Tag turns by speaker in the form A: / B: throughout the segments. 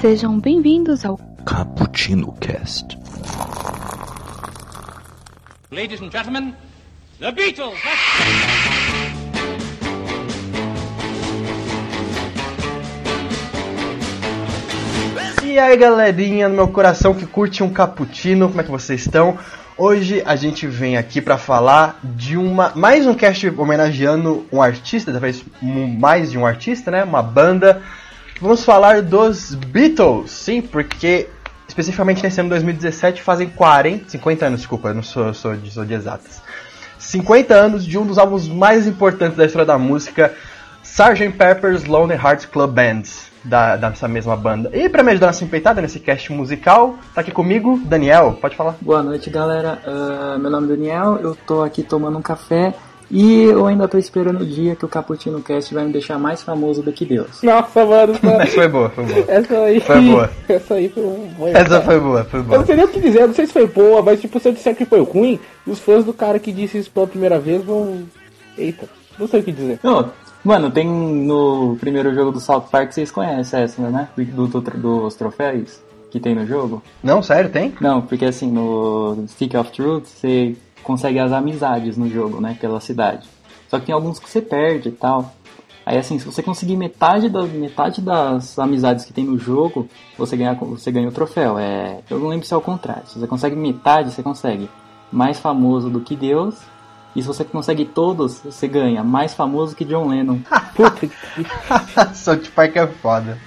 A: Sejam bem-vindos ao
B: Cappuccino Cast.
C: Ladies and gentlemen, the Beatles!
D: E aí galerinha, no meu coração que curte um cappuccino, como é que vocês estão? Hoje a gente vem aqui pra falar de uma mais um cast homenageando um artista, talvez mais de um artista, né? Uma banda. Vamos falar dos Beatles, sim, porque especificamente nesse ano 2017 fazem 40, 50 anos, desculpa, eu não sou, sou, de, sou de exatas. 50 anos de um dos álbuns mais importantes da história da música, Sgt. Pepper's Lonely Hearts Club Band da, dessa mesma banda. E pra me ajudar nessa empreitada, nesse cast musical, tá aqui comigo, Daniel, pode falar.
E: Boa noite, galera. Uh, meu nome é Daniel, eu tô aqui tomando um café e eu ainda tô esperando o dia que o Cappuccino Cast vai me deixar mais famoso do que Deus.
F: Nossa, mano. mano.
D: Essa foi boa, foi boa.
F: Essa aí.
D: Foi boa.
F: Essa aí foi boa.
D: Essa foi boa, foi
F: Eu
D: boa.
F: não sei nem o que dizer, eu não sei se foi boa, mas tipo, se eu disser que foi ruim, os fãs do cara que disse isso pela primeira vez vão. Eita, não sei o que dizer.
E: Não, mano, tem no primeiro jogo do South Park, vocês conhecem essa, né? Do, do- dos troféus que tem no jogo.
D: Não, sério, tem?
E: Não, porque assim, no Stick of Truth você consegue as amizades no jogo, né? Pela cidade. Só que tem alguns que você perde e tal. Aí assim, se você conseguir metade, da, metade das amizades que tem no jogo, você ganha, você ganha o troféu. É, eu não lembro se é o contrário. Se você consegue metade, você consegue mais famoso do que Deus. E se você consegue todos, você ganha mais famoso que John Lennon.
F: Puta que.
D: South Park é foda.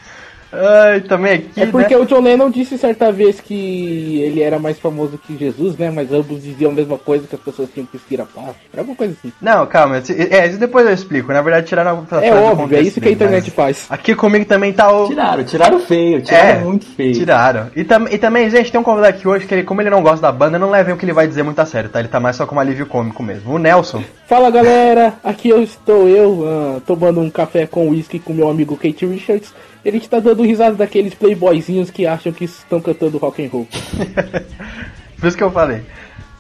D: Ai, também aqui,
F: É porque
D: né?
F: o John Lennon disse certa vez que ele era mais famoso que Jesus, né? Mas ambos diziam a mesma coisa que as pessoas tinham que seguir a paz. Era alguma coisa assim.
D: Não, calma, é, isso depois eu explico. Na verdade, tiraram a
F: É óbvio, é isso que a internet faz.
D: Aqui comigo também tá o.
E: Tiraram, tiraram feio, tiraram
D: É,
E: muito feio.
D: Tiraram. E, tam, e também, gente, tem um convidado aqui hoje que, ele, como ele não gosta da banda, não levem o que ele vai dizer muito a sério, tá? Ele tá mais só como alívio cômico mesmo. O Nelson.
F: Fala galera, aqui eu estou eu, ah, tomando um café com uísque com meu amigo Kate Richards. Ele está dando risada daqueles playboyzinhos que acham que estão cantando rock and roll.
D: Por isso que eu falei.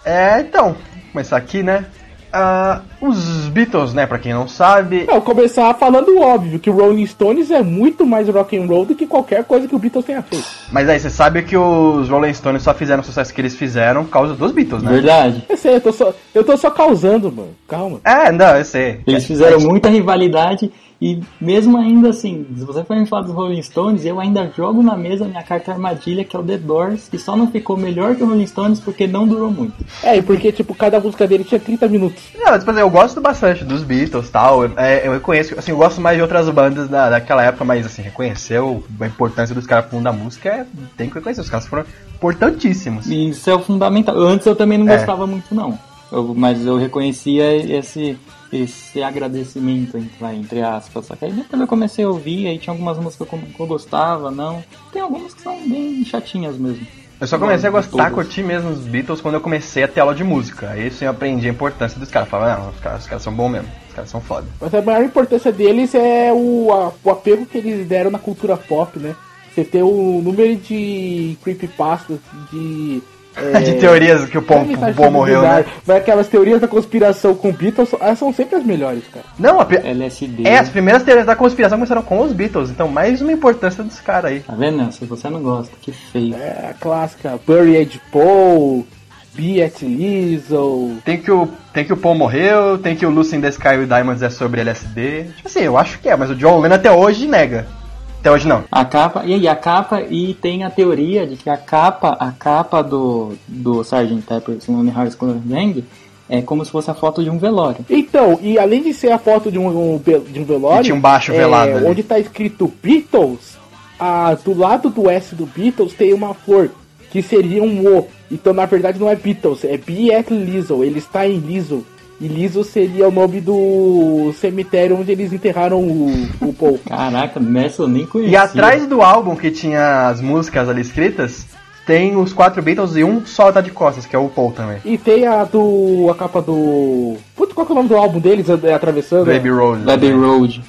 D: É, então, começar aqui, né? Ah, os Beatles, né, pra quem não sabe.
F: É, eu começar falando o óbvio, que o Rolling Stones é muito mais rock and roll do que qualquer coisa que o Beatles tenha feito.
D: Mas aí, você sabe que os Rolling Stones só fizeram o sucesso que eles fizeram por causa dos Beatles, né?
E: Verdade.
F: Eu sei, eu tô só, eu tô só causando, mano. Calma.
D: É, não, eu sei.
E: Eles fizeram muita rivalidade e mesmo ainda assim, se você for me falar dos Rolling Stones, eu ainda jogo na mesa a minha carta armadilha, que é o The Doors, que só não ficou melhor que o Rolling Stones porque não durou muito.
F: É, e porque, tipo, cada música dele tinha 30 minutos.
D: Não, tipo assim, eu gosto bastante dos Beatles e tal. Eu, é, eu reconheço, assim, eu gosto mais de outras bandas da, daquela época, mas assim, reconhecer a importância dos caras pro mundo da música é, tem que reconhecer. Os caras foram importantíssimos.
E: E isso é o fundamental. Antes eu também não
D: É.
E: gostava muito, não. Eu- mas eu reconhecia esse, esse agradecimento, entre, vai, entre aspas. Só que aí depois eu comecei a ouvir, aí tinha algumas músicas que eu, que eu gostava, não. Tem algumas que são bem chatinhas mesmo.
D: Eu só comecei a gostar, curtir mesmo os Beatles quando eu comecei a ter aula de música. Aí sim eu aprendi a importância dos caras. Falava, não, os caras, os caras são bons mesmo. Os caras são foda.
F: Mas a maior importância deles é o, a- o apego que eles deram na cultura pop, né? Você ter o número de creepypastas, de... é,
D: de teorias que o Paul, o Paul morreu, né?
F: Mas aquelas teorias da conspiração com Beatles, elas são sempre as melhores, cara.
D: Não, a,
E: LSD.
D: é, as primeiras teorias da conspiração começaram com os Beatles. Então, mais uma importância dos caras aí.
E: Tá vendo? Se você não gosta, que feio.
F: É a clássica Buried Paul, Be at Lizzo...
D: Tem que, o, tem que o Paul morreu, tem que o Lucy in the Sky with Diamonds é sobre LSD. Tipo assim, eu acho que é, mas o John Lennon até hoje nega. Até hoje não.
E: A capa, e aí a capa, e tem a teoria de que a capa, a capa do, do Sgt. Pepper's Lonely Hearts Club Band é como se fosse a foto de um velório.
F: Então, e além de ser a foto de um, um de um velório,
D: E tinha um baixo
F: é,
D: velado ali.
F: onde tá escrito Beatles, a, do lado do S do Beatles tem uma flor, que seria um O. Então, na verdade, não é Beatles, é Be at Lizzo, ele está em Lizzo. E Lizzo seria o nome do cemitério onde eles enterraram o, o Paul.
E: Caraca, nessa eu nem conhecia.
D: E atrás do álbum que tinha as músicas ali escritas, tem os quatro Beatles e um só tá de costas, que é o Paul também.
F: E tem a do. a capa do. Putz, qual que é o nome do álbum deles? É Atravessando?
D: Baby Rose.
E: Baby Road,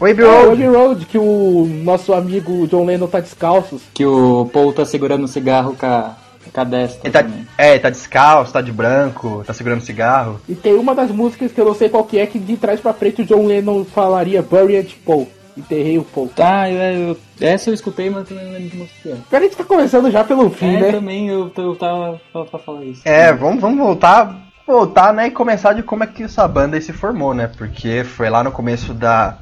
D: Baby
F: É,
D: Rose.
F: Abbey Road, que o nosso amigo John Lennon tá descalços.
E: que o Paul tá segurando o cigarro com a, com a destra
D: Ele tá, é, tá descalço, tá de branco, tá segurando cigarro.
F: E tem uma das músicas que eu não sei qual que é, que de trás pra frente o John Lennon falaria Buried Paul. enterrei o Paul.
E: Tá, eu, eu- essa eu escutei, mas eu não lembro de música que é.
F: Pera, a gente tá começando já pelo fim,
E: É,
F: né?
E: também eu, eu tava pra, pra falar isso.
D: É, vamos, vamos voltar, voltar, né, e começar de como é que essa banda aí se formou, né? Porque foi lá no começo da.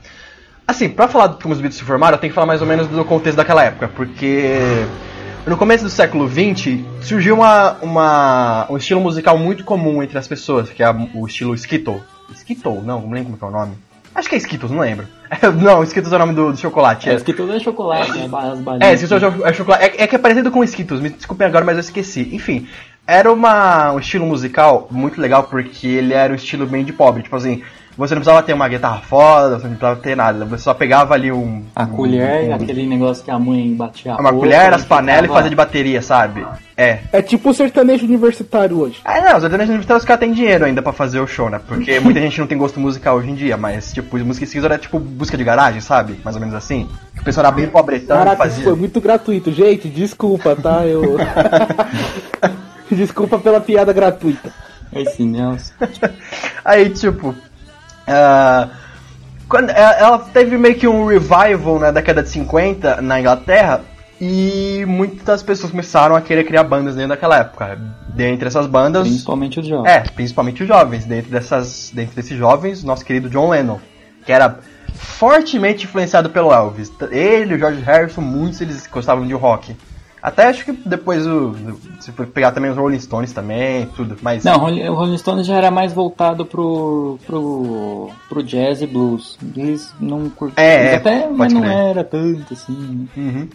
D: Assim, pra falar de como os Beatles se formaram, eu tenho que falar mais ou menos do contexto daquela época, porque no começo do século XX surgiu uma, uma, um estilo musical muito comum entre as pessoas, que é o estilo Skittle. Skittle? Não, não lembro como é o nome. Acho que é Skittles, não lembro. não, Skittles é o nome do, do chocolate.
E: É,
D: é.
E: tudo é chocolate, né? As balinhas.
D: É, Skittles é, é chocolate. É, é que é parecido com Skittles, me desculpem agora, mas eu esqueci. Enfim, era uma, um estilo musical muito legal porque ele era um estilo bem de pobre. Tipo assim, você não precisava ter uma guitarra foda, você não precisava ter nada. Você só pegava ali um.
E: A
D: um-
E: colher,
D: um-
E: aquele negócio que a mãe batia a
D: Uma
E: boca,
D: colher, as
E: ficava-
D: panelas e fazia de bateria, sabe? É.
F: É tipo o sertanejo universitário hoje.
D: Ah, não, os sertanejos universitários os caras têm dinheiro ainda pra fazer o show, né? Porque muita gente não tem gosto musical hoje em dia, mas, tipo, música esquisita era tipo busca de garagem, sabe? Mais ou menos assim. Que o pessoal era bem pobretão e
F: Caraca, isso
D: fazia.
F: foi muito gratuito. Gente, desculpa, tá? Eu. desculpa pela piada gratuita.
E: Esse Nelson.
D: Aí, tipo. Ah, quando, ela ela teve meio que um revival na década de 50 na Inglaterra. E muitas pessoas começaram a querer criar bandas dentro daquela época. Dentre essas bandas.
E: Principalmente os jovens.
D: É, principalmente os jovens. Dentro, dessas, dentro desses jovens, nosso querido John Lennon. Que era fortemente influenciado pelo Elvis. Ele e o George Harrison, muitos eles gostavam de rock. Até acho que depois o. Se for pegar também os Rolling Stones também, tudo. Mas.
E: Não, o Rolling- Stones já era mais voltado pro, pro, pro jazz e blues. Eles não curtiam.
D: É, é,
E: até, mas não
D: crer.
E: era tanto assim.
D: Uhum.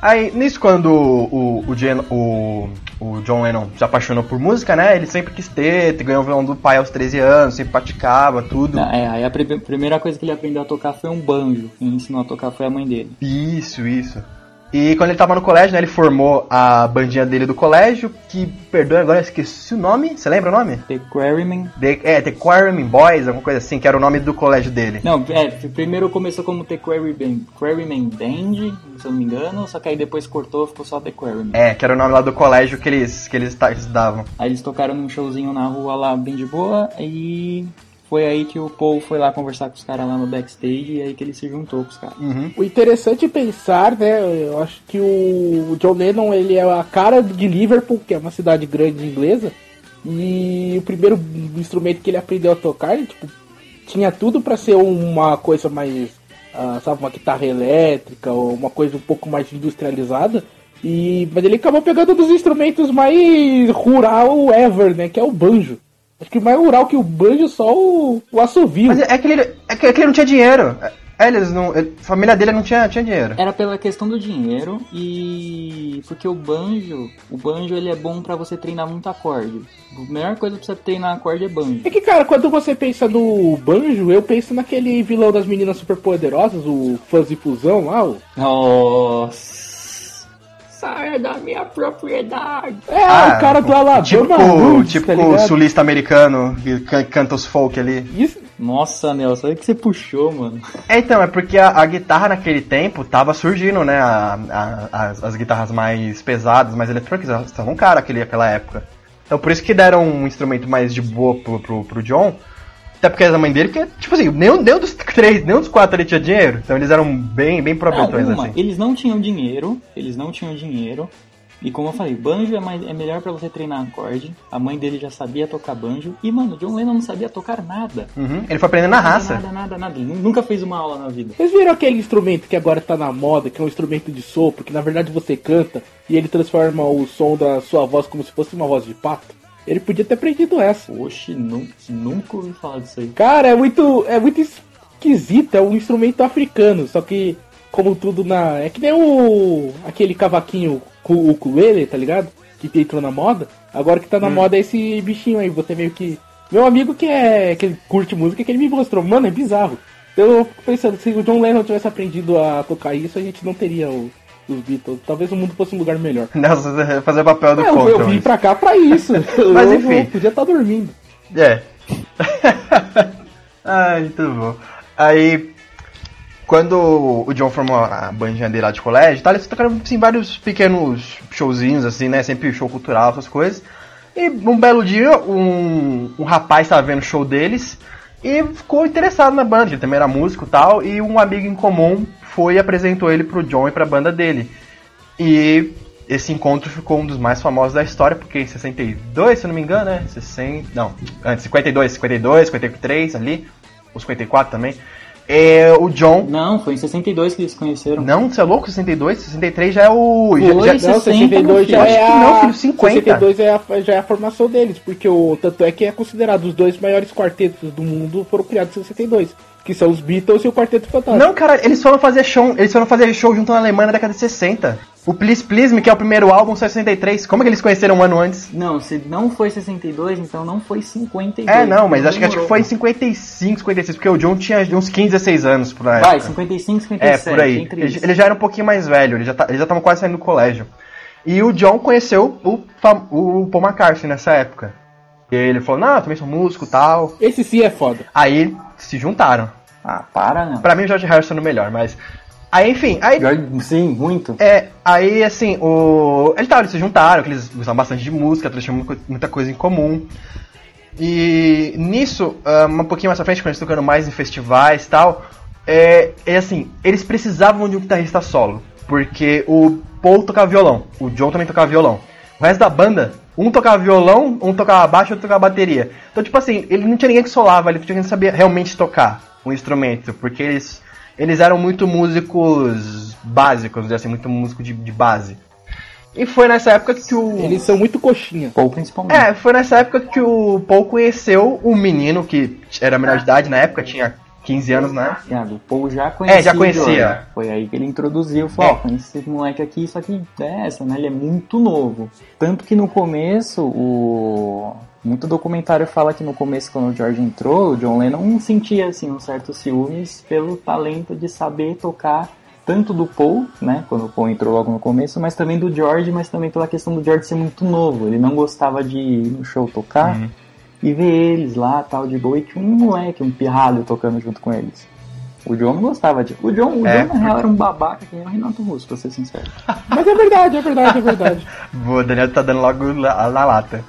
D: Aí, nisso, quando o, o, o, o John Lennon se apaixonou por música, né? Ele sempre quis ter, ganhou o violão do pai aos 13 anos, sempre praticava, tudo.
E: É, aí a pri- primeira coisa que ele aprendeu a tocar foi um banjo. Quem ensinou a tocar foi a mãe dele.
D: Isso, isso. E quando ele tava no colégio, né, ele formou a bandinha dele do colégio, que, perdoe agora, eu esqueci o nome, você lembra o nome?
E: The Quarrymen.
D: The, é, The Quarrymen Boys, alguma coisa assim, que era o nome do colégio dele.
E: Não, é, primeiro começou como The Quarrymen, Quarrymen Band, se eu não me engano, só que aí depois cortou, ficou só The Quarrymen.
D: É, que era o nome lá do colégio que eles, que eles estudavam.
E: Aí eles tocaram num showzinho na rua lá, bem de boa, e foi aí que o Paul foi lá conversar com os caras lá no backstage, e aí que ele se juntou com os caras.
D: Uhum.
F: O interessante é pensar, né? Eu acho que o John Lennon ele é a cara de Liverpool, que é uma cidade grande inglesa. E o primeiro instrumento que ele aprendeu a tocar, ele, tipo, tinha tudo pra ser uma coisa mais, ah, sabe, uma guitarra elétrica ou uma coisa um pouco mais industrializada. E mas ele acabou pegando um dos instrumentos mais rural ever, né? Que é o banjo. Acho que mais rural que o banjo só o, o assovio.
D: Mas é que ele, é que, é que ele não tinha dinheiro. É, eles não, ele- a família dele não tinha, tinha dinheiro.
E: Era pela questão do dinheiro e porque o banjo, o banjo ele é bom pra você treinar muito acorde. A melhor coisa pra você treinar acorde é banjo.
F: É que, cara, quando você pensa no banjo, eu penso naquele vilão das meninas superpoderosas, o Fuzzy Fusão lá. O...
E: Nossa. Saia da minha propriedade.
F: É,
D: Ah,
F: o cara do Alabama
D: Tipo,
F: Roots,
D: tipo
F: tá
D: o sulista americano que can- canta os folk ali.
F: Isso,
E: Nossa, Nelson, olha que você puxou, mano.
D: É, então, é porque a, a guitarra naquele tempo tava surgindo, né? a- a- as, as guitarras mais pesadas, mais eletrônicas, elas estavam caras aquele, aquela época. Então por isso que deram um instrumento mais de boa pro, pro, pro John. Até porque a mãe dele, porque, tipo assim, nenhum, nenhum dos três, nenhum dos quatro ali tinha dinheiro. Então eles eram bem, bem
E: Não,
D: probetões, assim.
E: eles não tinham dinheiro, eles não tinham dinheiro. E como eu falei, banjo é, mais, é melhor pra você treinar acorde. A mãe dele já sabia tocar banjo. E, mano, John Lennon não sabia tocar nada.
D: Uhum, Ele foi aprendendo na raça.
E: Nada, nada, nada. Ele nunca fez uma aula na vida.
F: Vocês viram aquele instrumento que agora tá na moda, que é um instrumento de sopro, que na verdade você canta e ele transforma o som da sua voz como se fosse uma voz de pato? Ele podia ter aprendido essa.
E: Oxe, nu, nunca ouvi falar disso aí.
F: Cara, é muito, é muito esquisito, é um instrumento africano, só que como tudo na, é que nem o aquele cavaquinho com o ukulele, tá ligado? Que entrou na moda. Agora que tá na moda é esse bichinho aí, você meio que meu amigo que é que curte música, que ele me mostrou, mano, é bizarro. Eu fico pensando, se o John Lennon tivesse aprendido a tocar isso, a gente não teria o- os Beatles. Talvez o mundo fosse um lugar melhor.
D: Nossa, fazer o papel do
F: É, eu, eu
D: contra.
F: vim pra cá pra isso.
D: Mas
F: Eu-
D: enfim.
F: eu podia estar dormindo.
D: É. Ai, muito bom. Aí, quando o John formou a bandinha dele lá de colégio, tá, eles tocaram assim, vários pequenos showzinhos, assim, né? Sempre show cultural, essas coisas. E um belo dia, um, um rapaz tava vendo o show deles E ficou interessado na banda, ele também era músico e tal, e um amigo em comum foi e apresentou ele pro John e pra banda dele. E esse encontro ficou um dos mais famosos da história, porque em 62, se eu não me engano, né? 60, não, antes, 52, 52, 53 ali, os 54 também. É, o John.
E: Não, foi em 62 que eles se conheceram.
D: Não, você é louco? 62? 63 já é o.
E: Foi,
D: já, já,
E: Não,
F: Não,
E: 60,
F: 62 já é
D: Acho que
F: a...
D: não, filho, 50.
F: 62 é a, já é a formação deles, porque o tanto é que é considerado os dois maiores quartetos do mundo foram criados em 62, que são os Beatles e o Quarteto Fantástico.
D: Não, cara, eles foram fazer show, eles foram fazer show junto na Alemanha na década de 60. O Please Please Me, que é o primeiro álbum, saiu em 63. Como é que eles conheceram um ano antes?
E: Não, se não foi 62, então não foi 52.
D: É, não, mas acho que, acho que foi em 55, 56, porque o John tinha uns 15, 16 anos por aí.
E: Vai, 55, 57.
D: É, por aí.
E: Entre
D: Ele, ele já era um pouquinho mais velho, ele já, tá, ele já tava quase saindo do colégio. E o John conheceu o, o Paul McCartney nessa época. E ele falou, não, eu também sou músico e tal.
F: Esse sim é foda.
D: Aí se juntaram.
E: Ah, para, não.
D: Pra mim o George Harrison é o melhor, mas. Aí, enfim, aí.
E: Sim, muito.
D: É, aí assim, o. Ele tava, eles se juntaram, que eles gostavam bastante de música, eles tinham muita- coisa em comum. E nisso, ah, um pouquinho mais pra frente, quando eles tocando mais em festivais e tal, é, é assim, eles precisavam de um guitarrista solo. Porque o Paul tocava violão, o John também tocava violão. O resto da banda, um tocava violão, um tocava baixo, outro tocava bateria. Então, tipo assim, ele não tinha ninguém que solava, ele tinha ninguém que sabia realmente tocar um instrumento, porque eles, eles eram muito músicos básicos, dizer assim, muito músico de, de base. E foi nessa época que o.
F: Eles são muito coxinha.
E: Paul principalmente.
D: É, foi nessa época que o Paul conheceu um menino que era menor de idade na época, tinha 15 anos, né?
E: Thiago, o Paul já conhecia.
D: É, já conhecia.
E: Foi aí que ele introduziu, falou,
D: É.
E: ó, conhece esse moleque aqui, só que é essa, né? Ele é muito novo. Tanto que no começo, o. Muito documentário fala que no começo, quando o George entrou, o John Lennon sentia assim, um certo ciúmes pelo talento de saber tocar tanto do Paul, né, quando o Paul entrou logo no começo, mas também do George, mas também pela questão do George ser muito novo. Ele não gostava de ir no show tocar
D: Uhum.
E: E ver eles lá, tal, de boa, e tinha um moleque, um pirralho tocando junto com eles. O John não gostava de. O John, o
D: É,
E: John na real, era um babaca que nem o Renato Russo, pra ser sincero.
F: Mas é verdade, é verdade, é verdade.
D: O Daniel tá dando logo na, na lata.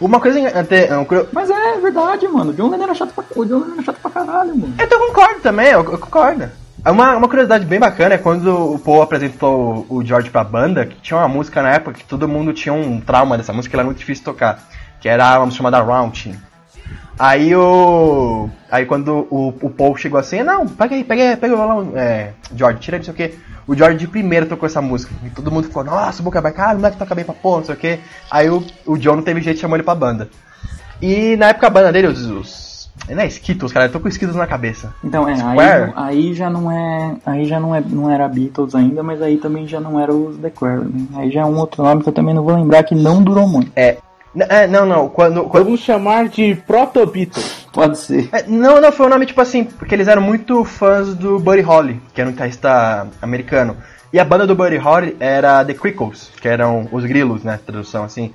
D: Uma coisa. Até, cur-
E: Mas é verdade, mano. O John Lennon era chato pra, o John era chato pra caralho, mano.
D: eu, concordo também, eu, eu concordo. Uma, uma curiosidade bem bacana é quando o Paul apresentou o George pra banda, que tinha uma música na época que todo mundo tinha um trauma dessa música, que era muito difícil de tocar. Que era uma chamada Rounding. Aí o. Aí quando o, o Paul chegou assim, não, pega aí, pega aí, pega o violão, é, George, tira aí, não sei o que. O George de primeiro tocou essa música. E todo mundo ficou, nossa, Boca vai, cara, o moleque toca bem pra porra, não sei o que. Aí o, o John não teve jeito, chamou ele pra banda. E na época a banda dele, os. os não é Skittles, cara, eu tô com Skittles na cabeça.
E: Então, é, aí,
D: Square?
E: não- aí já não é. Aí já não, é, não era Beatles ainda, mas aí também já não era os The Quarry. né? Aí já é um outro nome que eu também não vou lembrar que não durou muito.
D: É. n- é, não, não, quando. quando
F: Vamos chamar de Proto Beatles.
E: Pode ser.
D: é, não, não, foi um nome tipo assim, porque eles eram muito fãs do Buddy Holly, que era um guitarrista americano. E a banda do Buddy Holly era The Crickles, que eram os grilos, né, tradução assim.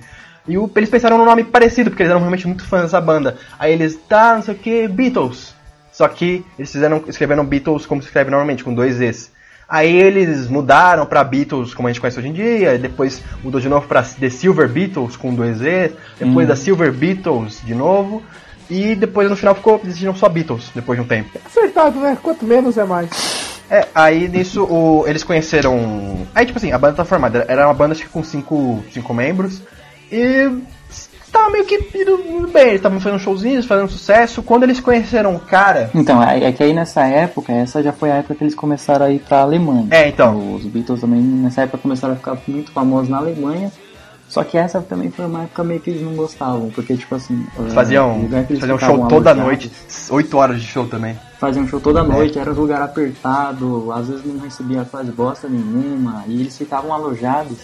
D: E o- eles pensaram num nome parecido, porque eles eram realmente muito fãs dessa banda. Aí eles, tá, não sei o que, Beatles. Só que eles fizeram, escreveram Beatles como se escreve normalmente, com dois Es. Aí eles mudaram pra Beatles, como a gente conhece hoje em dia, e depois mudou de novo pra The Silver Beatles, com dois Es, depois da Silver Beatles de novo, e depois no final ficou, existiram só Beatles, depois de um tempo.
F: Acertado, né? Quanto menos é mais.
D: É, aí nisso o- eles conheceram. Aí tipo assim, a banda tá formada. Era uma banda acho que com cinco, cinco membros. E tava meio que bem. Eles estavam fazendo showzinhos, fazendo sucesso. Quando eles conheceram um cara.
E: Então, é, é que aí nessa época, essa já foi a época que eles começaram a ir pra Alemanha.
D: É, então.
E: Os Beatles também nessa época começaram a ficar muito famosos na Alemanha. Só que essa também foi uma época meio que eles não gostavam, porque tipo assim. É,
D: faziam,
E: o
D: faziam show toda noite. 8 horas de show também.
E: Faziam show toda noite, era um lugar apertado, às vezes não recebia quase bosta nenhuma, e eles ficavam alojados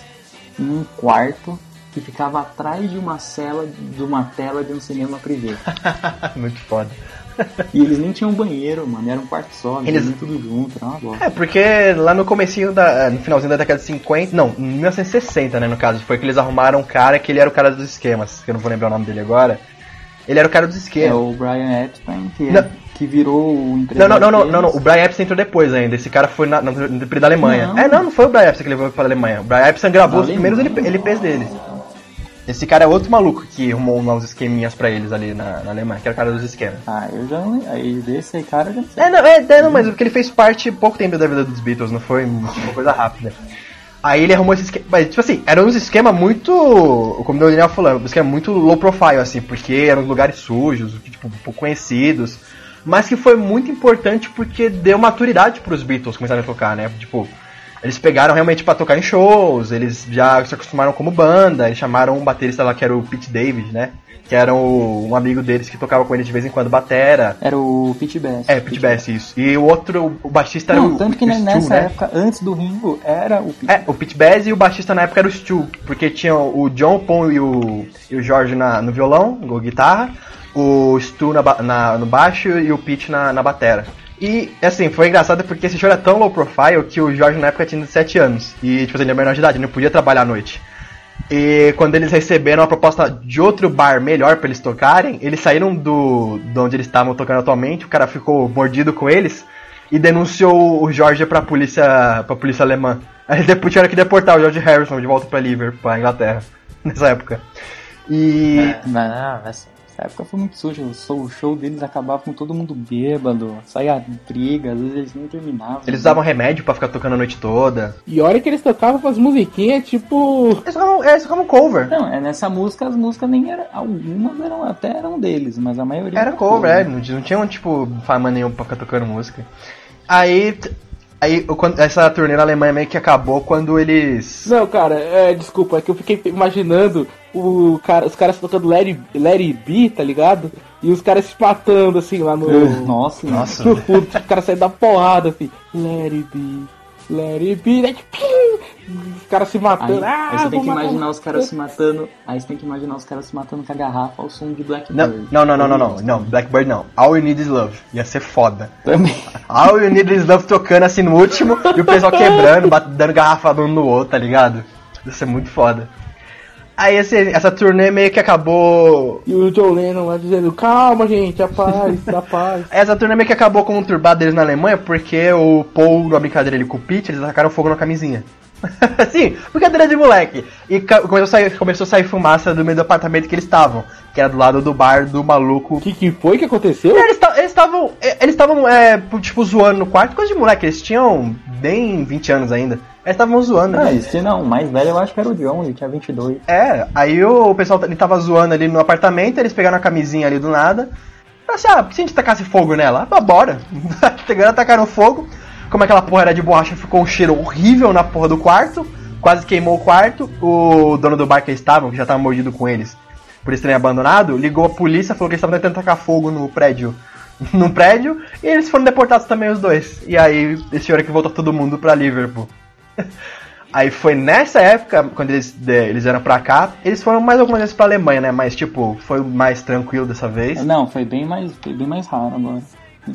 E: em um quarto que ficava atrás de uma cela, de uma tela de um cinema privê.
D: Muito foda.
E: E eles nem tinham banheiro, mano, era um quarto só, eles tudo junto, era uma bosta.
D: É, porque lá no comecinho da. No finalzinho da década de 50. Não, em 1960, né, no caso. Foi que eles arrumaram um cara que ele era o cara dos esquemas. Que eu não vou lembrar o nome dele agora. Ele era o cara dos
E: É
D: esquemas.
E: o Brian Epstein, que, é- que virou o empresário
D: não, não, não, não, não. O Brian Epstein entrou depois ainda. Esse cara foi na, no, período da Alemanha. É, não, não foi o Brian Epstein que levou para a Alemanha. O Brian Epstein gravou os primeiros. LP, LPs dele. Esse cara é outro maluco que arrumou uns esqueminhas pra eles ali na, na Alemanha, que era o cara dos esquemas.
E: Ah, eu já não. Aí desse aí, cara, eu já não sei.
D: É, não, é, é, não, mas porque ele fez parte pouco tempo da vida dos Beatles, não foi uma coisa rápida. Aí ele arrumou esse esquema. Mas, tipo assim, era um esquema muito. Como o Daniel falando, um esquema muito low profile, assim, porque eram lugares sujos, tipo, pouco conhecidos. Mas que foi muito importante porque deu maturidade pros Beatles começarem a tocar, né? Tipo, eles pegaram realmente pra tocar em shows, eles já se acostumaram como banda, eles chamaram um baterista lá que era o Pete David, né? Que era o- um amigo deles que tocava com eles de vez em quando batera.
E: Era o Pete Best.
D: É, Pete Best, isso. E o outro, o baixista era
E: Não,
D: o,
E: tanto que
D: o Stu,
E: nessa
D: né?
E: época, antes do Ringo, era o Pete
D: É, o Pete Best e o baixista na época era o Stu, porque tinha o John, o Paul e o, e o Jorge na, no violão, guitarra, o Stu na, na- no baixo e o Pete na, na batera. E, assim, foi engraçado porque esse show era tão low profile que o Jorge na época tinha 17 anos. E, tipo, ele era menor de idade, não podia trabalhar à noite. E quando eles receberam a proposta de outro bar melhor pra eles tocarem, eles saíram do de onde eles estavam tocando atualmente, o cara ficou mordido com eles e denunciou o Jorge pra polícia, pra polícia alemã. Aí depois tiveram que deportar o George Harrison de volta pra Liverpool, pra Inglaterra, nessa época. E
E: Mas, não, essa, essa época foi muito suja. O show, deles acabava com todo mundo bêbado, saía briga, às vezes eles nem terminavam.
D: eles usavam remédio pra ficar tocando a noite toda.
F: E olha que eles tocavam umas musiquinhas, tipo.
D: Eles tocavam, é, eles tocavam cover.
E: Não, é nessa música as músicas nem eram. Algumas eram até eram deles, mas a maioria
D: Era cover, é, não, não tinha, tipo, fama nenhum pra ficar tocando música. Aí, aí essa turnê na Alemanha meio que acabou quando eles...
F: Não, cara, é, desculpa, é que eu fiquei imaginando o cara, os caras tocando Larry, Larry B, tá ligado? E os caras se matando assim lá no.
E: Nossa,
D: Nossa.
F: no fundo, os caras saindo da porrada, assim. Larry B, Larry B, né? Os caras se
E: Aí,
F: matando. ah,
E: aí você tem que imaginar os caras se matando. Aí você tem que imaginar os caras se matando com a garrafa ao som de Blackbird.
D: não, não, não, não, não, não, Blackbird não. All You Need Is Love. Ia ser foda.
E: Também.
D: All You Need Is Love tocando assim no último e o pessoal quebrando, dando garrafada um no outro, tá ligado? Ia ser muito foda. Aí assim, essa turnê meio que acabou
F: E o John Lennon lá dizendo, calma gente, a paz, a paz.
D: Essa turnê meio que acabou com o turbado deles na Alemanha porque o Paul, numa brincadeira ali com o Pete, eles atacaram fogo na camisinha. Sim, brincadeira de moleque. E começou a, sair, começou a sair fumaça do meio do apartamento que eles estavam, que era do lado do bar do maluco.
F: O que, que foi que aconteceu?
D: Eles ta- eles estavam, eles estavam, é, tipo, zoando no quarto, coisa de moleque, eles tinham nem 20 anos ainda. Eles estavam zoando.
E: Ah,
D: né?
E: esse não, o mais velho eu acho que era o John, ele tinha 22.
D: É, aí o pessoal ele tava zoando ali no apartamento, eles pegaram a camisinha ali do nada. Falaram assim, ah, por que se a gente tacasse fogo nela? Ah, bora. Pegaram, tacaram fogo. Como aquela porra era de borracha, ficou um cheiro horrível na porra do quarto. Quase queimou o quarto. O dono do bar que eles estavam, que já tava mordido com eles, por eles terem abandonado, ligou a polícia, falou que eles estavam tentando tacar fogo no prédio. No prédio, e eles foram deportados também os dois. E aí, esse hora que voltou todo mundo pra Liverpool. Aí foi nessa época, quando eles, de- eles vieram pra cá, eles foram mais algumas vezes pra Alemanha, né? Mas, tipo, foi mais tranquilo dessa vez.
E: Não, foi bem mais, foi bem mais raro agora.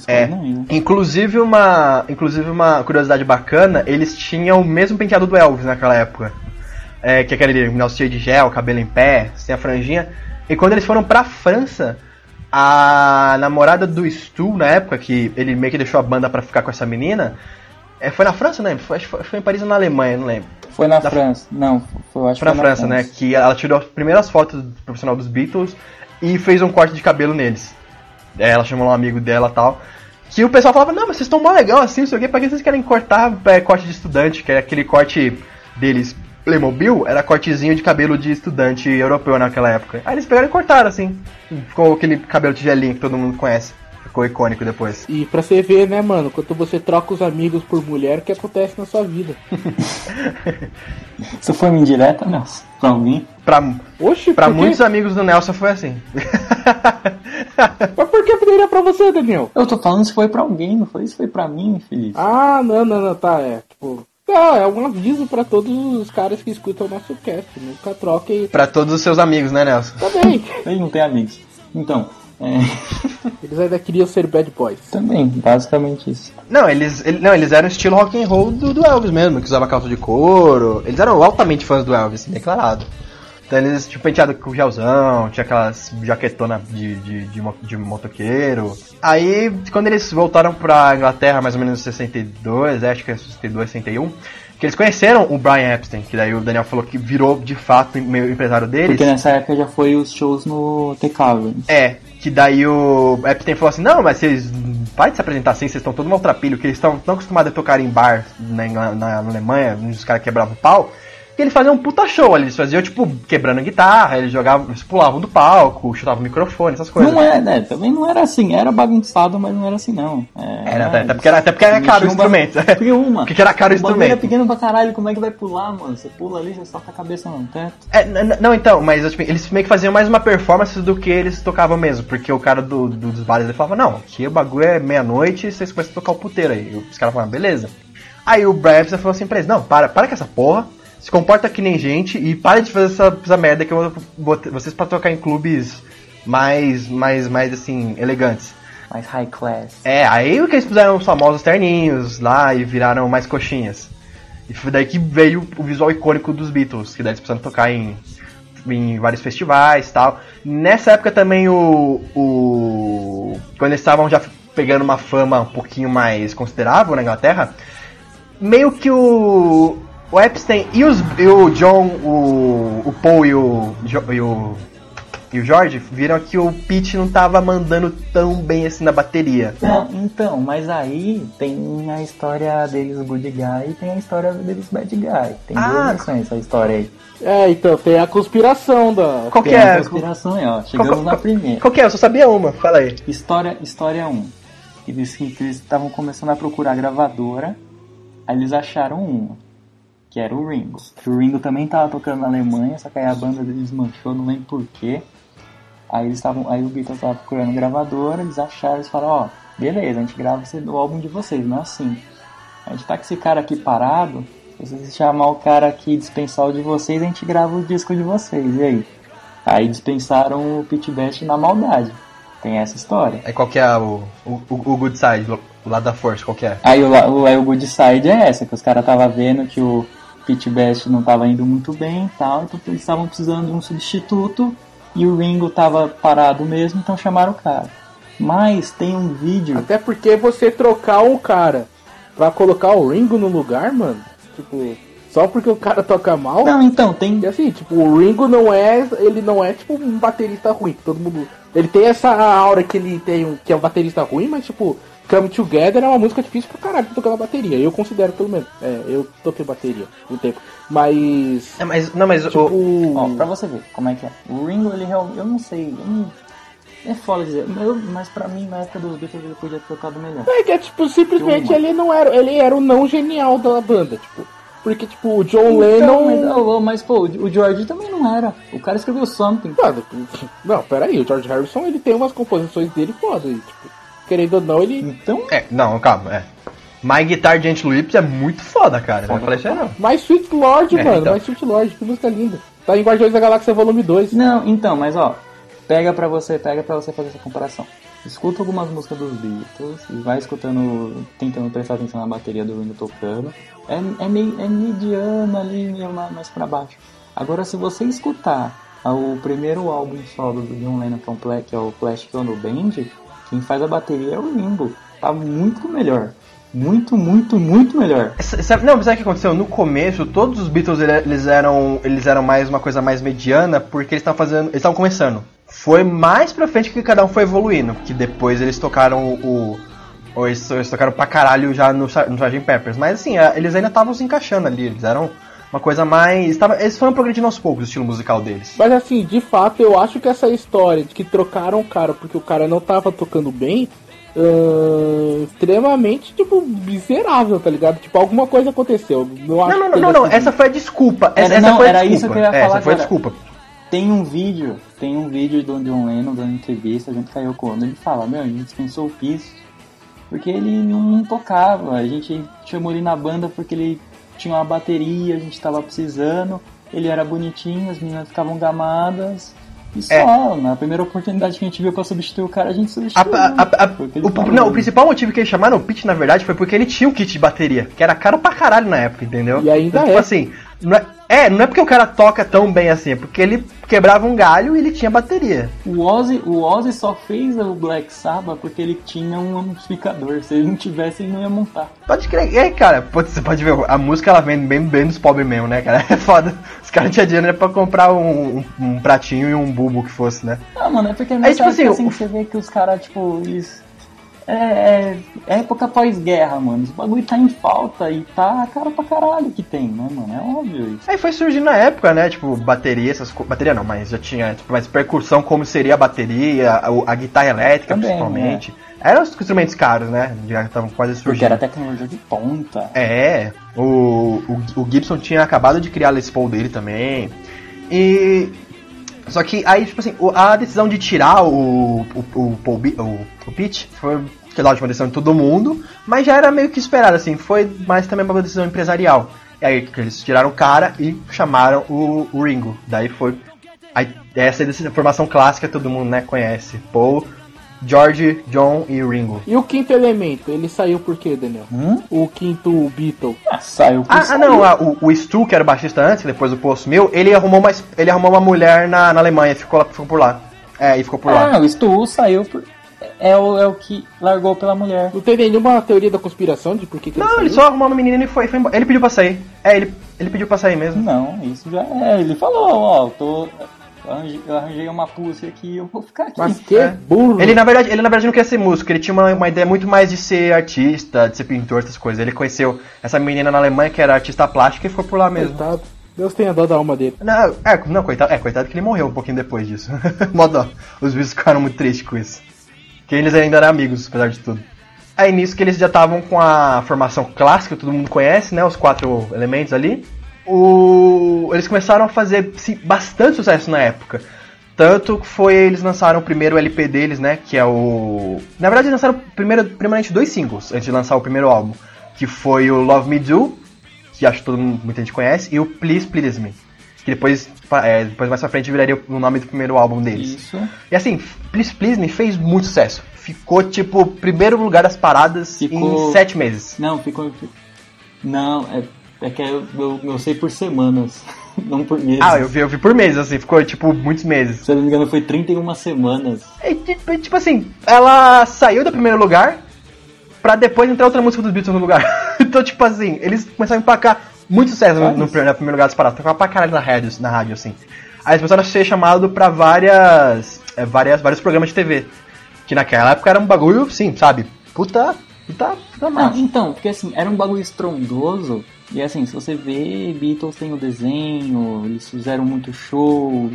D: É.
E: ia.
D: Inclusive uma, inclusive uma curiosidade bacana, eles tinham o mesmo penteado do Elvis naquela época. É, que é aquele negócio cheio de gel, cabelo em pé, sem a franjinha. E quando eles foram pra França, a namorada do Stu, na época, que ele meio que deixou a banda pra ficar com essa menina, é, foi na França, né? Foi, acho que foi, em Paris ou na Alemanha, não lembro.
E: Foi na
D: Da-
E: França. Não, foi, acho foi na
D: França, né? Que ela tirou as primeiras fotos do profissional dos Beatles e fez um corte de cabelo neles. É, Ela chamou um amigo dela e tal. Que o pessoal falava, não, mas vocês estão mó legal assim, não sei o quê, pra que vocês querem cortar é, corte de estudante, que é aquele corte deles Playmobil, era cortezinho de cabelo de estudante europeu naquela época. Aí eles pegaram e cortaram, assim. Ficou aquele cabelo tigelinho que todo mundo conhece. Ficou icônico depois.
F: E pra você ver, né, mano, quando você troca os amigos por mulher, o que acontece na sua vida?
E: Isso foi uma indireta, Nelson? Pra alguém?
D: Pra,
F: Oxi,
D: pra muitos amigos do Nelson foi assim.
F: Mas por que poderia pra você, Daniel?
E: Eu tô falando se foi pra alguém, não foi se foi pra mim, Felipe.
F: Ah, não, não, não, tá, é, tipo... Não, é um aviso pra todos os caras que escutam o nosso cast. Nunca troquem
D: pra todos os seus amigos, né, Nelson?
F: também.
E: Ele não tem amigos. Então, é,
F: Eles ainda queriam ser bad boys.
E: também, basicamente isso.
D: Não, eles, ele- não, eles eram estilo rock and roll do, do Elvis mesmo, que usava calça de couro. Eles eram altamente fãs do Elvis, declarado. Então eles tinham penteado com gelzão, tinha aquelas jaquetona de, de, de, de motoqueiro. Aí, quando eles voltaram pra Inglaterra, mais ou menos em 62, é, acho que é 62, 61, que eles conheceram o Brian Epstein, que daí o Daniel falou que virou de fato meio empresário deles.
E: Porque nessa época já foi os shows no The Caverns.
D: É, que daí o Epstein falou assim, não, mas vocês de se apresentar assim, vocês estão todo maltrapilho, que eles estão tão acostumados a tocar em bar na, na, na Alemanha, onde os caras quebravam o pau, que eles faziam um puta show ali, eles faziam, tipo, quebrando guitarra, eles jogavam, eles pulavam do palco, chutavam o microfone, essas coisas.
E: Não é, né? Também não era assim, era bagunçado, mas não era assim não. É,
D: Era, até, até porque era, até porque era caro o
E: Mexiam ba-
D: instrumento.
E: Porque uma.
D: Porque era caro o
E: o era
D: instrumento.
E: pequeno pra caralho, como é que vai pular, mano? Você pula ali, você solta a cabeça no teto.
D: É, não, então, mas tipo, eles meio que faziam mais uma performance do que eles tocavam mesmo, porque o cara do, do- dos bares ele falava, não, aqui o bagulho é meia-noite e vocês começam a tocar o puteiro aí. E os caras falavam, beleza. Aí o Brian Epstein falou assim pra eles, não, para, para com essa porra, se comporta que nem gente e para de fazer essa, essa merda que eu vou botar vocês pra tocar em clubes mais, mais, mais assim, elegantes.
E: Mais high class.
D: É, aí o que eles fizeram os famosos terninhos lá e viraram mais coxinhas. E foi daí que veio o visual icônico dos Beatles, que daí eles precisaram tocar em, em vários festivais e tal. Nessa época também o. o quando eles estavam já pegando uma fama um pouquinho mais considerável na Inglaterra, meio que o. O Epstein e, os, e o John, o, o Paul e o, e o e o Jorge viram que o Pete não tava mandando tão bem assim na bateria.
E: Não, então, mas aí tem a história deles good guy e tem a história deles bad guy. Tem
D: Ah.
E: duas versões essa história aí.
F: É, então, tem a conspiração da.
D: Qual que
E: Tem a
D: é?
E: conspiração aí, ó. Chegamos
D: Qual-
E: na primeira.
D: Qual que é? Eu só sabia uma, fala aí.
E: História, história 1. Eles que eles estavam começando a procurar gravadora, aí eles acharam uma, que era o Ringo. O Ringo também tava tocando na Alemanha, só que aí a banda deles desmanchou, não lembro porquê. Aí eles estavam, aí o Beatles tava procurando gravadora, eles acharam, eles falaram, ó, beleza, a gente grava o álbum de vocês, não é assim. A gente tá com esse cara aqui parado, se vocês chamar o cara aqui e dispensar o de vocês, a gente grava o disco de vocês, e aí? Aí dispensaram o Pit Best na maldade. Tem essa história.
D: Aí qual que é o, o, o good side, o lado da força, qual que é?
E: Aí o, o, aí o good side é essa, que os caras estavam vendo que o Pit Best não tava indo muito bem e tal, então eles estavam precisando de um substituto e o Ringo tava parado mesmo, então chamaram o cara. Mas tem um vídeo.
F: Até porque você trocar um cara pra colocar o Ringo no lugar, mano, tipo, só porque o cara toca mal.
E: Não, então, tem.
F: E assim, tipo, o Ringo não é. Ele não é tipo um baterista ruim. Todo mundo. Ele tem essa aura que ele tem, que é um baterista ruim, mas tipo, Come Together é uma música difícil pra caralho pra tocar na bateria. Eu considero pelo menos. É, eu toquei bateria um tempo. Mas.
D: É, mas, não, mas
F: Tipo,
D: o,
E: Ó, pra você ver como é que é. O Ringo, ele realmente. Eu não sei. Eu não, é foda dizer. Mas, eu- mas pra mim, na época dos Beatles, ele podia ter tocado melhor.
F: É que é tipo, simplesmente ele não era. Ele era o não genial da banda, tipo. Porque, tipo, o John
E: Então,
F: Lennon.
E: mas, mas, pô, o George também não era. O cara escreveu Something.
F: Mano, não, peraí, o George Harrison ele tem umas composições dele foda. e, Tipo, querendo ou não, ele.
E: Então,
D: É, não, calma, é. My Guitar Gentle Lips é muito foda, cara. Não falei isso aí não.
F: Mais Sweet Lord,
D: É,
F: mano,
D: então.
F: mais Sweet Lord, que música linda. Tá em Guardiões da Galáxia Volume 2.
E: Não, então, mas ó, pega pra você, pega pra você fazer essa comparação. Escuta algumas músicas dos Beatles e vai escutando, tentando prestar atenção na bateria do Ringo tocando. É, é, meio, é mediano ali, meio ma- mais pra baixo. Agora, se você escutar o primeiro álbum solo do John Lennon, que é, um que é o Plastic Ono Band, quem faz a bateria é o Ringo. Tá muito melhor. Muito, muito, muito melhor.
D: Sa- Sabe, não, sabe o que aconteceu? No começo, todos os Beatles ele- eles eram, eles eram mais uma coisa mais mediana porque eles estavam fazendo, eles estavam começando. Foi mais pra frente que cada um foi evoluindo, que depois eles tocaram o, o eles, eles tocaram pra caralho já no, no Sgt. Peppers, mas assim, eles ainda estavam se encaixando ali, eles eram uma coisa mais, tava, eles foram progredindo aos poucos o estilo musical deles.
F: Mas assim, de fato, eu acho que essa história de que trocaram o cara porque o cara não tava tocando bem. ahn, extremamente, tipo, miserável, tá ligado? Tipo, alguma coisa aconteceu. Não, acho
D: Não, não, não, não, essa foi a desculpa. Essa,
E: Era-
D: essa
E: não,
D: foi a
E: era
D: desculpa.
E: isso que eu ia
D: É,
E: falar
D: Essa foi a desculpa.
E: Tem um vídeo, tem um vídeo do John Lennon dando entrevista a Yoko Ono, ele fala, meu, a gente dispensou o Kiss porque ele não tocava, a gente chamou ele na banda porque ele tinha uma bateria, a gente tava precisando, ele era bonitinho, as meninas ficavam gamadas, e só,
D: É.
E: na primeira oportunidade que a gente viu pra substituir o cara, a gente substituiu.
D: a- a- a-
E: o
D: não, o principal motivo que eles chamaram o Pete, na verdade, foi porque ele tinha um kit de bateria, que era caro pra caralho na época, entendeu?
F: E ainda
D: tipo
F: é.
D: assim, Não é, é, não é porque o cara toca tão bem assim, é porque ele quebrava um galho e ele tinha bateria.
E: O Ozzy, o Ozzy só fez o Black Sabbath porque ele tinha um amplificador. Se ele não tivesse, ele não ia montar.
D: Pode crer. E aí, cara, pô, você pode ver, a música ela vem bem, bem dos pobres mesmo, né, cara? É foda. Os caras tinham dinheiro pra comprar um, um, um pratinho e um bulbo que fosse, né?
E: Ah, mano, é porque nessa
D: tipo
E: época,
D: assim,
E: assim,
D: o-
E: você vê que os caras, tipo, eles. É, é, é época pós-guerra, mano. Os bagulho tá em falta e tá caro pra caralho que tem, né, mano? É óbvio isso.
D: Aí foi surgindo na época, né? Tipo, bateria, essas coisas. Bateria não, mas já tinha tipo, mais percussão, como seria a bateria, a, a guitarra elétrica,
E: Também,
D: principalmente. Eram os instrumentos caros, né? Já estavam quase
E: Porque
D: surgindo.
E: era tecnologia de ponta.
D: É, o, o, o Gibson tinha acabado de criar a Les Paul dele também. E. Só que aí, tipo assim, a decisão de tirar o, o, o, Paul o, o Pete foi que é a última decisão de todo mundo, mas já era meio que esperado, assim, foi mais também uma decisão empresarial. E aí eles tiraram o cara e chamaram o, o Ringo. Daí foi. Aí, essa é a formação clássica todo mundo né, conhece. Paul, George, John e Ringo.
F: E o quinto elemento, ele saiu por quê, Daniel?
E: Hum?
F: O quinto Beatle.
E: Ah, saiu por
D: Ah, ah,
E: saiu.
D: não, ah, o, o Stu, que era o baixista antes, depois o Paul assumiu, ele arrumou uma, ele arrumou uma mulher na, na Alemanha, ficou, lá, ficou por lá. É, e ficou por lá.
E: Ah, o Stu saiu por. É o, é o que largou pela mulher.
F: Não tem nenhuma teoria da conspiração de por que, que
D: Não,
F: ele
D: ele só arrumou uma menina e foi, foi embora. Ele pediu pra sair. É, ele, ele pediu pra sair mesmo.
E: Não, isso já é. Ele falou, ó, eu tô. Eu arranjei- Eu arranjei uma pulse aqui eu vou ficar aqui.
F: Mas que
D: É.
F: burro.
D: Ele na, verdade, ele na verdade não queria ser músico, ele tinha uma, uma ideia muito mais de ser artista, de ser pintor, essas coisas. Ele conheceu essa menina na Alemanha que era artista plástica e foi por lá mesmo.
F: Coitado. Deus tenha dó da alma dele.
D: Não, é, não, coitado, é, coitado que ele morreu um pouquinho depois disso. Mó dó. Os bichos ficaram muito tristes com isso. Que eles ainda eram amigos, apesar de tudo. Aí nisso que eles já estavam com a formação clássica, todo mundo conhece, né? Os quatro elementos ali. O... Eles começaram a fazer bastante sucesso na época. Tanto que foi, eles lançaram o primeiro LP deles, né? Que é o. Na verdade, eles lançaram primeiro, primeiramente dois singles antes de lançar o primeiro álbum. Que foi o Love Me Do, que acho que todo mundo, muita gente conhece, e o Please Please Me. Que depois, é, depois mais pra frente viraria o nome do primeiro álbum deles.
E: Isso.
D: E assim, Please Please Me fez muito sucesso. Ficou, tipo, primeiro lugar das paradas
E: Ficou-
D: em sete meses.
E: Não, ficou. Não, é, é que eu, eu, eu sei por semanas, não por meses.
D: Ah, eu vi, eu vi por meses, assim, ficou, tipo, muitos meses.
E: Se eu não me engano, foi 31 semanas.
D: E, tipo, tipo assim, ela saiu do primeiro lugar pra depois entrar outra música dos Beatles no lugar. então, tipo assim, eles começaram a empacar muito sucesso no, no, primeiro lugar das paradas. Tocava pra caralho na rádio, na rádio, assim. Aí eles começaram a ser chamados pra várias, é, várias. vários programas de TV. Que naquela época era um bagulho, sim, sabe? Puta. Puta. puta
E: Não,
D: massa.
E: então, porque assim, era um bagulho estrondoso. E assim, se você vê, Beatles tem o desenho, eles fizeram muito show.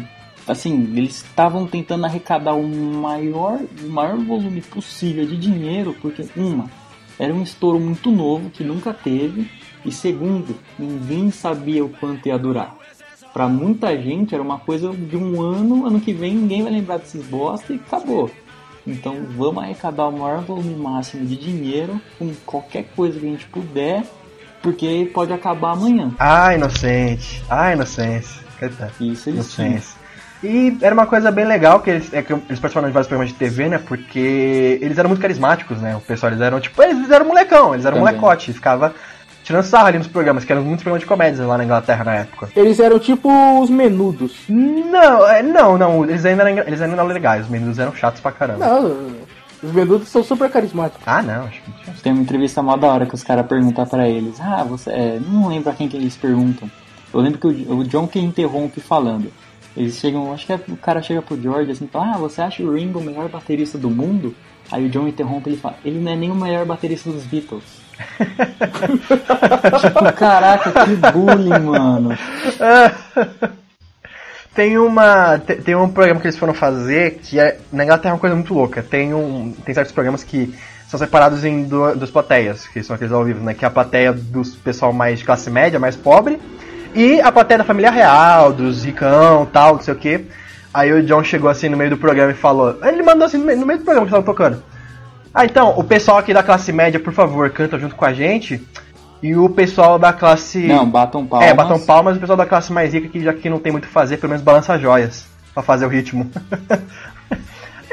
E: Assim, eles estavam tentando arrecadar o maior, o maior volume possível de dinheiro, porque, uma, era um estouro muito novo que nunca teve. E segundo, ninguém sabia o quanto ia durar. Pra muita gente era uma coisa de um ano, ano que vem ninguém vai lembrar desses bosta e acabou. Então vamos arrecadar o maior volume máximo de dinheiro com qualquer coisa que a gente puder, porque pode acabar amanhã.
D: Ah, inocente. Ah, inocência. Coitado.
E: Isso tinham.
D: Inocência. E era uma coisa bem legal que eles, é que eles participaram de vários programas de TV, né? Porque eles eram muito carismáticos, né? O pessoal, eles eram tipo, eles eram molecão, eles eram
E: Também.
D: molecote, ficava tirando sarro ali nos programas, que eram muitos programas de comédia lá na Inglaterra na época.
F: Eles eram tipo os menudos.
D: Não, é, não, não, eles ainda eram, eles ainda eram legais, os meninos eram chatos pra caramba.
F: Não, os menudos são super carismáticos.
D: Ah, não, acho que.
E: Tem uma entrevista mó da hora que os caras perguntam pra eles. Ah, você. É, não lembro a quem que eles perguntam. Eu lembro que o, o John que interrompe falando. Eles chegam, acho que é- o cara chega pro George assim e fala, ah, você acha o Ringo o melhor baterista do mundo? Aí o John interrompe ele fala, ele não é nem o melhor baterista dos Beatles. tipo, caraca, que bullying, mano.
D: Tem uma. Tem, tem um programa que eles foram fazer que é. Na Inglaterra é uma coisa muito louca. Tem um. Tem certos programas que são separados em du- duas plateias, que são aqueles ao vivo, né? Que é a plateia do pessoal mais de classe média, mais pobre, e a plateia da família real, dos ricão tal, não sei o quê. Aí o John chegou assim no meio do programa e falou. Ele mandou assim no meio, no meio do programa que tava tocando. Ah, então, o pessoal aqui da classe média, por favor, canta junto com a gente. E o pessoal da classe.
E: Não, batam palmas.
D: É, batam palmas, o pessoal da classe mais rica que já que não tem muito o fazer, pelo menos balança joias pra fazer o ritmo.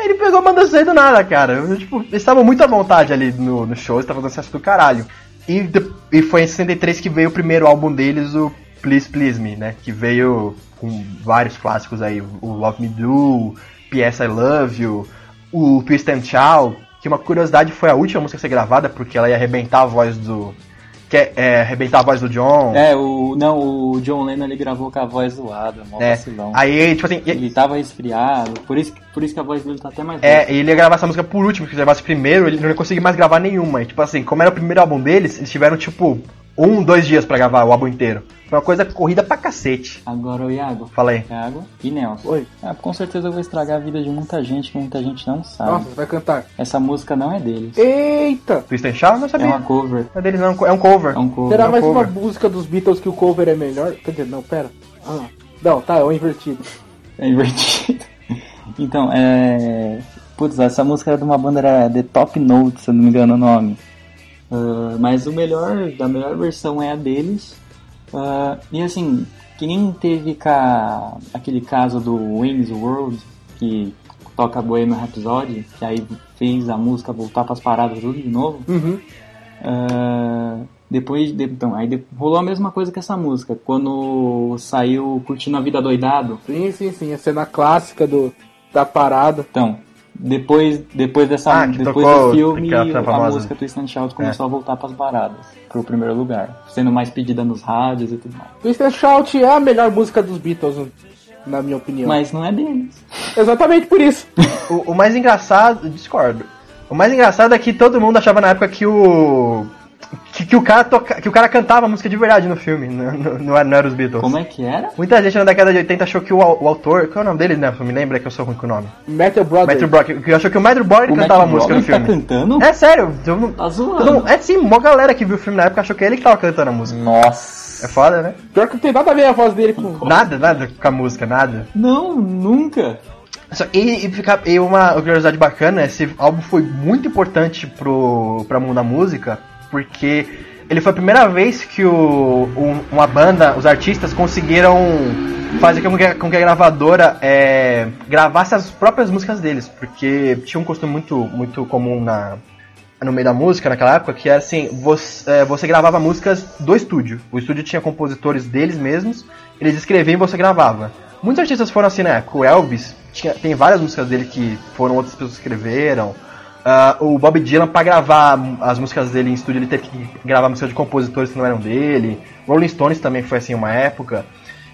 D: Ele pegou e mandou aí do nada, cara. Eu, tipo, eles estavam muito à vontade ali no, no show, estavam sucesso do caralho. E, e foi em 63 que veio o primeiro álbum deles, o Please Please Me, né? Que veio com vários clássicos aí, o Love Me Do, P.S. I Love You, o Twist and Shout, que uma curiosidade foi a última música a ser gravada, porque ela ia arrebentar a voz do... Que é, arrebentar a voz do John.
E: É, o. Não, o John Lennon ele gravou com a voz zoada, mó
D: É.
E: vacilão.
D: Aí, tipo assim, e-
E: Ele tava resfriado, por isso, por isso que a voz dele tá até mais
D: É,
E: rouca.
D: ele ia gravar essa música por último, que se gravasse primeiro, ele não ia conseguir mais gravar nenhuma. E, tipo assim, como era o primeiro álbum deles, eles tiveram, tipo, um, dois dias pra gravar o álbum inteiro. Foi uma coisa corrida pra cacete.
E: Agora o Iago.
D: Fala aí.
E: Iago e Nelson.
F: Oi.
E: Ah, com certeza eu vou estragar a vida de muita gente que muita gente não sabe.
F: Nossa, vai cantar.
E: Essa música não é deles.
F: Eita!
D: Twist and Shout? Não
E: É
D: sabia.
E: uma cover.
D: Não é deles não, é um cover.
E: É um cover.
F: Será
D: é um
F: mais uma
D: cover.
F: música dos Beatles que o cover é melhor? Quer dizer, não, pera. Ah, não, tá, é o invertido.
E: É invertido. Então, é. Putz, essa música era de uma banda, era The Top Notes, se eu não me engano o nome. Ah, mas o melhor, da melhor versão é a deles. Ah, e assim, que nem teve ca... aquele caso do Wayne's World, que toca Bohemian Rhapsody, que aí fez a música voltar pras paradas tudo de novo.
F: Uhum.
E: Ah, depois, de- então, aí de- rolou a mesma coisa que essa música. Quando saiu Curtindo a Vida Doidado,
F: Sim, sim, sim. A cena clássica do, da parada.
E: Então, depois, depois dessa
D: Ah, que
E: depois
D: tocou
E: do filme, a
D: famosa.
E: música Twist and Shout começou a voltar pras baradas, pro primeiro lugar, sendo mais pedida nos rádios e tudo mais.
F: Twist and Shout é a melhor música dos Beatles, na minha opinião.
E: Mas não é deles.
F: Exatamente por isso.
D: O, o mais engraçado, discordo. O mais engraçado é que todo mundo achava na época que o. Que, que o, cara toca, que o cara cantava a música de verdade no filme, não, não, não era, não era os Beatles.
E: Como é que era?
D: Muita gente na década de 80 achou que o, o autor. Qual é o nome dele, né? Me lembra que eu sou ruim com o nome.
F: Matthew Brothers.
D: Matthew Brock. Que achou que o Matthew Brock
E: O
D: cantava a
E: Matt
D: música no
E: Brogdon tá
D: filme.
E: cantando?
D: É sério, todo mundo-
E: Tá zoando.
D: é sim, uma galera que viu o filme na época achou que ele que tava cantando a música.
E: Nossa.
D: É foda, né?
F: Pior que não tem nada a ver a voz dele com.
D: Nada, nada com a música, nada.
E: Não, nunca.
D: Só- E, e, fica- e uma curiosidade bacana, esse álbum foi muito importante pro, pra mundo da música, porque ele foi a primeira vez que o, um- uma banda, os artistas conseguiram fazer com que, a- com que a gravadora é, gravasse as próprias músicas deles, porque tinha um costume muito, muito comum na, no meio da música naquela época, que era assim, você, é, você gravava músicas do estúdio. O estúdio tinha compositores deles mesmos, eles escreviam e você gravava. Muitos artistas foram assim, né? O Elvis, tinha, tem várias músicas dele que foram outras pessoas que escreveram. Ah, o Bob Dylan, pra gravar as músicas dele em estúdio, ele teve que gravar músicas de compositores que não eram dele. Rolling Stones também foi assim uma época.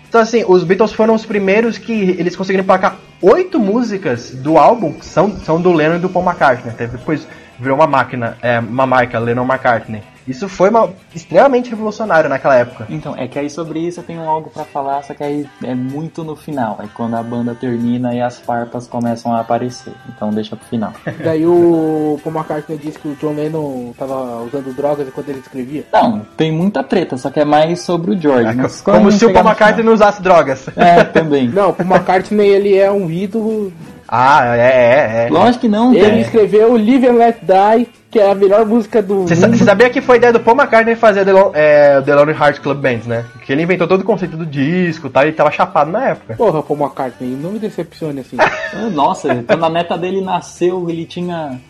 D: Então, assim, os Beatles foram os primeiros que eles conseguiram emplacar oito músicas do álbum que são, são do Lennon e do Paul McCartney. Até depois virou uma máquina, é, uma marca, Lennon McCartney. Isso foi uma, extremamente revolucionário naquela época.
E: Então, é que aí sobre isso eu tenho algo pra falar, só que aí é muito no final. É quando a banda termina e as farpas começam a aparecer. Então deixa pro final.
F: Daí o Paul McCartney disse que o John Lennon tava usando drogas enquanto ele escrevia.
E: Não, tem muita treta, só que é mais sobre o George.
D: É, como se o Paul McCartney não usasse drogas.
E: É, também.
F: Não, o Paul McCartney ele é um ídolo.
D: Ah, é, é, é.
E: Lógico que não,
F: Ele
E: cara.
F: escreveu Live and Let Die, que é a melhor música do
D: Você sa-
F: mundo.
D: você sabia que foi ideia do Paul McCartney fazer The, Lon é, The Lonely Hearts Club Bands, né? Que ele inventou todo o conceito do disco e tal, e ele tava chapado na época.
F: Porra, Paul McCartney, não me decepcione assim.
E: Ah, Nossa, quando a neta dele nasceu, ele tinha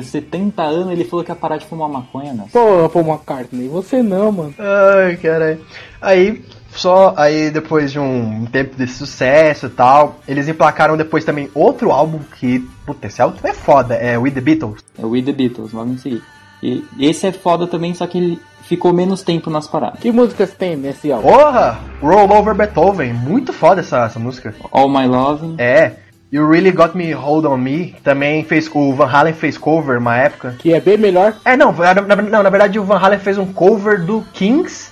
E: 70 anos, ele falou que ia parar de fumar maconha, né?
F: Porra, Paul McCartney, você não, mano.
D: Ai, caralho. Aí, só aí depois de um tempo de sucesso e tal, eles emplacaram depois também outro álbum que, puta, esse álbum é foda, é We The Beatles.
E: É We The Beatles, logo em seguida. E esse é foda também, só que ele ficou menos tempo nas paradas.
F: Que músicas tem nesse álbum?
D: Porra! Roll Over Beethoven, muito foda essa, essa música.
E: All My Love,
D: É. You Really Got Me Hold On Me, também fez, o Van Halen fez cover uma época.
F: Que é bem melhor.
D: É, não, na, na- não, na verdade o Van Halen fez um cover do Kings,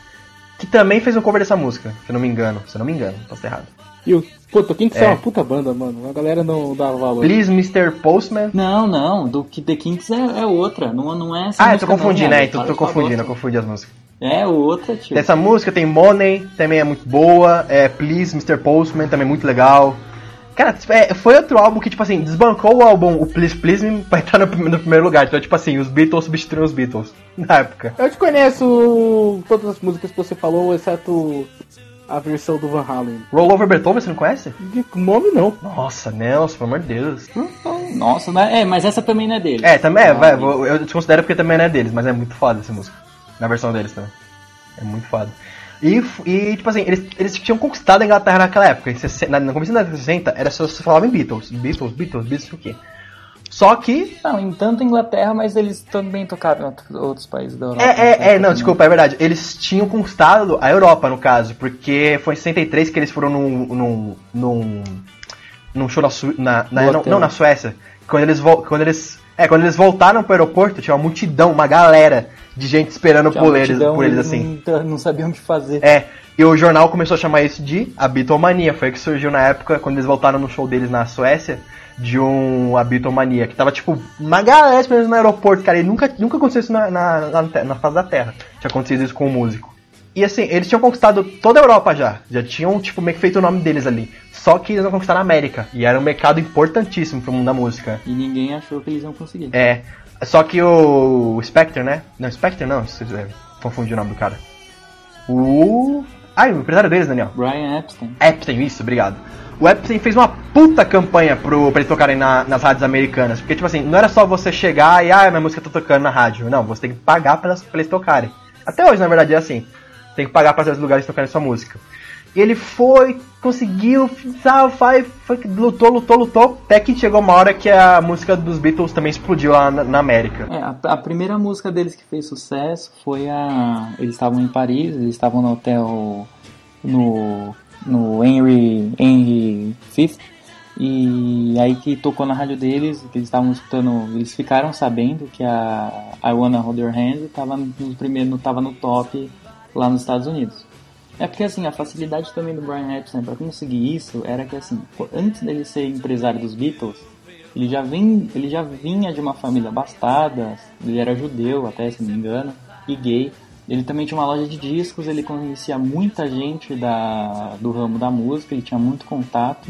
D: que também fez um cover dessa música, se eu não me engano. Se eu não me engano, posso estar errado.
F: E o Puta, Kings é.
D: É.
F: uma puta banda, mano. A galera não dá valor.
D: Please, Mr. Postman.
E: Não, não, do que The Kinks é, é outra, não, não é essa
D: Ah, eu tô
E: não,
D: confundindo, né? Tô, tô confundindo, eu confundi as músicas.
E: É, outra, tio.
D: Essa música tem Money, também é muito boa. É Please, Mr. Postman, também é muito legal. Cara, é, foi outro álbum que, tipo assim, desbancou o álbum, o Please Please Me, pra entrar no, no primeiro lugar. Então, tipo assim, os Beatles substituíram os Beatles na época.
F: Eu te conheço todas as músicas que você falou, exceto a versão do Van Halen.
D: Roll Over Beethoven, você não conhece?
F: De nome não.
D: Nossa, Nelson, pelo amor de Deus.
E: Nossa, né? é, mas essa também não é dele.
D: É, também é, vai, vou- eu desconsidero porque também não é deles, mas é muito foda essa música. Na versão deles também. É muito foda. E, e tipo assim, eles, eles tinham conquistado a Inglaterra naquela época. Em 60, na- no começo da década de 60, era só se falava em Beatles. Beatles, Beatles, Beatles, o quê? Só que.
E: Não, em tanto Inglaterra, mas eles também tocaram em outros, países da Europa.
D: É, é, é, não, desculpa, é verdade. Eles tinham conquistado a Europa, no caso, porque foi em 63 que eles foram num. num. num, num show na, Su- na, na- não, não, na Suécia. Quando eles, quando eles. É, quando eles voltaram pro aeroporto, tinha uma multidão, uma galera de gente esperando por eles, por eles assim.
E: Não, não sabiam o que fazer.
D: É, e o jornal começou a chamar isso de a Beatlemania. Foi que surgiu na época, quando eles voltaram no show deles na Suécia, de um a Beatlemania. Que tava, tipo, uma galera esperando no aeroporto, cara. E nunca, nunca aconteceu isso na, na, na, na face da Terra. Tinha acontecido isso com o músico. E assim, eles tinham conquistado toda a Europa já. Já tinham, tipo, meio que feito o nome deles ali. Só que eles não conquistaram a América. E era um mercado importantíssimo pro mundo da música.
E: E ninguém achou que eles iam conseguir.
D: É. Só que o, Spectre, né? Não, Spectre não, é, confundi o nome do cara. O. Ai, o empresário deles, Daniel.
E: Brian Epstein.
D: Epstein, isso, obrigado. O Epstein fez uma puta campanha pro, pra eles tocarem na- nas rádios americanas. Porque, tipo assim, não era só você chegar e, ah, minha música tá tocando na rádio. Não, você tem que pagar pra, pra eles tocarem. Até hoje, na verdade, é assim. Tem que pagar pra esses lugares tocarem sua música. E ele foi, conseguiu, sabe, foi, foi, lutou, lutou, lutou. Até que chegou uma hora que a música dos Beatles também explodiu lá na, na América.
E: É, a, a primeira música deles que fez sucesso foi a. Eles estavam em Paris, eles estavam no hotel no. No Henry. Henry V. E aí que tocou na rádio deles, que eles estavam escutando. Eles ficaram sabendo que a I Wanna Hold Your Hand tava no primeiro, tava no top lá nos Estados Unidos. É porque assim, a facilidade também do Brian Epstein para conseguir isso era que assim, antes dele ser empresário dos Beatles, ele já, vem, ele já vinha de uma família abastada, ele era judeu até, se não me engano, e gay. Ele também tinha uma loja de discos, ele conhecia muita gente da, do ramo da música, ele tinha muito contato.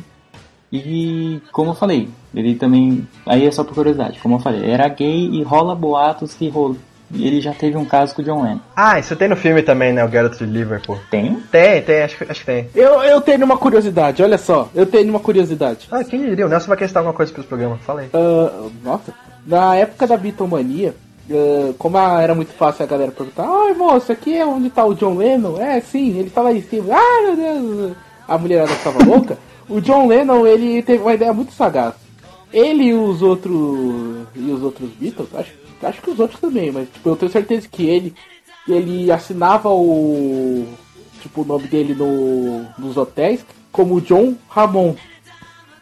E: E, como eu falei, ele também. Aí é só por curiosidade, como eu falei, era gay e rola boatos que rola. Ele já teve um caso com o John Lennon.
D: Ah, isso tem no filme também, né? O Garot de Liverpool.
E: Tem?
D: Tem, tem, acho, que- acho que tem.
F: Eu, eu tenho uma curiosidade, olha só. Eu tenho uma curiosidade.
D: Ah, quem diria? O Nelson vai querer alguma coisa pros programas. Fala aí.
F: Ah, nossa, na época da Beatlemania, ah, como era muito fácil a galera perguntar, ai moço, aqui é onde tá o John Lennon? É, sim, ele tá lá em cima. Ah, meu Deus, a mulherada ficava louca. O John Lennon, ele teve uma ideia muito sagaz. Ele e os outros e os outros Beatles, acho, acho que os outros também, mas tipo, eu tenho certeza que ele ele assinava o tipo o nome dele no, nos hotéis como John Ramon.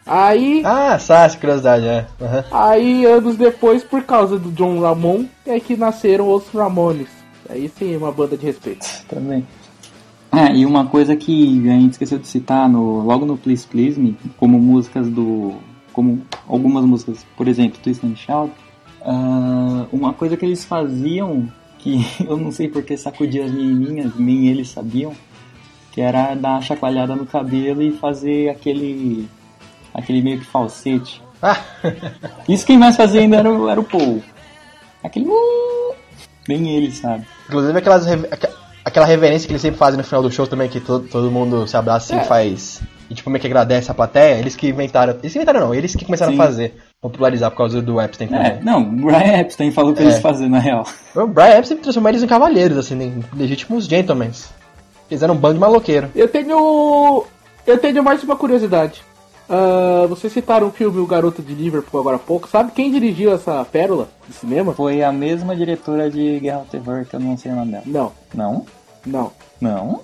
F: Aí
D: Ah, só essa curiosidade, é. Aham.
F: Aí, anos depois, por causa do John Ramon, é que nasceram os Ramones. Aí sim, uma banda de respeito.
E: Também. Ah, e uma coisa que a gente esqueceu de citar no, logo no Please Please Me, como músicas do. como algumas músicas, por exemplo, Twist and Shout, ah, uma coisa que eles faziam, que eu não sei porque sacudia as menininhas, nem eles sabiam, que era dar uma chacoalhada no cabelo e fazer aquele. Aquele meio que falsete.
D: Ah,
E: Isso quem mais fazia ainda era, o- era o Paul. Aquele. Nem ele, sabe?
D: inclusive aquelas, aquela reverência que eles sempre fazem no final do show também, que todo, todo mundo se abraça
F: É.
D: e faz. E tipo, meio que agradece a plateia, eles que inventaram. Eles que inventaram não, eles que começaram
E: Sim.
D: a fazer, popularizar por causa do Epstein também.
E: É, não, o Brian Epstein falou pra
D: É.
E: eles fazerem, na real.
D: O Brian Epstein transformou eles em cavalheiros, assim, em legítimos gentlemen. Fizeram um bando de maloqueiro.
F: Eu tenho. Eu tenho mais uma curiosidade. Ah, vocês citaram o filme O Garoto de Liverpool agora há pouco. Sabe quem dirigiu essa pérola de cinema?
E: Foi a mesma diretora de Guerra ao Terror, que eu não sei o nome dela.
F: Não,
E: Não?
F: não.
E: Não?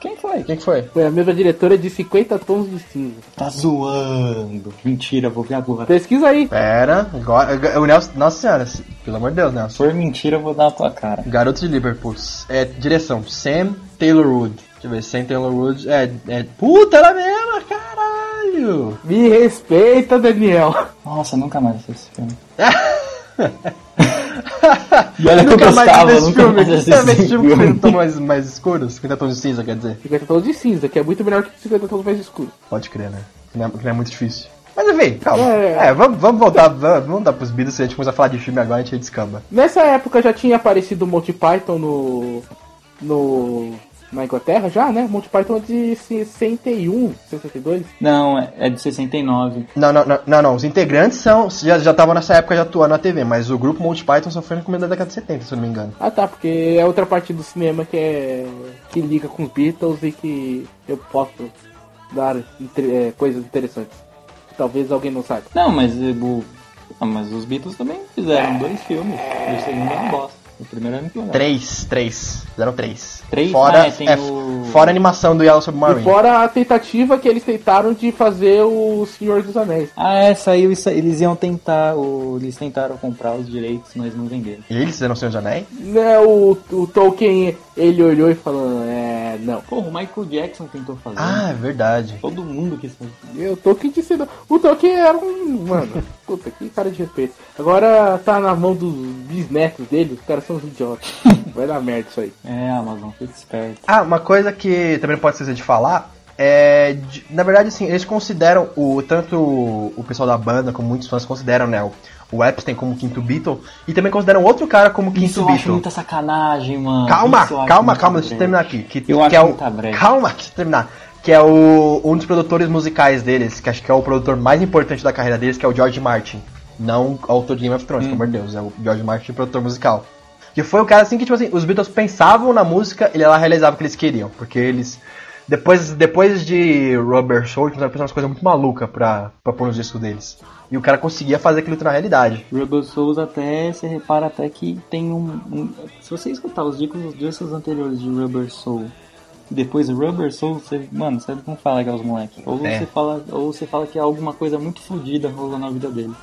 E: Quem foi?
D: Quem que foi?
F: Foi a mesma diretora de 50 Tons de Cinza.
E: Tá zoando. Mentira, vou ver agora.
F: Pesquisa aí.
D: Pera, agora. O Nelson. Nossa senhora, pelo amor de Deus,
E: Se
D: Nelson.
E: for mentira, eu vou dar na tua cara.
D: Garoto de Liverpool. É, direção, Sam Taylor Wood. Deixa eu ver, Sam Taylor Wood. É, é. Puta, ela mesma, caralho!
F: Me respeita, Daniel.
E: Nossa, nunca mais assisti esse filme. E olha que eu
D: nunca mais
E: gostava, nunca
D: filme.
E: mais assisti
D: esse filme com
E: filme.
D: tons mais, mais escuros? 50 tons de cinza, quer dizer?
F: 50 Tons de Cinza, que é muito melhor que 50 Tons mais escuros.
D: Pode crer, né? Que não é, que não é muito difícil. Mas enfim, calma.
F: É.
D: É, vamos, vamos voltar, vamos, vamos dar pros Beatles, se a gente começar a falar de filme agora, a gente descamba.
F: Nessa época já tinha aparecido o Monty Python no. no. Na Inglaterra já, né? Monty Python é de 61, 62.
E: Não, é- é de 69.
D: Não, não, não, não, não, Os integrantes são. Já já estavam nessa época já atuando na TV, mas o grupo Monty Python só foi no começo da década de 70, se eu não me engano.
F: Ah tá, porque é outra parte do cinema que é. que liga com os Beatles e que eu posso dar entre- é, coisas interessantes. Talvez alguém não saiba.
E: Não, mas, o- mas os Beatles também fizeram dois filmes. O segundo é uma bosta. O primeiro é muito legal.
D: Três, três. Fizeram três.
E: Três?
D: Fora,
E: Ah, é, tem
D: é,
E: o-
D: fora a animação do Yellow Submarine.
F: E fora a tentativa que eles tentaram de fazer o Senhor dos Anéis.
E: Ah, é, saiu isso. Eles iam tentar. O, eles tentaram comprar os direitos, mas não venderam.
D: E eles fizeram o Senhor dos Anéis?
F: Né, o, o Tolkien, ele olhou e falou, é, não.
E: Porra, o Michael Jackson tentou fazer.
D: Ah, é verdade.
E: Todo mundo quis fazer.
F: O Tolkien disse não. O Tolkien era um. Mano, puta, que cara de respeito. Agora tá na mão dos bisnetos dele, os caras são os idiotas. Vai dar merda isso aí.
E: É, Amazon, fica esperto.
D: Ah, uma coisa que também não pode esquecer de falar é. de- na verdade, assim, eles consideram o. Tanto o pessoal da banda como muitos fãs consideram, né? O, o Epstein como quinto Beatle e também consideram outro cara como quinto
E: Isso eu acho
D: Beatle.
E: muita sacanagem, mano.
D: Calma,
E: Isso
D: calma,
E: muita
D: calma, deixa eu terminar aqui. Que,
E: Eu
D: que
E: acho
D: é o. Calma, deixa eu terminar. Que é o, um dos produtores musicais deles, que acho que é o produtor mais importante da carreira deles, que é o George Martin. Não o autor de Game of Thrones,
E: Hum.
D: pelo amor de Deus, é o George Martin, produtor musical. Que foi o cara assim que, tipo assim, os Beatles pensavam na música, ele lá realizava o que eles queriam. Porque eles. Depois, depois de Rubber Soul, eles começaram a pensar umas coisas muito malucas pra, pra pôr nos discos deles. E o cara conseguia fazer aquilo na realidade.
E: Rebel Souls até, você repara até que tem um, um- Se você escutar os discos, os discos anteriores de Rubber Soul e depois Rubber Soul, você, mano, sabe como fala que é os moleques? Ou,
D: É.
E: você fala, ou você fala que é alguma coisa muito fodida rolando na vida deles.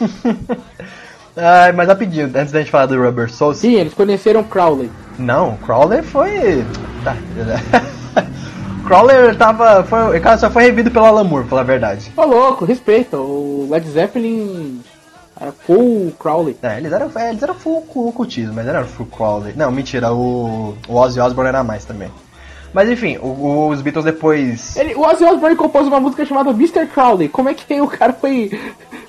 D: Ai, mas rapidinho, antes da gente falar do Rubber Soul,
F: Sim, eles conheceram Crowley.
D: Não, Crawler foi. Tá. Crawler tava. Foi, o cara só foi revido pelo Alan Moore, pra falar a verdade.
F: Ô louco, respeita. O Led Zeppelin era full Crowley.
D: É, eles eram, é, eles eram full cu- cultismo, mas eram full Crawler. Não, mentira, o, o Ozzy Osbourne era mais também. Mas enfim, o- os Beatles depois.
F: Ele, o Ozzy Osbourne compôs uma música chamada Mr. Crowley. Como é que o cara foi.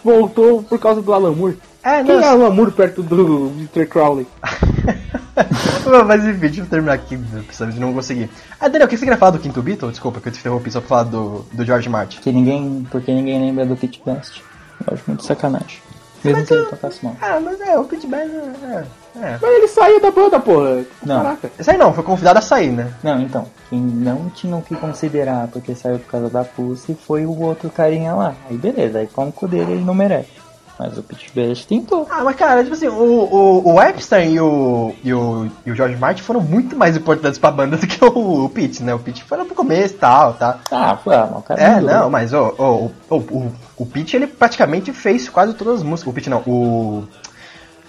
F: voltou por causa do Alan Moore?
D: É,
F: Quem
D: não.
F: é Alan Moore perto do Mr. Crowley?
D: mas enfim, deixa eu terminar aqui, de não conseguir. Ah, Daniel, o que você queria falar do quinto Beatle? Desculpa que eu te interrompi só pra falar do, do George Martin.
E: Porque ninguém, porque ninguém lembra do Pit Best. Eu acho muito sacanagem. Mesmo se ele tocasse mal.
D: Ah, mas é, o Pete Best é. É.
F: Mas ele saiu da banda, porra.
E: Não.
F: Caraca.
D: Aí não, foi convidado a sair, né?
E: Não, então, quem não tinham que considerar porque saiu por causa da Pussy foi o outro carinha lá. Aí beleza, aí como o dele ele não merece. Mas o Pit Best tentou.
D: Ah, mas cara, tipo assim, o, o, o Epstein e o, e, o, e o George Martin foram muito mais importantes pra banda do que o, o Pete, né? O Pete foi lá pro começo e tal, tá?
E: Ah, foi, ah, mas o cara
D: É,
E: mudou.
D: não, mas o, o, o, o, o Pete, ele praticamente fez quase todas as músicas. O Pete não, o.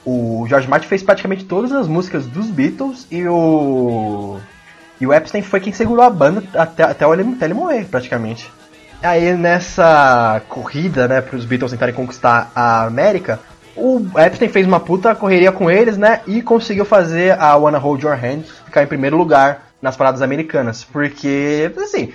D: O George Martin fez praticamente todas as músicas dos Beatles e o. E o Epstein foi quem segurou a banda até, até, ele, até ele morrer, praticamente. Aí nessa corrida, né, pros Beatles tentarem conquistar a América, o Epstein fez uma puta correria com eles, né, e conseguiu fazer a Wanna Hold Your Hand ficar em primeiro lugar nas paradas americanas. Porque, assim,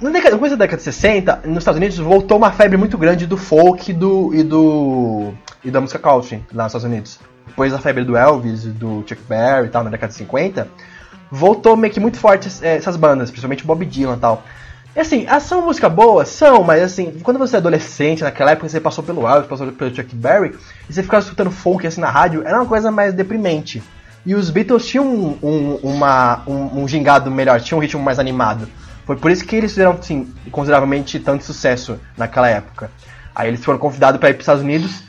D: na década, no começo da década de 60, nos Estados Unidos voltou uma febre muito grande do folk e do, e do e da música country lá nos Estados Unidos. Depois da febre do Elvis, do Chuck Berry e tal, na década de 50, voltou meio que muito forte eh, essas bandas, principalmente Bob Dylan e tal. E assim, ah, são músicas boas? São, mas assim, quando você é adolescente, naquela época você passou pelo Elvis, passou pelo Chuck Berry, e você ficava escutando folk assim na rádio, era uma coisa mais deprimente. E os Beatles tinham um, um, uma, um, um gingado melhor, tinham um ritmo mais animado. Foi por isso que eles fizeram, assim, consideravelmente tanto sucesso naquela época. Aí eles foram convidados para ir para os Estados Unidos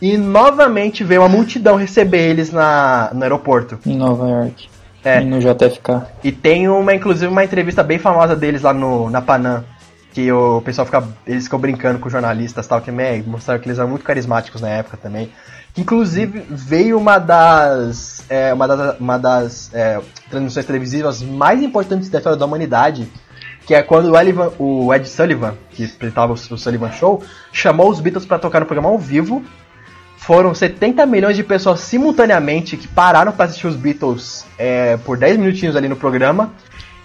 D: e novamente veio uma multidão receber eles na, no aeroporto.
E: Em Nova York.
D: É.
E: E no JFK.
D: E tem uma, inclusive, uma entrevista bem famosa deles lá no, na Panam. Que o pessoal fica. Eles ficam brincando com jornalistas e tal, que é, mostraram que eles eram muito carismáticos na época também. Que, inclusive veio uma das. é, uma das, uma das é, transmissões televisivas mais importantes da história da humanidade. Que é quando o, Elivan- o Ed Sullivan, que apresentava o, Sullivan Show, chamou os Beatles para tocar no programa ao vivo. Foram 70 milhões de pessoas simultaneamente que pararam para assistir os Beatles é, por 10 minutinhos ali no programa.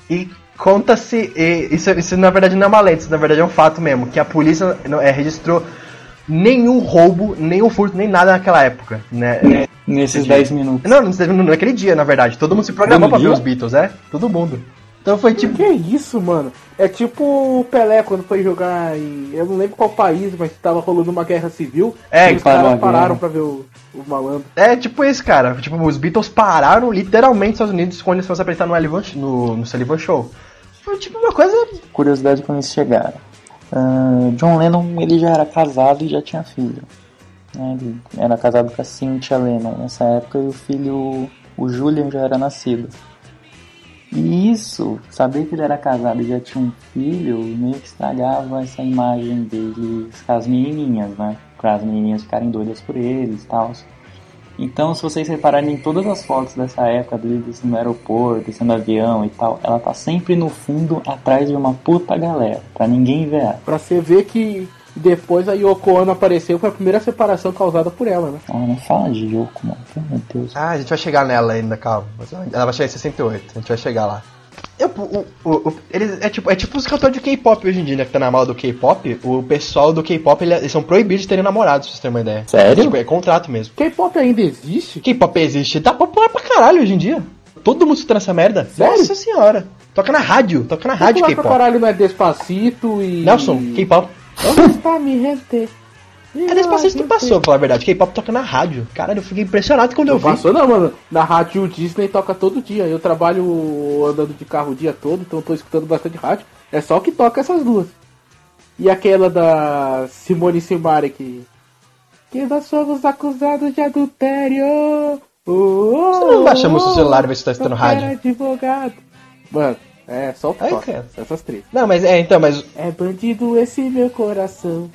D: E conta-se, isso, isso na verdade não é uma lenda, isso na verdade é um fato mesmo, que a polícia não- é, registrou nenhum roubo, nenhum furto, nem nada naquela época, né?
E: Nesses
D: Entendi.
E: 10 minutos.
D: Não, não, não naquele dia, na verdade. Todo mundo se programou pra ver os Beatles, é? Todo mundo. Então foi tipo.
F: Que isso, mano? É tipo o Pelé quando foi jogar em. Eu não lembro qual país, mas tava rolando uma guerra civil.
D: É,
F: e os caras
E: guerra.
F: pararam pra ver o, o malandro.
D: É tipo isso, cara. Tipo, os Beatles pararam literalmente nos Estados Unidos quando eles foram se apresentar no, Sullivan- no, no Sullivan Show. Foi tipo uma coisa.
E: Curiosidade quando eles chegaram. Ah, John Lennon ele já era casado e já tinha filho. né? Ele era casado com a Cynthia Lennon nessa época e o filho, o Julian, já era nascido. E isso, saber que ele era casado e já tinha um filho, meio que estragava essa imagem deles com as menininhas, né? Para as menininhas ficarem doidas por eles e tal. Então, se vocês repararem em todas as fotos dessa época, dele descendo no aeroporto, descendo avião e tal, ela tá sempre no fundo, atrás de uma puta galera, pra ninguém ver.
F: Pra você ver que depois a Yoko Ono apareceu, foi a primeira separação causada por ela, né?
E: Ah, não fala de Yoko, mano, pelo amor de Deus.
D: Ah, a gente vai chegar nela ainda, calma. Ela vai chegar em 68, a gente vai chegar lá. Eu, o, o, o- eles, é, tipo, é tipo os cantores de K-pop hoje em dia, né? Que tá na moda do K-pop. O pessoal do K-pop, ele- eles são proibidos de terem namorados, pra vocês terem uma ideia.
E: Sério?
D: Tipo, é contrato mesmo.
F: K-pop ainda existe?
D: K-pop existe, tá popular pra caralho hoje em dia. Todo mundo escutando essa merda.
F: Sério?
D: Nossa senhora. Toca na rádio, toca na rádio K-pop.
F: caralho não é Despacito e...
D: Nelson, K-pop.
F: Vamos pra me render.
D: É Despacito não passou, pra falar a verdade. K-pop toca na rádio. Caralho, eu fiquei impressionado quando eu
F: Não
D: vi.
F: passou não, mano. Na rádio Disney toca todo dia. Eu trabalho andando de carro o dia todo, então eu tô escutando bastante rádio. É só que toca essas duas. E aquela da Simone Simari que... Que nós somos acusados de adultério. Oh,
D: Você não baixa muito o celular e vê se tá escutando
F: eu
D: rádio?
F: advogado. Mano, é só o que
D: Ai, cara.
F: Essas três.
D: Não, mas é, então, mas
F: É bandido esse meu coração.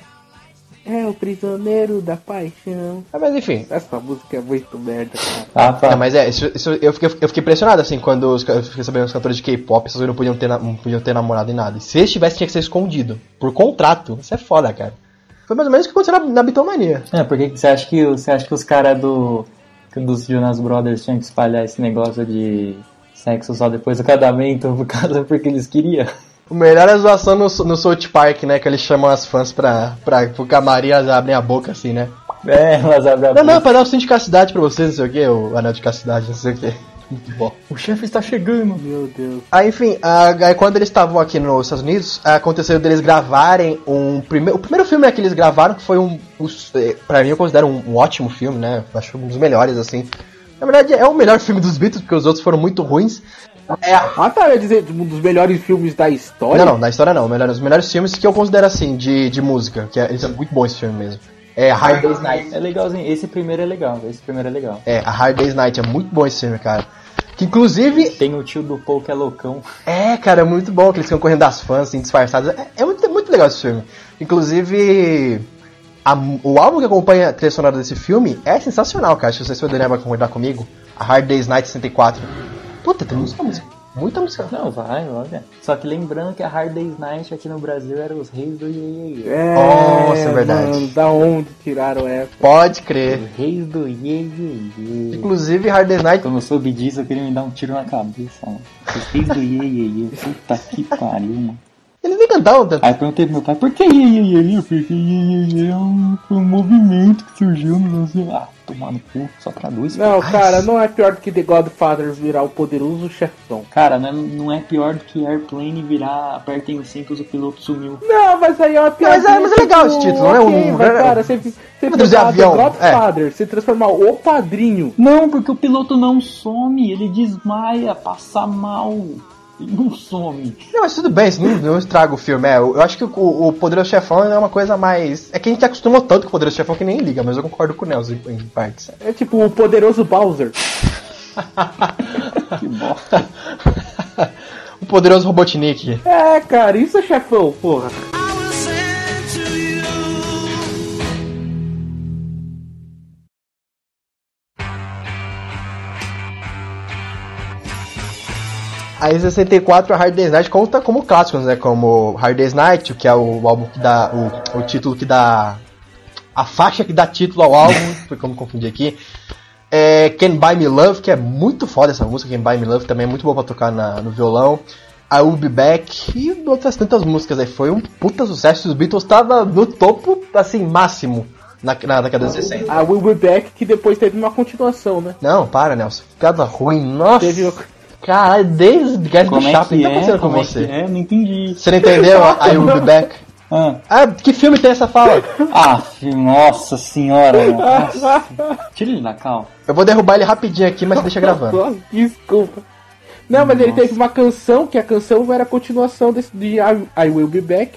F: É o prisioneiro da paixão.
D: Ah, Mas enfim.
F: Essa música é muito merda, cara.
E: Ah, tá.
D: Não, mas é, isso, isso- eu, fiquei, eu fiquei impressionado, assim, quando os, eu fiquei sabendo que os cantores de K-pop, essas coisas não podiam, ter, não podiam ter namorado em nada. E se eles tivessem, tinha que ser escondido. Por contrato. Isso é foda, cara. Foi mais ou menos o que aconteceu na, na Bitomania.
E: É, por que que você acha que, você acha que os caras do, dos Jonas Brothers tinham que espalhar esse negócio de sexo só depois do casamento por causa porque eles queriam?
D: O melhor é a zoação no, no South Park, né? Que eles chamam as fãs pra, pra, pro camarim e elas abrem a boca assim, né?
E: É, elas abrem a
D: Não, não,
E: boca.
D: pra dar o cinto de castidade pra vocês, não sei o que, o anel de castidade, não sei o que.
E: Muito bom. O chefe está chegando.
F: Meu Deus.
D: Aí, enfim, a- aí quando eles estavam aqui nos Estados Unidos, aconteceu deles gravarem um primeiro. O primeiro filme que eles gravaram que foi um. os- eh, Pra mim, eu considero um, um ótimo filme, né? Acho um dos melhores, assim. Na verdade, é o melhor filme dos Beatles, porque os outros foram muito ruins. É a
F: Ah, tá, eu ia dizer, um dos melhores filmes da história.
D: Não, não, da história não. Melhor, os melhores filmes que eu considero assim, de, de música. Que é, eles são muito bons esse filme mesmo. É Hard Day's Night.
E: É legalzinho. Esse primeiro é legal. Esse primeiro é legal.
D: É, a Hard Day's Night é muito bom esse filme, cara. Que inclusive.
E: Tem o tio do Paul que é loucão.
D: É, cara, é muito bom que eles ficam correndo das fãs, assim, disfarçados. É, é muito, muito legal esse filme. Inclusive. A- o álbum que acompanha a trilha sonora desse filme é sensacional, cara. Acho que vocês poderiam concordar comigo. A Hard Day's Night 64. Puta, tem muita música. Muita música.
E: Não, vai, olha. Só que lembrando que a Hard Day's Night aqui no Brasil era os reis do Iê.
F: É,
D: Nossa, é verdade.
F: Mano, da onde tiraram essa?
D: Pode crer.
E: Os reis do Iê.
D: Inclusive, Hard Day's Night
E: Quando eu soube disso, eu queria me dar um tiro na cabeça, mano. Os reis do Iê. Puta que pariu, mano.
D: Eles nem cantavam tanto.
E: Aí eu perguntei pro meu pai, por que Iê, Iê, Iê, Iê? Porque Iê, Iê, Iê é um, um movimento que surgiu no Brasil. Ah, tomar no cu, só traduz.
F: Não,
E: cara.
F: cara, não é pior do que The Godfather virar o poderoso chefão.
E: Cara, não é, não é pior do que Airplane virar apertem os cintos, o piloto sumiu.
F: Não, mas aí é uma piada.
D: mas é- mas é legal esse título, não é um-
F: Mas,
D: é-
F: cara, você, você pegar
D: avião,
F: The Godfather, você transformar o padrinho.
E: Não, porque o piloto não some, ele desmaia, passa mal. Ele não some.
D: Não, mas tudo bem, isso não, não estraga o filme. É, eu, eu acho que o, o Poderoso Chefão é uma coisa mais. É que a gente acostumou tanto com o Poderoso Chefão que nem liga, mas eu concordo com o Nelson em, em partes.
F: É tipo o poderoso Bowser.
E: Que bosta.
D: o Poderoso Robotnik.
F: É, cara, isso é chefão, porra.
D: Aí em 64 a Hard Day's Night conta como clássicos, né? Como Hard Day's Night, que é o álbum que dá. O, o título que dá. A faixa que dá título ao álbum, foi como confundir aqui. É Can Buy Me Love, que é muito foda essa música, Can Buy Me Love também é muito boa pra tocar na- no violão. I Will Be Back e outras tantas músicas aí. Foi um puta sucesso. Os Beatles tava no topo, assim, máximo na, na década de 60.
F: A Will Be Back, que depois teve uma continuação, né?
D: Não, para, Nelson. Piada ruim, nossa.
F: Teve,
D: Caralho, desde o Guys do
E: Como é
D: Shopping,
E: que
D: tá
E: é?
D: acontecendo com
E: Como é
D: você?
E: é? Não entendi.
D: Você não entendeu? I will be back.
E: Ah,
D: Ah, que filme tem essa fala?
E: ah nossa senhora. Nossa. Tira ele da cal.
D: Eu vou derrubar ele rapidinho aqui, mas deixa gravando.
F: Desculpa. Não, mas ele
E: Nossa.
F: teve uma canção, que a canção era a continuação desse, de I, I Will Be Back.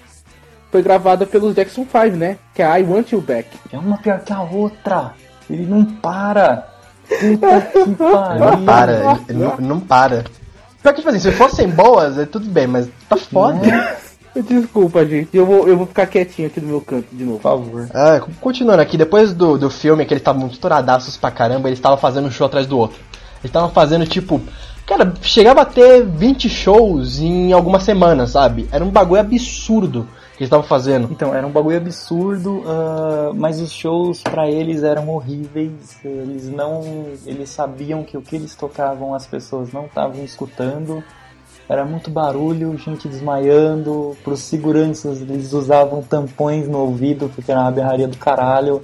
F: Foi gravada pelos Jackson 5, né? Que é I Want You Back.
E: É uma pior que a outra. Ele não para. Puta que pariu.
D: Não para, não, não para. Pior que, tipo assim, se fossem boas, é tudo bem, mas tá foda.
F: Desculpa, gente. Eu vou, eu vou ficar quietinho aqui no meu canto de novo.
E: Por favor.
D: Ah, continuando aqui, depois do, do filme, que eles estavam estouradaços pra caramba, eles estavam fazendo um show atrás do outro. Eles estavam fazendo, tipo... Cara, chegava a ter 20 shows em algumas semanas, sabe? Era um bagulho absurdo que estavam fazendo.
E: Então, era um bagulho absurdo, ah, mas os shows pra eles eram horríveis. Eles não. Eles sabiam que o que eles tocavam as pessoas não estavam escutando. Era muito barulho, gente desmaiando. Pros seguranças, eles usavam tampões no ouvido, porque era uma berraria do caralho.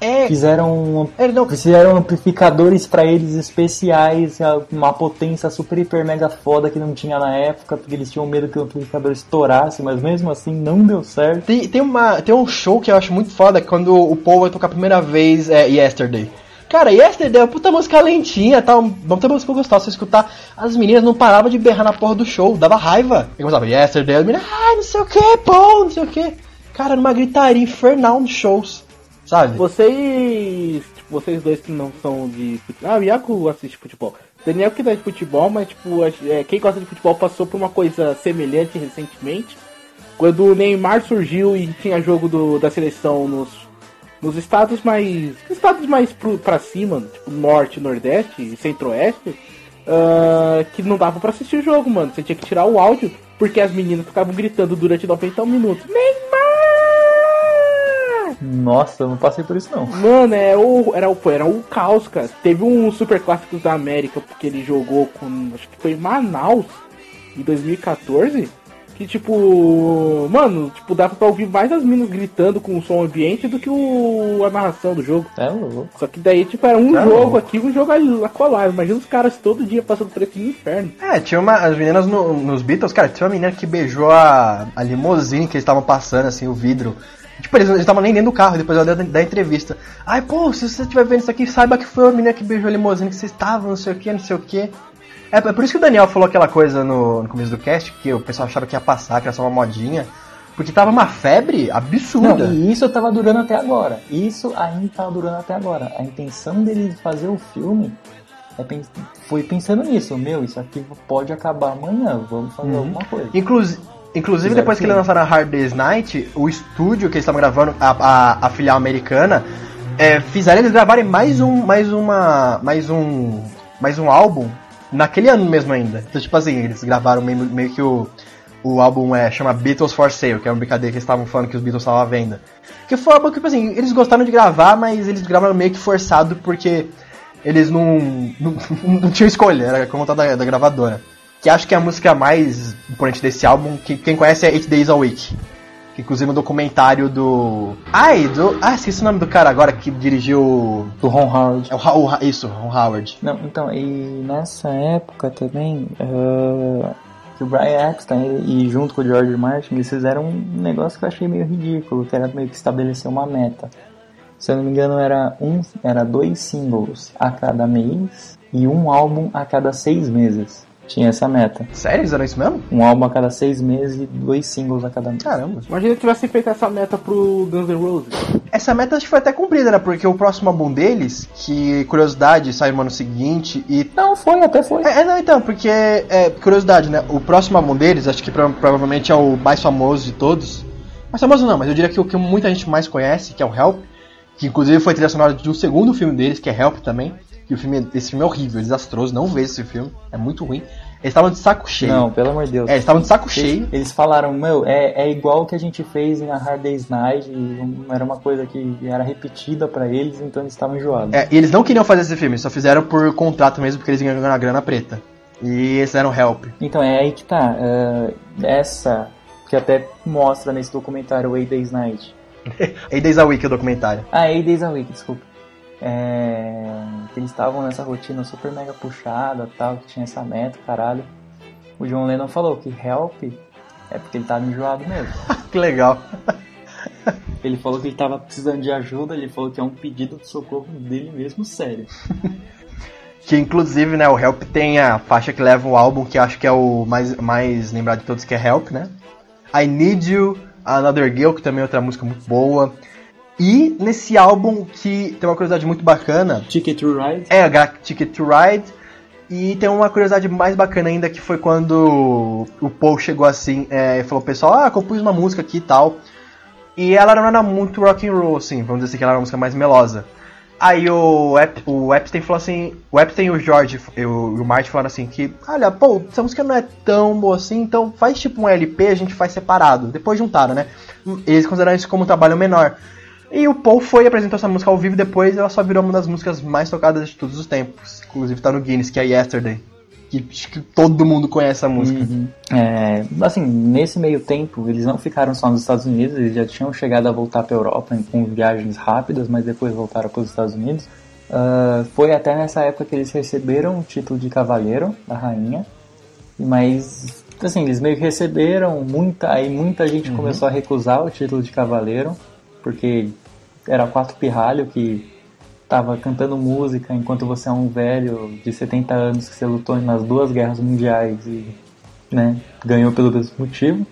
D: É,
E: Fizeram,
D: é, não,
E: fizeram amplificadores pra eles especiais, uma potência super hiper mega foda que não tinha na época, porque eles tinham medo que o amplificador estourasse, mas mesmo assim não deu certo.
D: Tem, tem, uma, tem um show que eu acho muito foda quando o Paul vai tocar a primeira vez é, Yesterday. Cara, Yesterday é uma puta música lentinha, tá? Uma puta música gostosa. Você escutar, as meninas não paravam de berrar na porra do show, dava raiva. Eu começava Yesterday, as meninas, ai, não sei o que, Paul, não sei o que. Cara, numa gritaria infernal nos shows, sabe?
F: Vocês. Tipo, vocês dois que não são de. Ah, o Iaco assiste futebol. Daniel que dá de futebol, mas tipo, é, quem gosta de futebol passou por uma coisa semelhante recentemente. Quando o Neymar surgiu e tinha jogo do, da seleção nos, nos estados mais. estados mais pro, pra cima, tipo norte, nordeste e centro-oeste. ah, que não dava pra assistir o jogo, mano. Você tinha que tirar o áudio, porque as meninas ficavam gritando durante 90 minutos. Neymar!
E: Nossa, eu não passei por isso não.
F: Mano, é o, era, o, era o caos, cara. Teve um Super Clássicos da América, porque ele jogou com. Acho que foi em Manaus, em 2014. Que tipo. Mano, tipo, dava pra ouvir mais as minas gritando com o som ambiente do que o, a narração do jogo.
E: É louco.
F: Só que daí, tipo, era um
E: Tá
F: jogo
E: louco.
F: aqui, um jogo ali, lá colar. Imagina os caras todo dia passando por esse inferno.
D: É, tinha uma. As meninas no- nos Beatles, cara, tinha uma menina que beijou a, a limusine que eles estavam passando, assim, o vidro. Tipo, eles eles estavam nem dentro do carro, depois deu da entrevista. Ai, pô, se você estiver vendo isso aqui, saiba que foi a menina que beijou a limusine que vocês estavam, não sei o que, não sei o que. É, é por isso que o Daniel falou aquela coisa no, no começo do cast, que o pessoal achava que ia passar, que era só uma modinha. Porque tava uma febre absurda.
E: Não, e isso tava durando até agora. Isso ainda tava durando até agora. A intenção deles fazer o filme é foi pensando nisso. Meu, isso aqui pode acabar amanhã. Vamos fazer
D: Uhum.
E: alguma coisa.
D: Inclusive, inclusive
E: Fizeram
D: depois que eles lançaram a Hard Day's Night, o estúdio que eles estavam gravando, a, a, a filial americana, é, fizeram eles gravarem mais um, mais uma, mais um, mais um álbum naquele ano mesmo ainda. Então, tipo assim, eles gravaram meio, meio que o, o álbum é, chama Beatles for Sale, que é uma brincadeira que eles estavam falando que os Beatles estavam à venda. Que foi um álbum que, tipo assim, eles gostaram de gravar, mas eles gravaram meio que forçado porque eles não, não, não tinham escolha, era como tá da, da gravadora. Que acho que é a música mais importante desse álbum, que quem conhece é Eight Days a Week. Que inclusive um documentário do. Ai, do. Ah, esqueci o nome do cara agora que dirigiu.
E: Do Ron Howard.
D: É o, Ha- isso, Ron Howard.
E: Não, então, e nessa época também, que o Brian Epstein e junto com o George Martin, eles fizeram um negócio que eu achei meio ridículo, que era meio que estabelecer uma meta. Se eu não me engano, era, um, era dois singles a cada mês e um álbum a cada seis meses. Tinha essa meta.
D: Sério, eles eram isso mesmo?
E: Um álbum a cada seis meses e dois singles a cada mês.
D: Caramba.
F: Imagina se tivesse feito essa meta pro Guns N' Roses.
D: Essa meta acho que foi até cumprida, né? Porque o próximo álbum deles, que curiosidade, saiu no ano seguinte e
E: Não, foi, até foi.
D: É, é, não, então, porque, é, curiosidade, né? O próximo álbum deles, acho que pro- provavelmente é o mais famoso de todos. Mais famoso não, mas eu diria que o que muita gente mais conhece, que é o Help, que inclusive foi trilha sonora de um segundo filme deles, que é Help também. E o filme, esse filme é horrível, é desastroso, não vejo esse filme, é muito ruim. Eles estavam de saco cheio.
E: Não, pelo amor de Deus.
D: É, eles estavam de saco
E: Eles,
D: cheio.
E: eles falaram, meu, é, é igual o que a gente fez na Hard Day's Night, era uma coisa que era repetida pra eles, então eles estavam enjoados.
D: É, e eles não queriam fazer esse filme, só fizeram por contrato mesmo, porque eles iam ganhar grana preta. E eles eram Help.
E: Então é aí que tá. é, essa que até mostra nesse documentário Eight Days Night.
D: Eight Days a Week, o documentário.
E: Ah, Eight Days a Week, desculpa. É, que eles estavam nessa rotina super mega puxada, tal, que tinha essa meta, caralho. O John Lennon falou que help é porque ele tava enjoado mesmo.
D: que legal.
E: Ele falou que ele tava precisando de ajuda, ele falou que é um pedido de socorro dele mesmo, sério.
D: Que inclusive, né, o Help tem a faixa que leva o álbum, que acho que é o mais, mais lembrado de todos, que é Help, né? I Need You, Another Girl, que também é outra música muito boa. E nesse álbum que tem uma curiosidade muito bacana.
E: Ticket to Ride?
D: É, a Ticket to Ride. E tem uma curiosidade mais bacana ainda que foi quando o Paul chegou assim é, e falou pessoal, ah, compus uma música aqui e tal. E ela não era muito rock and roll, assim, vamos dizer assim, que ela era uma música mais melosa. Aí o, Ep, o Epstein falou assim, o Epstein e o George e o, o Martin falaram assim que, olha, pô, essa música não é tão boa assim, então faz tipo um LP, a gente faz separado. Depois juntaram, né? Eles consideraram isso como um trabalho menor. E o Paul foi e apresentou essa música ao vivo depois ela só virou uma das músicas mais tocadas de todos os tempos. Inclusive tá no Guinness, que é Yesterday. Que, que todo mundo conhece a música.
E: Uhum. É, assim, nesse meio tempo, eles não ficaram só nos Estados Unidos, eles já tinham chegado a voltar para Europa com viagens rápidas, mas depois voltaram para os Estados Unidos. Uh, foi até nessa época que eles receberam o título de cavaleiro da rainha, mas assim, eles meio que receberam, muita, aí muita gente uhum. começou a recusar o título de cavaleiro, porque era quatro pirralho que tava cantando música enquanto você é um velho de 70 anos que você lutou nas duas guerras mundiais e né, ganhou pelo mesmo motivo.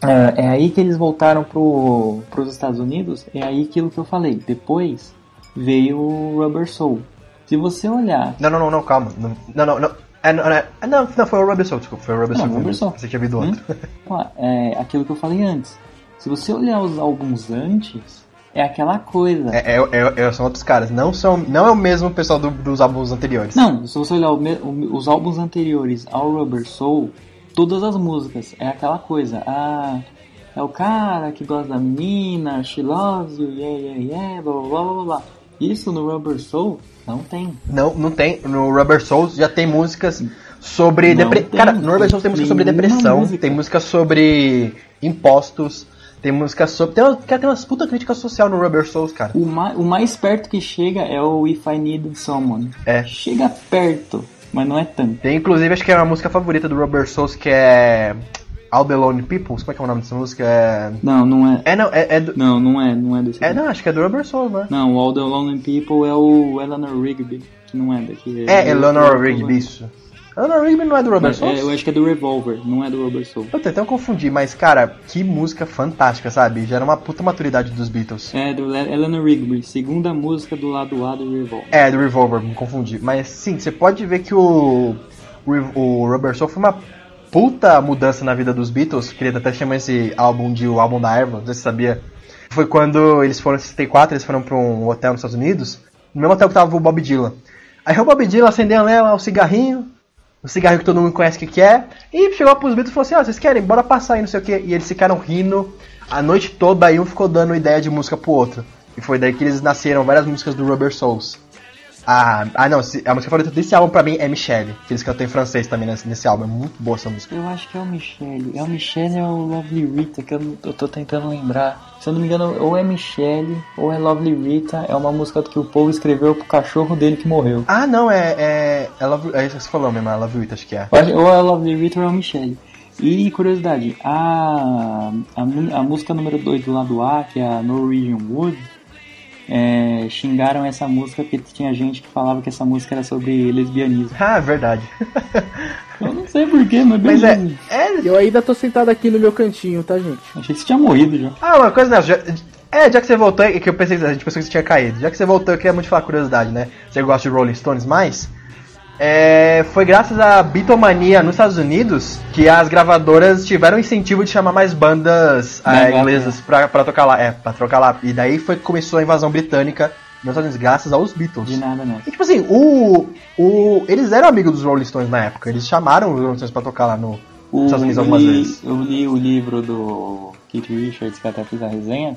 E: É, é aí que eles voltaram pro, pros Estados Unidos, é aí aquilo que eu falei. Depois veio o Rubber Soul. Se você olhar.
D: Não, não, não, não calma. Não, não, não. É, não, é, não, não, foi o Rubber Soul, desculpa, foi o Rubber
E: não,
D: Soul.
E: Rubber Soul.
D: Você tinha outro.
E: Hum? é aquilo que eu falei antes. Se você olhar os álbuns antes, é aquela coisa.
D: É, é, é, são outros caras. Não, são, não é o mesmo pessoal do, dos álbuns anteriores.
E: Não, se você olhar o, os álbuns anteriores ao Rubber Soul, todas as músicas é aquela coisa. Ah, é o cara que gosta da menina, she loves you, yeah, yeah, yeah, blá blá blá blá. Isso no Rubber Soul não tem.
D: Não, não tem. No Rubber Soul já tem músicas sobre depressão. Cara, no Rubber Soul tem música sobre depressão, música. tem música sobre impostos tem música sobre. Tem, uma, tem umas puta crítica social no Rubber Souls, cara.
E: O, ma, o mais perto que chega é o If I Needed Someone.
D: É.
E: Chega perto, mas não é tanto.
D: Tem inclusive, acho que é uma música favorita do Rubber Souls que é. All the Lone People? Como é que é o nome dessa música? É...
E: Não, não é.
D: É, não, é, é do...
E: Não, não é, não é desse.
D: É, não, acho que é do Rubber Souls, né?
E: Não, o All the Lone People é o Eleanor Rigby, que não é daqui.
D: É, é Eleanor Rigby, isso. Eleanor Rigby não é do Rubber Soul?
E: É, eu acho que é do Revolver, não é do Rubber Soul.
D: Eu tentei confundir, mas cara, que música fantástica, sabe? Já era uma puta maturidade dos Beatles.
E: É, do Eleanor Rigby, segunda música do lado A do Revolver.
D: É, do Revolver, me confundi. Mas sim, você pode ver que o, o, o Rubber Soul foi uma puta mudança na vida dos Beatles. Queria até chamar esse álbum de o álbum da erva, não sei se você sabia. Foi quando eles foram em 64, eles foram pra um hotel nos Estados Unidos. No mesmo hotel que tava o Bob Dylan. Aí o Bob Dylan acendeu né, lá o cigarrinho, o cigarro que todo mundo conhece que, que é. E chegou pros Beatles e falou assim: Ó, oh, vocês querem? Bora passar aí, não sei o que. E eles ficaram rindo a noite toda, aí um ficou dando ideia de música pro outro. E foi daí que eles nasceram várias músicas do Rubber Souls. Ah, ah não, a música favorita desse álbum pra mim é Michelle, que eles cantam em francês também nesse, nesse álbum, é muito boa essa música.
E: Eu acho que é o Michelle, é o Michelle ou é o Lovely Rita, que eu, eu tô tentando lembrar. Se eu não me engano, ou é Michelle ou é Lovely Rita, é uma música que o povo escreveu pro cachorro dele que morreu.
D: Ah, não, é. É, é, Love, é isso que você falou mesmo, é Lovely Rita, acho que é.
E: Ou é Lovely Rita ou é o Michelle. E curiosidade, a, a, a música número 2 do lado A, que é a Norwegian Wood, é, xingaram essa música porque tinha gente que falava que essa música era sobre lesbianismo.
D: Ah, verdade.
E: Eu não sei porquê, mas,
D: mas é, é,
F: Eu ainda tô sentado aqui no meu cantinho, tá, gente?
E: Achei que você tinha morrido já.
D: Ah, uma coisa, né? Já, é, já que você voltou, que eu pensei, a gente pensou que você tinha caído. Já que você voltou, eu queria muito falar curiosidade, né? Você gosta de Rolling Stones mais? É, foi graças à Beatlemania nos Estados Unidos que as gravadoras tiveram incentivo de chamar mais bandas é, inglesas pra, pra tocar lá. É, pra trocar lá. E daí foi que começou a invasão britânica nos Estados Unidos, graças aos Beatles.
E: De nada, não.
D: E tipo assim, o, o, eles eram amigos dos Rolling Stones na época. Eles chamaram os Rolling Stones pra tocar lá no, nos Estados Unidos algumas
E: li,
D: vezes.
E: Eu li o livro do Keith Richards, que até fiz a resenha.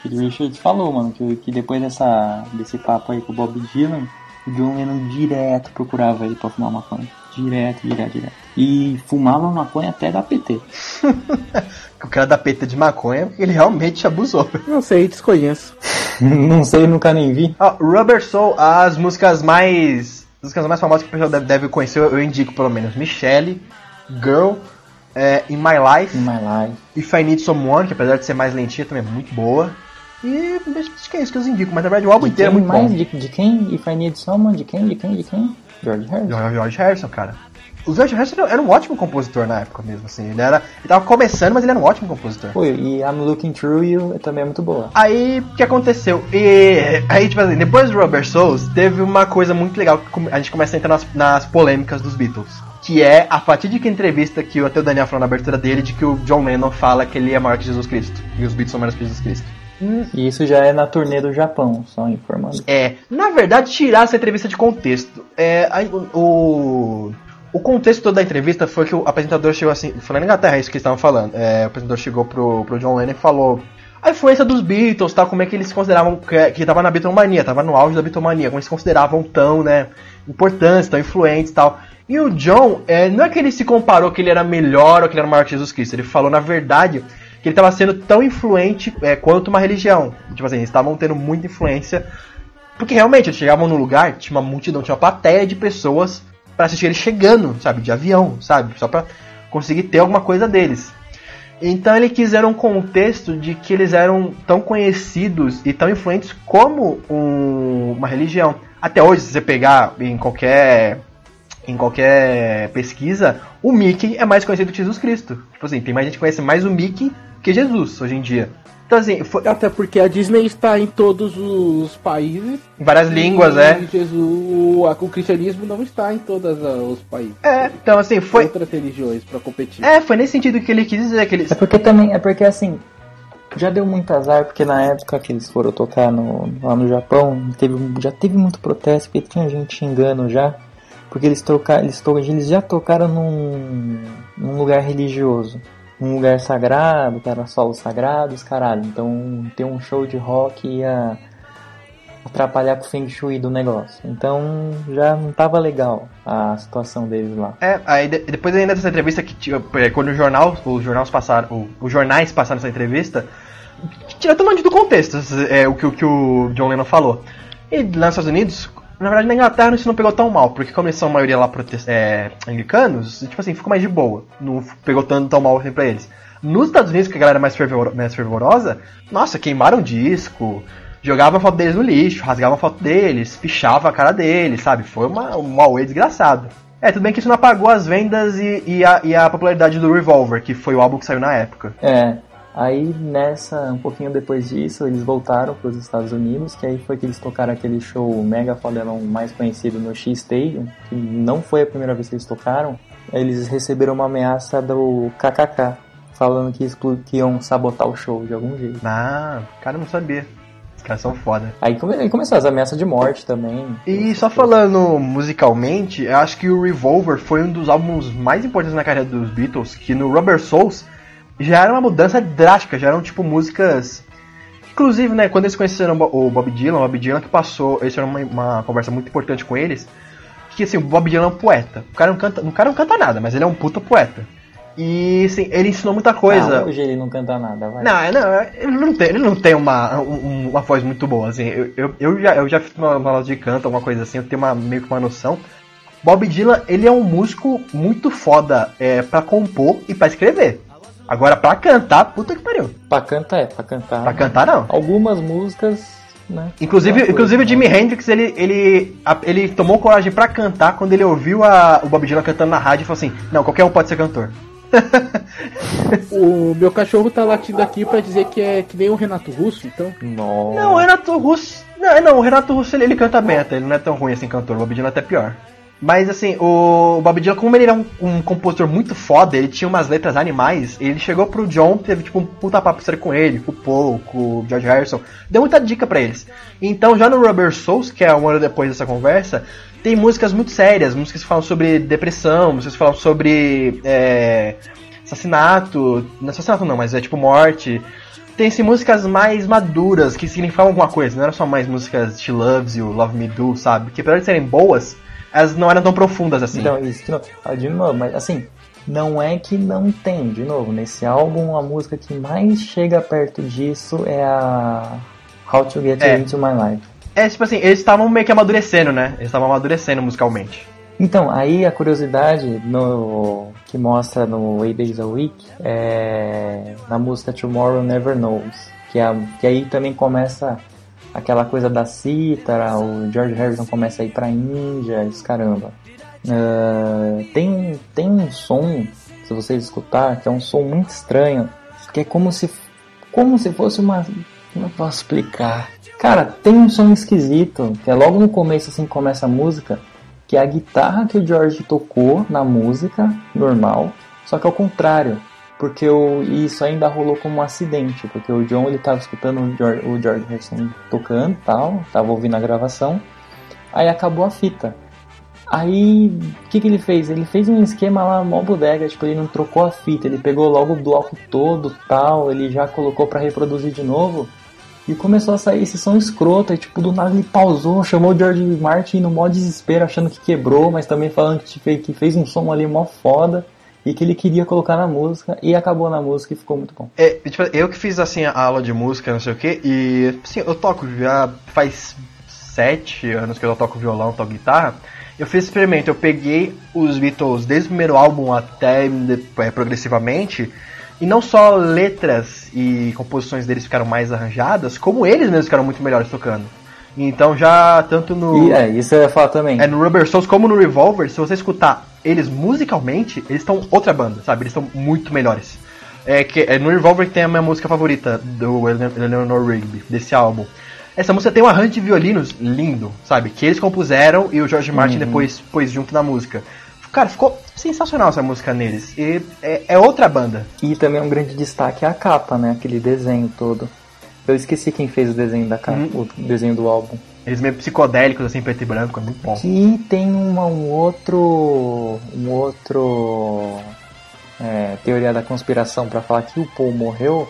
E: Keith Richards falou, mano, que, que depois dessa, desse papo aí com o Bob Dylan o John Lennon direto procurava ele pra fumar maconha. Direto, direto, direto. E fumava maconha até da PT.
D: O cara da peta de maconha, ele realmente abusou.
F: Não sei, desconheço.
E: Não sei, nunca nem vi.
D: Ó, Rubber Soul, as músicas mais. As músicas mais famosas que o pessoal deve, deve conhecer, eu indico pelo menos. Michelle, Girl, é, In My Life,
E: In My Life.
D: If I Need Someone, que apesar de ser mais lentinha, também é muito boa. E acho que é isso que eu indico, mas na verdade o álbum
E: De
D: inteiro é muito
E: mais?
D: bom.
E: De, de quem? If I Need Someone? De quem? De quem? De quem? George Harrison.
D: George Harrison, cara. O George Harrison era um ótimo compositor na época mesmo, assim. Ele era. Ele tava começando, mas ele era um ótimo compositor.
E: Foi, e I'm Looking Through You também é muito boa.
D: Aí, o que aconteceu? E, aí, tipo assim, depois do Rubber Souls, teve uma coisa muito legal que a gente começa a entrar nas, nas polêmicas dos Beatles. Que é a fatídica entrevista que até o Daniel falou na abertura dele, de que o John Lennon fala que ele é maior que Jesus Cristo. E os Beatles são maiores que Jesus Cristo.
E: E isso já é na turnê do Japão, só informando.
D: É, na verdade, tirar essa entrevista de contexto. É, o, o, contexto todo da entrevista foi que o apresentador chegou assim, falando na Inglaterra, é isso que eles estavam falando. É, o apresentador chegou pro, pro John Lennon e falou a influência dos Beatles, tal, como é que eles consideravam que, que tava na Beatlemania, tava no auge da Beatlemania, como eles consideravam tão, né, importantes, tão influentes tal. E o John, é, não é que ele se comparou que ele era melhor ou que ele era maior que Jesus Cristo, ele falou, na verdade, que ele estava sendo tão influente é, quanto uma religião. Tipo assim, eles estavam tendo muita influência porque realmente eles chegavam no lugar, tinha uma multidão, tinha uma plateia de pessoas pra assistir eles chegando, sabe, de avião, sabe, só pra conseguir ter alguma coisa deles. Então ele quis um contexto de que eles eram tão conhecidos e tão influentes como um- uma religião. Até hoje, se você pegar em qualquer em qualquer pesquisa, o Mickey é mais conhecido que Jesus Cristo. Tipo assim, tem mais gente que conhece mais o Mickey que Jesus hoje em dia. Então assim, foi,
F: Até porque a Disney está em todos os países.
D: em várias línguas, é.
F: Jesus, o cristianismo não está em todos os países.
D: É, então assim, foi,
F: Outras religiões para competir.
D: É, foi nesse sentido que ele quis dizer que eles.
E: É porque também, é porque assim, já deu muito azar, porque na época que eles foram tocar no, lá no Japão, teve, já teve muito protesto, porque tinha gente xingando já, porque eles, trocar, eles, eles já tocaram num, num lugar religioso, num lugar sagrado, que era solos sagrados, caralho. Então ter um show de rock ia atrapalhar com o Feng Shui do negócio. Então já não tava legal a situação deles lá.
D: É, aí de- depois ainda dessa entrevista que é, quando o jornal, os jornais passaram, os jornais passaram essa entrevista, tira totalmente do contexto é, o, que, o que o John Lennon falou. E lá nos Estados Unidos, na verdade na Inglaterra isso não pegou tão mal, porque como eles são a maioria lá é, anglicanos, tipo assim, ficou mais de boa. Não pegou tanto tão mal assim pra eles. Nos Estados Unidos, que a galera é mais, fervor, mais fervorosa, nossa, queimaram disco, jogavam a foto deles no lixo, rasgavam a foto deles, pichavam a cara deles, sabe? Foi uma, um auê desgraçado. É, tudo bem que isso não apagou as vendas e, e, a, e a popularidade do Revolver, que foi o álbum que saiu na época.
E: É, aí nessa, um pouquinho depois disso, eles voltaram para os Estados Unidos, que aí foi que eles tocaram aquele show mega fodelão mais conhecido no X Stadium, que não foi a primeira vez que eles tocaram. Eles receberam uma ameaça do KKK, falando que, que iam sabotar o show de algum jeito.
D: Ah, cara, não sabia. Os caras são foda.
E: Aí come- começou as ameaças de morte também.
D: E só falando musicalmente, eu acho que o Revolver foi um dos álbuns mais importantes na carreira dos Beatles, que no Rubber Souls já era uma mudança drástica, já eram tipo músicas. Inclusive, né, quando eles conheceram o Bob Dylan, o Bob Dylan que passou, eles tiveram uma, uma conversa muito importante com eles, que assim, o Bob Dylan é um poeta. O cara não canta, o cara não canta nada, mas ele é um puta poeta. E assim, ele ensinou muita coisa.
E: Ah, hoje ele não canta nada, vai.
D: Não, não, ele não tem, ele não tem uma, um- uma voz muito boa, assim. Eu, eu, eu já, eu já fiz uma, uma aula de canto, alguma coisa assim, eu tenho uma, meio que uma noção. Bob Dylan, ele é um músico muito foda é, pra compor e pra escrever. Agora, pra cantar, puta que pariu.
E: Pra cantar é, pra cantar.
D: Pra cantar, não.
E: Algumas músicas, né?
D: Inclusive,
E: coisa,
D: inclusive o
E: né?
D: Jimi Hendrix, ele, ele, a- ele tomou coragem pra cantar quando ele ouviu a, o Bob Dylan cantando na rádio e falou assim, não, qualquer um pode ser cantor.
F: O meu cachorro tá latindo aqui pra dizer que é que nem o Renato Russo, então.
E: Nossa.
D: Não, o Renato Russo. Não, não, o Renato Russo ele, ele canta bem até, ele não é tão ruim assim cantor, o Bob Dylan é até pior. Mas assim, o Bob Dylan, como ele era um, um compositor muito foda, ele tinha umas letras animais, ele chegou pro John, teve tipo um puta papo sério com ele, com o Paul, com o George Harrison, deu muita dica pra eles. Então já no Rubber Souls, que é um ano depois dessa conversa, tem músicas muito sérias, músicas que falam sobre depressão, músicas que falam sobre é, assassinato, não é assassinato não, mas é tipo morte. Tem assim, músicas mais maduras, que significavam alguma coisa, não era só mais músicas She Loves You, Love Me Do, sabe? Que apesar de serem boas, elas não eram tão profundas assim.
E: Então, isso, de novo, ah, de novo, mas assim, não é que não tem, de novo, nesse álbum a música que mais chega perto disso é a How to Get
D: É.
E: Into My Life.
D: É, tipo assim, eles estavam meio que amadurecendo, né? Eles estavam amadurecendo musicalmente.
E: Então, aí a curiosidade no, que mostra no Eight Days a Week é na música Tomorrow Never Knows, que, é, que aí também começa aquela coisa da cítara, o George Harrison começa a ir pra Índia, esse caramba. Ah, tem, tem um som, se vocês escutar, que é um som muito estranho, que é como se, como se fosse uma. Como eu posso explicar? Cara, tem um som esquisito, que é logo no começo assim começa a música, que é a guitarra que o George tocou na música normal, só que ao contrário, porque o, isso ainda rolou como um acidente, porque o John ele tava escutando o George, o George Harrison tocando tal, tava ouvindo a gravação, aí acabou a fita. Aí, o que, que ele fez? Ele fez um esquema lá, mó bodega, tipo, ele não trocou a fita, ele pegou logo o bloco todo tal, ele já colocou pra reproduzir de novo, e começou a sair esse som escroto, e tipo, do nada ele pausou, chamou o George Martin no mó desespero, achando que quebrou, mas também falando que que fez um som ali mó foda, e que ele queria colocar na música, e acabou na música e ficou muito bom.
D: É, tipo, eu que fiz assim a aula de música, não sei o que, e assim, eu toco já faz sete anos que eu toco violão, toco guitarra. Eu fiz esse experimento, eu peguei os Beatles desde o primeiro álbum até é, progressivamente, e não só letras e composições deles ficaram mais arranjadas, como eles mesmos ficaram muito melhores tocando. Então já tanto no
E: E é, isso eu ia falar também.
D: é, no Rubber Souls como no Revolver, se você escutar eles musicalmente, eles estão outra banda, sabe? Eles estão muito melhores. É, que, é no Revolver que tem a minha música favorita do Ele- Eleanor Rigby, desse álbum. Essa música tem um arranjo de violinos lindo, sabe? Que eles compuseram e o George Martin depois pôs junto na música. Cara, ficou sensacional essa música neles. E é, é outra banda.
E: E também um grande destaque é a capa, né? Aquele desenho todo. Eu esqueci quem fez o desenho da capa,
D: Uhum.
E: o desenho do álbum.
D: Eles meio psicodélicos, assim, preto e branco, é muito bom.
E: Que tem uma, um outro. um outro. é, teoria da conspiração pra falar que o Paul morreu.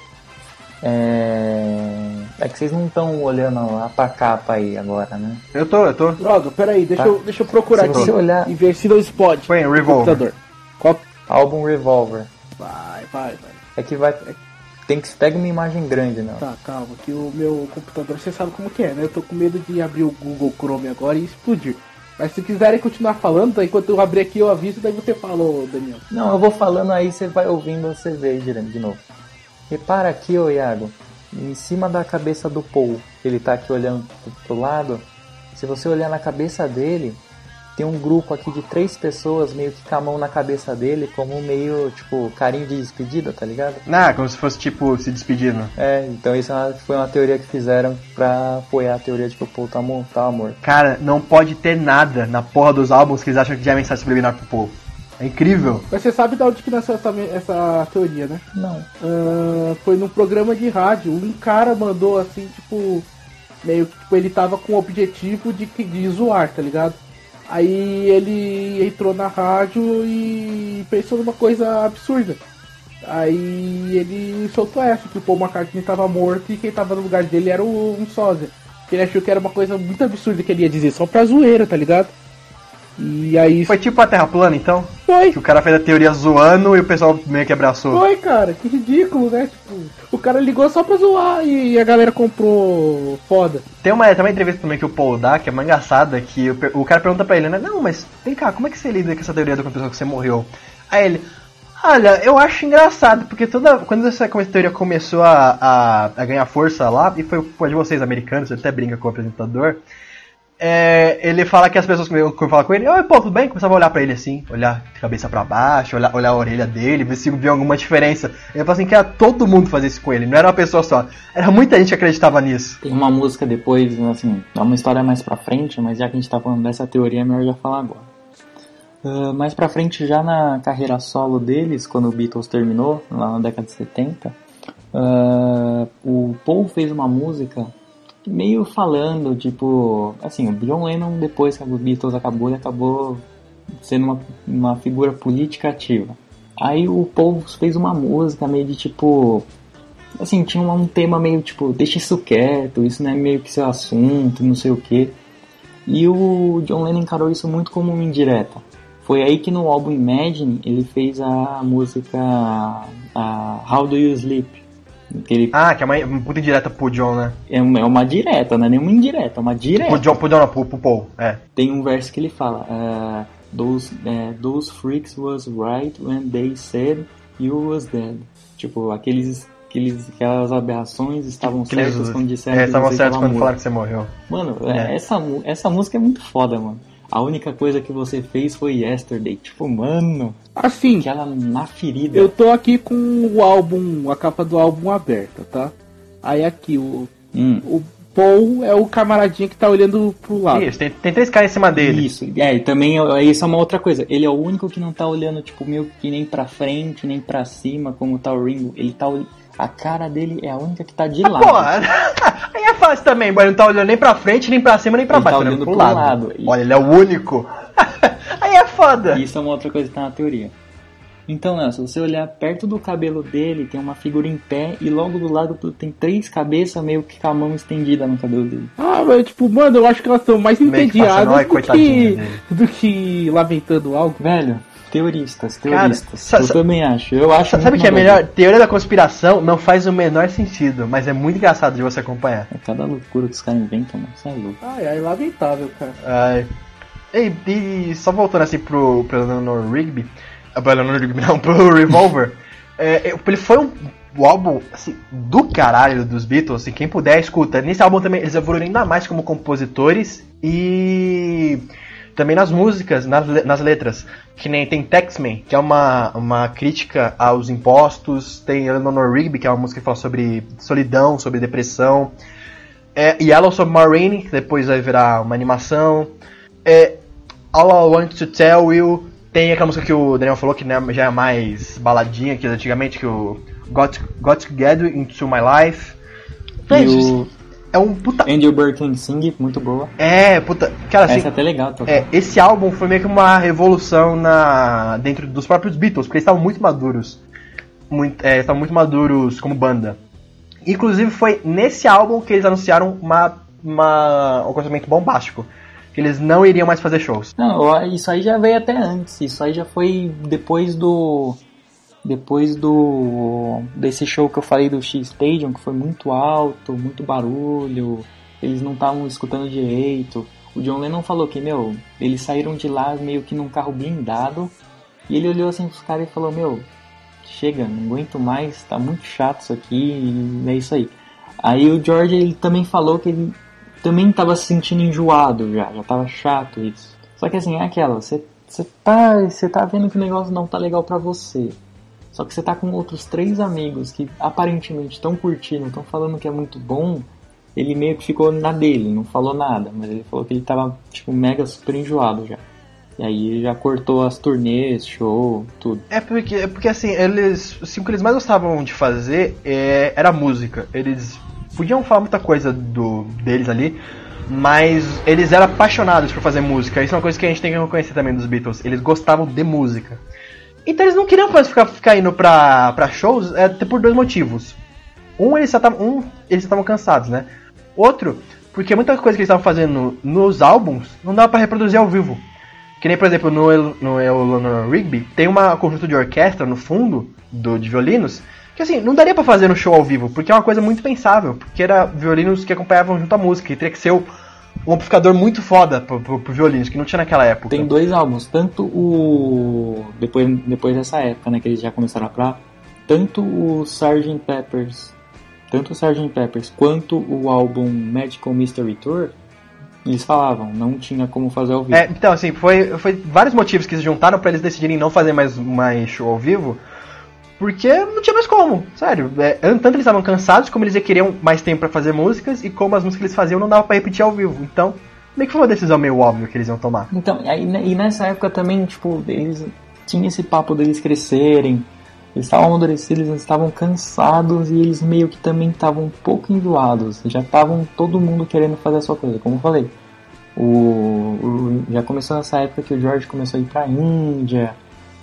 E: É, é que vocês não estão olhando lá pra capa aí agora, né?
D: Eu tô, eu tô.
F: Droga, peraí, deixa,
E: Tá.
F: eu, deixa eu procurar
E: Se
F: aqui.
E: você olhar-
F: E ver se não explode.
D: Põe,
F: o
D: Revolver.
F: Qual...
E: Álbum Revolver.
F: Vai, vai, vai.
E: É que vai. Tem que pega uma imagem grande, não.
F: Tá, calma, que o meu computador, você sabe como que é, né? Eu tô com medo de abrir o Google Chrome agora e explodir. Mas se quiserem continuar falando, tá? enquanto eu abrir aqui eu aviso, daí você falou, Daniel.
E: Não, eu vou falando aí, você vai ouvindo, você vê de, de novo. Repara aqui, ô Iago, em cima da cabeça do Paul, ele tá aqui olhando pro, pro lado. Se você olhar na cabeça dele, tem um grupo aqui de três pessoas meio que com a mão na cabeça dele, como meio, tipo, carinho de despedida, tá ligado?
D: Ah, como se fosse tipo se despedindo.
E: É, então isso é uma- foi uma teoria que fizeram pra apoiar a teoria de que o Paul tá, tava morto.
D: Cara, não pode ter nada na porra dos álbuns que eles acham que já é mensagem subliminar pro povo. É incrível.
F: Mas você sabe de onde que nasceu essa, essa teoria, né?
E: Não.
F: Ah, foi num programa de rádio. Um cara mandou assim, tipo. Meio que tipo, ele tava com o objetivo de, que- de zoar, tá ligado? Aí ele entrou na rádio e pensou numa coisa absurda. Aí ele soltou essa, que o Paul McCartney tava morto e quem tava no lugar dele era um sósia. Ele achou que era uma coisa muito absurda que ele ia dizer, só pra zoeira, tá ligado? E aí
D: Foi tipo a Terra plana, então?
F: foi.
D: Que o cara fez a teoria zoando e o pessoal meio que abraçou.
F: Foi, cara, que ridículo, né? Tipo, o cara ligou só pra zoar e a galera comprou foda.
D: Tem uma, tem uma entrevista também que o Paul dá, que é uma engraçada, que o, o cara pergunta pra ele, né? Não, mas vem cá, como é que você lida com essa teoria da pessoa que você morreu? Aí ele, olha, eu acho engraçado, porque toda. Quando essa, teoria começou a, a, a ganhar força lá, e foi foi de vocês americanos, ele até brinca com o apresentador. É, ele fala que as pessoas que falam com ele, oi, pô, tudo bem? Começava a olhar pra ele assim, olhar de cabeça pra baixo, olhar, olhar a orelha dele, ver se via alguma diferença. Ele falou assim que era todo mundo fazer isso com ele, não era uma pessoa só. Era muita gente que acreditava nisso.
E: Tem uma música depois, assim, é uma história mais pra frente, mas já que a gente tá falando dessa teoria, é melhor já falar agora. Ah, mais pra frente, já na carreira solo deles, quando o Beatles terminou, lá na década de 70, ah, o Paul fez uma música meio falando, tipo, assim, o John Lennon, depois que o Beatles acabou, ele acabou sendo uma, uma figura política ativa. Aí o Paul fez uma música meio de tipo, assim, tinha um tema meio tipo, deixa isso quieto, isso não é meio que seu assunto, não sei o que. E o John Lennon encarou isso muito como uma indireta. Foi aí que no álbum Imagine ele fez a música a How Do You Sleep? Ele
D: Ah, que é uma, uma puta indireta pro John, né?
E: é uma, é uma direta, não é nenhuma indireta, é uma direta.
D: Pro John, pro John, não, pro, pro Paul. É.
E: Tem um verso que ele fala: eh, those, eh, those freaks was right when they said you was dead. Tipo, aqueles, aqueles, aquelas aberrações estavam
D: Que eles-
E: certas quando disseram
D: É,
E: que
D: estavam
E: tava
D: quando
E: morto.
D: falaram que você morreu.
E: Mano,
D: É.
E: essa, essa música é muito foda, mano. A única coisa que você fez foi Yesterday. Tipo, mano,
F: Assim,
E: aquela na ferida.
F: eu tô aqui com o álbum, a capa do álbum aberta, tá? Aí aqui, o,
E: Hum,
F: o Paul é o camaradinha que tá olhando pro lado.
D: Isso, tem, tem três caras em cima dele.
E: Isso, é, e também é- isso é uma outra coisa. Ele é o único que não tá olhando, tipo, meio que nem pra frente, nem pra cima, como tá o Ringo. Ele tá A cara dele é a única que tá de lado.
D: Pô, aí é fácil também, boy. Ele não tá olhando nem pra frente, nem pra cima, nem pra
E: Ele
D: baixo.
E: tá
D: tá
E: olhando
D: pro
E: pro
D: lado.
E: lado.
D: Olha, ele é o único. aí é foda.
E: Isso é uma outra coisa que tá na teoria. Então, né, se você olhar perto do cabelo dele, tem uma figura em pé e logo do lado tem três cabeças meio que com a mão estendida no cabelo dele.
F: Ah, mas tipo, mano, eu acho que elas estão mais
D: Meio que passando,
F: entediadas
D: ai,
F: do, que, do que lamentando algo.
E: Velho, teoristas,
D: Cara,
E: teoristas.
D: sa-
E: eu também acho. Eu acho
D: Sabe que é melhor? Teoria da conspiração não faz o menor sentido, mas é muito engraçado de você acompanhar.
E: É cada loucura que os caras inventam, mano. Isso é louco.
F: Ai, ai, lamentável, cara.
D: Ai. E, e só voltando assim pro, pro Eleanor Rigby, ah, pro Eleanor Rigby não, pro Revolver, é, ele foi um, o álbum assim, do caralho dos Beatles, assim, quem puder escuta. Nesse álbum também eles evoluíram ainda mais como compositores e também nas músicas, nas, nas letras. Que nem tem Taxman, que é uma, uma crítica aos impostos, tem Eleanor Rigby, que é uma música que fala sobre solidão, sobre depressão. É, Yellow Submarine, que depois vai virar uma animação. É, All I Want to Tell You. Tem aquela música que o Daniel falou que né, já é mais baladinha que antigamente, que o Got, Got Together Into My Life. Véi,
E: o
D: É um puta.
E: Andrew Birkin Sing, muito boa.
D: É, puta. Cara, assim,
E: Essa é até legal, tocar.
D: é, esse álbum foi meio que uma revolução na dentro dos próprios Beatles, porque eles estavam muito maduros. Muito, é, estavam muito maduros como banda. Inclusive foi nesse álbum que eles anunciaram uma, uma, um acontecimento bombástico. Que eles não iriam mais fazer shows.
E: Não, isso aí já veio até antes. Isso aí já foi depois do. Depois do. desse show que eu falei do X Stadium, que foi muito alto, muito barulho, eles não estavam escutando direito. O John Lennon falou que, meu, eles saíram de lá meio que num carro blindado. E ele olhou assim pros caras e falou, meu, chega, não aguento mais, tá muito chato isso aqui, é isso aí. Aí o George ele também falou que ele também tava se sentindo enjoado já, já tava chato isso. Só que assim, é aquela, você você tá, você tá vendo que o negócio não tá legal pra você. Só que você tá com outros três amigos que aparentemente estão curtindo, estão falando que é muito bom. Ele meio que ficou na dele, não falou nada, mas ele falou que ele tava tipo mega super enjoado já. E aí já cortou as turnês, show, tudo.
D: É porque, é porque assim, eles. Assim, o que eles mais gostavam de fazer é, era música. Eles podiam falar muita coisa do, deles ali, mas eles eram apaixonados por fazer música. Isso é uma coisa que a gente tem que reconhecer também dos Beatles. Eles gostavam de música. Então eles não queriam mais ficar, ficar indo pra, pra shows é, por dois motivos. Um, eles estavam um, eles estavam cansados, né? Outro, porque muita coisa que eles estavam fazendo nos álbuns não dava pra reproduzir ao vivo. Que nem, por exemplo, no, no Eleanor Rigby, tem uma conjunto de orquestra no fundo do, de violinos, que assim, não daria pra fazer no show ao vivo, porque é uma coisa muito pensável, porque era violinos que acompanhavam junto à música, e teria que ser o- um amplificador muito foda pro, pro, pro violinos, que não tinha naquela época.
E: Tem dois álbuns, tanto o. Depois, depois dessa época, né, que eles já começaram a pra. Tanto o Sgt. Peppers. Tanto o Sgt. Peppers quanto o álbum Magical Mystery Tour. Eles falavam, não tinha como fazer ao vivo.
D: É, então, assim, foi, foi vários motivos que se juntaram pra eles decidirem não fazer mais, mais show ao vivo, porque não tinha mais como, sério. É, tanto eles estavam cansados, como eles queriam mais tempo pra fazer músicas, e como as músicas que eles faziam não dava pra repetir ao vivo. Então, meio que foi uma decisão meio óbvia que eles iam tomar.
E: Então, ne- e nessa época também, tipo, eles tinha esse papo deles crescerem, eles estavam amadurecidos, eles estavam cansados e eles meio que também estavam um pouco enjoados. Já estavam todo mundo querendo fazer a sua coisa, como eu falei. O, o- já começou nessa época que o George começou a ir pra Índia,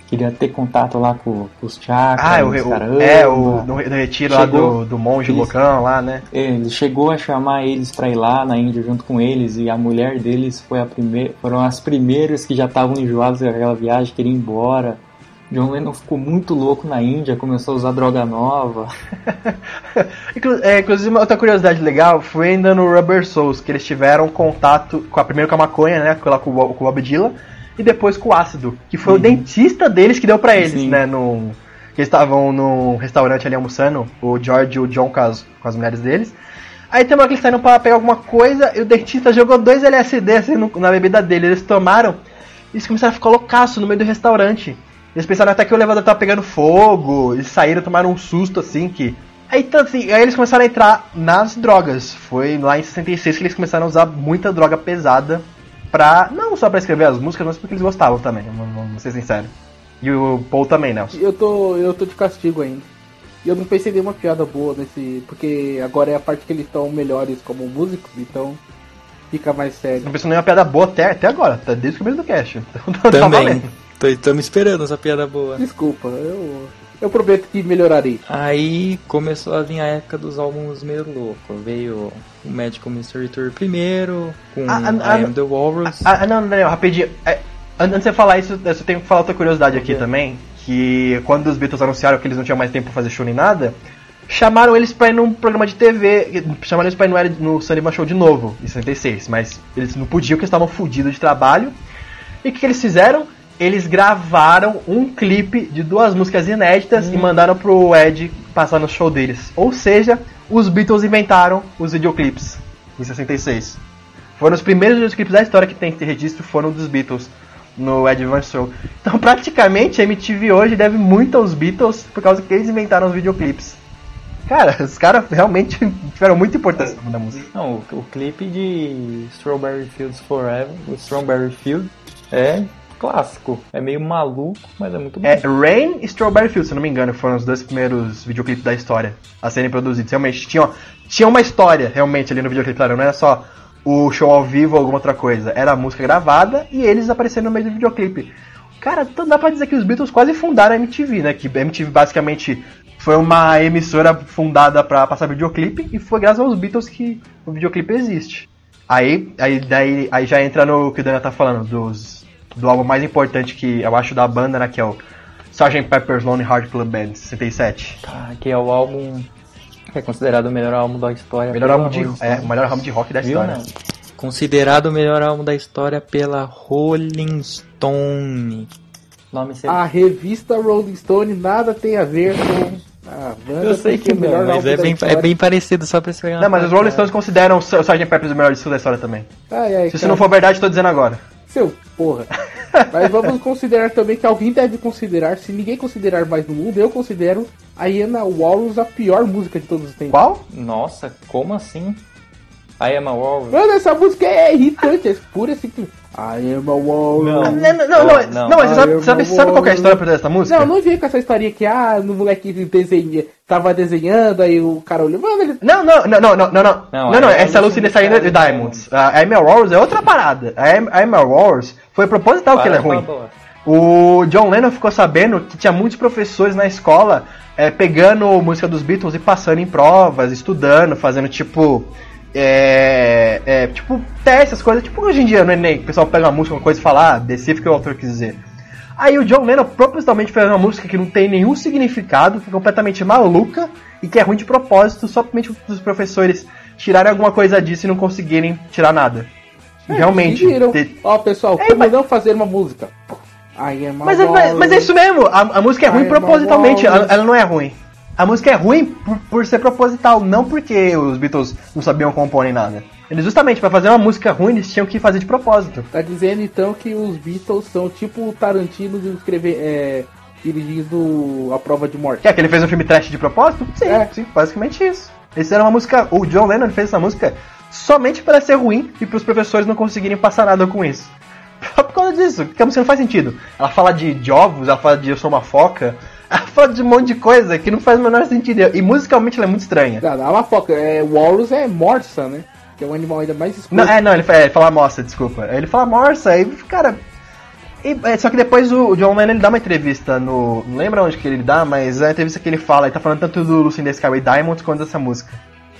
E: queria ter contato lá com, com os chakras.
D: Ah, o,
E: os
D: o-
E: caramba.
D: é, o no, no retiro lá
E: Chegou.
D: do, do monge
E: Isso.
D: loucão lá, né?
E: Ele chegou a chamar eles pra ir lá na Índia junto com eles e a mulher deles foi a primeira, foram as primeiras que já estavam enjoadas daquela viagem, queriam ir embora. John Lennon ficou muito louco na Índia, começou a usar droga nova.
D: É, inclusive, uma outra curiosidade legal foi ainda no Rubber Souls, que eles tiveram contato com a primeiro com a maconha, né? com- Lá com o Bob Dylan, e depois com o ácido, que foi o dentista deles que deu pra eles,
E: Sim.
D: né? No, que eles estavam num restaurante ali almoçando, o George e o John com as, com as mulheres deles. Aí tem uma hora que eles saíram pra pegar alguma coisa e o dentista jogou dois LSD assim no- na bebida dele. Eles tomaram e eles começaram a ficar loucaço no meio do restaurante. Eles pensaram até que o elevador tava pegando fogo, eles saíram, tomaram um susto assim que. Aí, então, assim, aí eles começaram a entrar nas drogas. Foi lá em 66 que eles começaram a usar muita droga pesada pra. Não só pra escrever as músicas, mas porque eles gostavam também, vamos ser sinceros. E o Paul também, Nelson.
F: Eu tô, eu tô de castigo ainda. E eu não pensei em nenhuma piada boa nesse. Porque agora é a parte que eles estão melhores como músicos, então fica mais sério.
D: Não pensou nenhuma piada boa até, até agora, tá desde o começo do cast. Então, tá
A: Também.
D: valendo.
A: Estamos esperando essa piada boa.
F: Desculpa, eu. Eu prometo que melhorarei.
A: Aí começou a vir a época dos álbuns meio loucos. Veio o Magical Mystery Tour primeiro, com
D: Ah, ah,
A: I
D: ah,
A: Am The Walrus.
D: Ah, não, Daniel, rapidinho. É, an- antes de você falar isso, eu só tenho que falar outra curiosidade aqui também. Que quando os Beatles anunciaram que eles não tinham mais tempo pra fazer show nem nada, chamaram eles pra ir num programa de TV. Chamaram eles pra ir no, no Sunday Show de novo, em 66. Mas eles não podiam porque eles estavam fodidos de trabalho. E o que, que eles fizeram? Eles gravaram um clipe de duas músicas inéditas e mandaram pro Ed passar no show deles. Ou seja, os Beatles inventaram os videoclipes em 66. Foram os primeiros videoclipes da história que tem esse registro, foram dos Beatles no Ed Van Show. Então, praticamente, a MTV hoje deve muito aos Beatles por causa que eles inventaram os videoclipes. Cara, os caras realmente tiveram muita importância da música.
E: Não, o, o clipe de Strawberry Fields Forever, o Strawberry Field, é clássico. É meio maluco, mas é muito bom.
D: É Rain e Strawberry Fields, se não me engano, foram os dois primeiros videoclipes da história a serem produzidos. Realmente, tinha, tinha uma história realmente ali no videoclipe, claro, não era só o show ao vivo ou alguma outra coisa. Era a música gravada e eles aparecendo no meio do videoclipe. Cara, dá pra dizer que os Beatles quase fundaram a MTV, né? Que a MTV basicamente foi uma emissora fundada pra passar videoclipe e foi graças aos Beatles que o videoclipe existe. Aí, aí, daí, aí já entra no que o Daniel tá falando, dos, do álbum mais importante que eu acho da banda, né? Que é o Sgt. Pepper's Lonely Heart Club Band, 67.
E: Ah, que é o álbum que é considerado o melhor álbum da história.
D: Melhor álbum de,
E: de
D: é, o melhor álbum de rock da
E: Viu,
D: história.
E: né?
A: Considerado o melhor álbum da história pela Rolling Stone.
E: Nome.
F: A revista Rolling Stone nada tem a ver com a banda.
E: Eu sei que
F: melhor
A: Não, mas é bem, é bem parecido, só pra você
D: Não, mas os Rolling. Stones consideram o Sgt. Pepper's o melhor disco da história também.
F: Ai, ai,
D: Se isso
F: cara,
D: não for verdade, tô dizendo agora.
F: Seu porra. Mas vamos considerar também que alguém deve considerar, se ninguém considerar mais no mundo, eu considero a Iana Walrus a pior música de todos os tempos.
D: Qual?
E: Nossa, como assim? I Am a Walrus.
F: Mano, essa música é irritante, é pura simples. I am a walrus.
E: Não.
D: Não, não, não, não,
E: não.
D: não, mas você sabe, sabe, sabe qual é a história por trás dessa música?
F: Não, não vi com essa historinha que, ah, no moleque desenha, tava desenhando, aí o cara olhou, mano, ele.
D: Não, não, não, não, não, não, não,
E: Não,
D: não, não,
E: é
D: essa
E: a
D: Lucy
E: Lucy
D: saindo de
E: Diamonds.
D: A Emma Wars é outra parada. A Em- a Emma Wars foi proposital que ela é ruim. O John Lennon ficou sabendo que tinha muitos professores na escola é, pegando música dos Beatles e passando em provas, estudando, fazendo tipo. É, é, tipo, testes, essas coisas. Tipo hoje em dia no Enem, o pessoal pega uma música, uma coisa e fala, ah, decifra o que o autor quis dizer. Aí o John Lennon propositalmente fez uma música que não tem nenhum significado, que é completamente maluca e que é ruim de propósito, somente os professores tirarem alguma coisa disso e não conseguirem tirar nada. E realmente. Ter-
F: Ó, pessoal,
D: É,
F: como
D: mas-
F: não fazer uma música? I a
D: Mas, é- mas, mas é isso mesmo, a, a música é ruim
F: Ai,
D: propositalmente,
F: Mamonas.
D: ela, ela não é ruim. A música é ruim por, por ser proposital, não porque os Beatles não sabiam compor nem nada. Eles justamente, pra fazer uma música ruim, eles tinham que fazer de propósito.
F: Tá dizendo então que os Beatles são tipo o Tarantino de escrever, é, dirigindo a prova de morte.
D: Quer que ele fez um filme trash de propósito? Sim,
F: É.
D: sim, basicamente isso. Eles fizeram uma música, o John Lennon fez essa música somente para ser ruim e pros professores não conseguirem passar nada com isso. Só por causa disso, porque a música não faz sentido. Ela fala de, de ovos, ela fala de eu sou uma foca, ela fala de um monte de coisa que não faz o menor sentido. E musicalmente ela é muito estranha.
F: Não, é uma foca, é, Walrus é morsa, né? Que é um animal ainda mais escuro.
D: Não, é, não, ele, fa- ele fala morsa, desculpa. Ele fala morsa, aí, cara. E, é, só que depois o John Lennon ele dá uma entrevista no. Não lembro onde que ele dá, mas é a entrevista que ele fala, ele tá falando tanto do Lucy in the Skyway Diamonds quanto dessa música.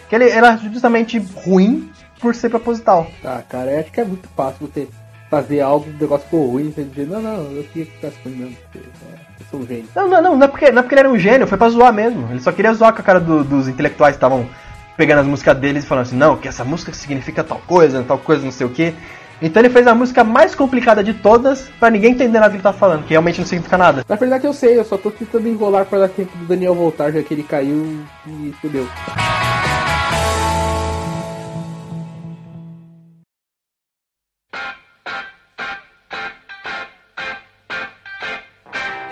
D: Que ele era justamente ruim por ser proposital.
F: Ah, cara, eu acho que é muito fácil você fazer algo, um negócio ficou ruim, você dizer, não, não, eu queria que ficasse ruim mesmo, porque é, eu sou um gênio.
D: Não, não, não, não é, porque, não é porque ele era um gênio, foi pra zoar mesmo. Ele só queria zoar com a cara do- dos intelectuais que estavam pegando as músicas deles e falando assim, não, que essa música significa tal coisa, tal coisa, não sei o que. Então ele fez a música mais complicada de todas pra ninguém entender nada que ele tá falando, que realmente não significa nada.
F: Na verdade eu sei, eu só tô tentando enrolar pra dar tempo do Daniel voltar, já que ele caiu e fudeu.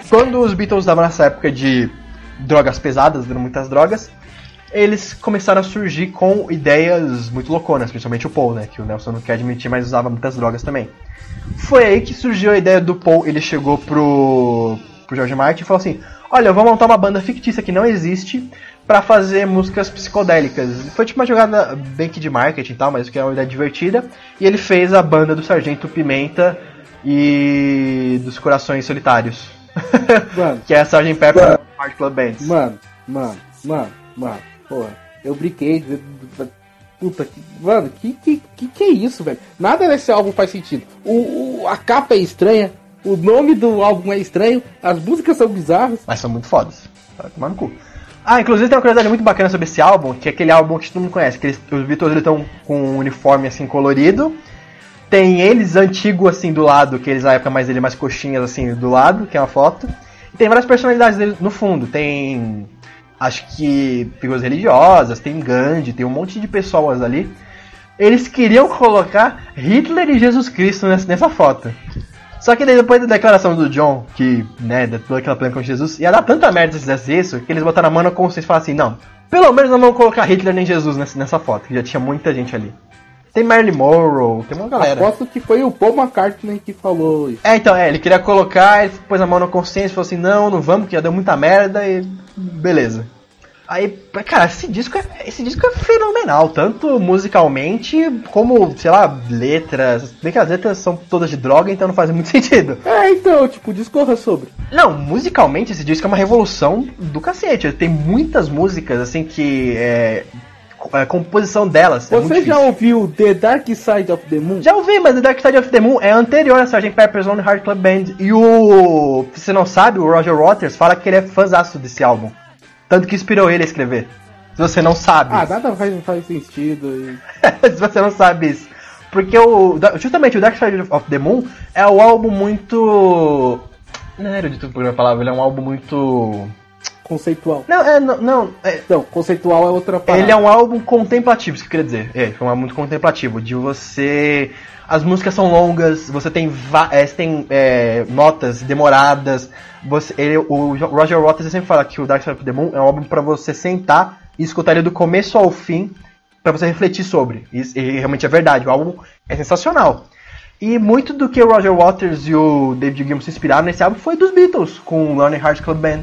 D: Quando os Beatles estavam nessa época de drogas pesadas, dando muitas drogas, eles começaram a surgir com ideias muito louconas, principalmente o Paul, né? Que o Nelson não quer admitir, mas usava muitas drogas também. Foi aí que surgiu a ideia do Paul, ele chegou pro, pro George Martin e falou assim: Olha, eu vou montar uma banda fictícia que não existe pra fazer músicas psicodélicas. Foi tipo uma jogada bem que de marketing e tal, mas que é uma ideia divertida. E ele fez a banda do Sargento Pimenta e dos Corações Solitários.
F: Mano.
D: que é a Sgt. Pepper Heart Club Bands.
F: Mano, mano, mano, mano, porra, eu brinquei, puta, que, mano, que, que, que que é isso, velho? Nada nesse álbum faz sentido. O, o- a capa é estranha, o nome do álbum é estranho, as músicas são bizarras.
D: Mas são muito fodas. Vai tomar no cu. Ah, inclusive tem uma curiosidade muito bacana sobre esse álbum, que é aquele álbum que todo mundo conhece, que eles, os Beatles estão com um uniforme assim colorido. Tem eles antigo assim do lado, que eles na época mais ele mais coxinhas assim do lado, que é uma foto. E tem várias personalidades deles no fundo. Tem acho que figuras religiosas, tem Gandhi, tem um monte de pessoas ali. Eles queriam colocar Hitler e Jesus Cristo nessa, nessa foto. Só que daí depois da declaração do John, que, né, toda aquela polêmica com Jesus, ia dar tanta merda se fizesse isso, que eles botaram a mão na consciência e falaram assim, não, pelo menos não vamos colocar Hitler nem Jesus nessa, nessa foto, que já tinha muita gente ali. Tem Marilyn Monroe, tem uma galera.
F: Aposto que foi o Paul McCartney que falou isso.
D: É, então, é, ele queria colocar, ele pôs a mão na consciência e falou assim, não, não vamos, que já deu muita merda e beleza. Aí, cara, esse disco, é, esse disco é fenomenal, tanto musicalmente como, sei lá, letras. Bem que as letras são todas de droga, então não faz muito sentido.
F: É, então, tipo, discorra sobre.
D: Não, musicalmente esse disco é uma revolução do cacete. Tem muitas músicas, assim, que é. A composição delas. é muito
F: Você já ouviu The Dark Side of the Moon?
D: Já ouvi, mas The Dark Side of the Moon é anterior a Sgt. Pepper's Lonely Heart Club Band. E o. Se você não sabe, o Roger Waters fala que ele é fãzaço desse álbum. Tanto que inspirou ele a escrever. Se você não sabe.
F: Ah, nada faz, faz sentido. e-
D: Se você não sabe isso. Porque o. Justamente o Dark Side of the Moon é o álbum muito. Não era de tudo a palavra, ele é um álbum muito.
F: Conceitual.
D: Não, é. Não, não é,
F: Não, conceitual é outra parada.
D: Ele é um álbum contemplativo, isso que eu queria dizer. É, foi um álbum muito contemplativo. De você. As músicas são longas, você tem, é, você tem é, notas demoradas. Você, ele- o Roger Waters sempre fala que o Dark Side of the Moon é um álbum pra você sentar e escutar ele do começo ao fim pra você refletir sobre. Isso, e realmente é verdade, o álbum é sensacional. E muito do que o Roger Waters e o David Gilmour se inspiraram nesse álbum foi dos Beatles, com o Lonely Hearts Club Band.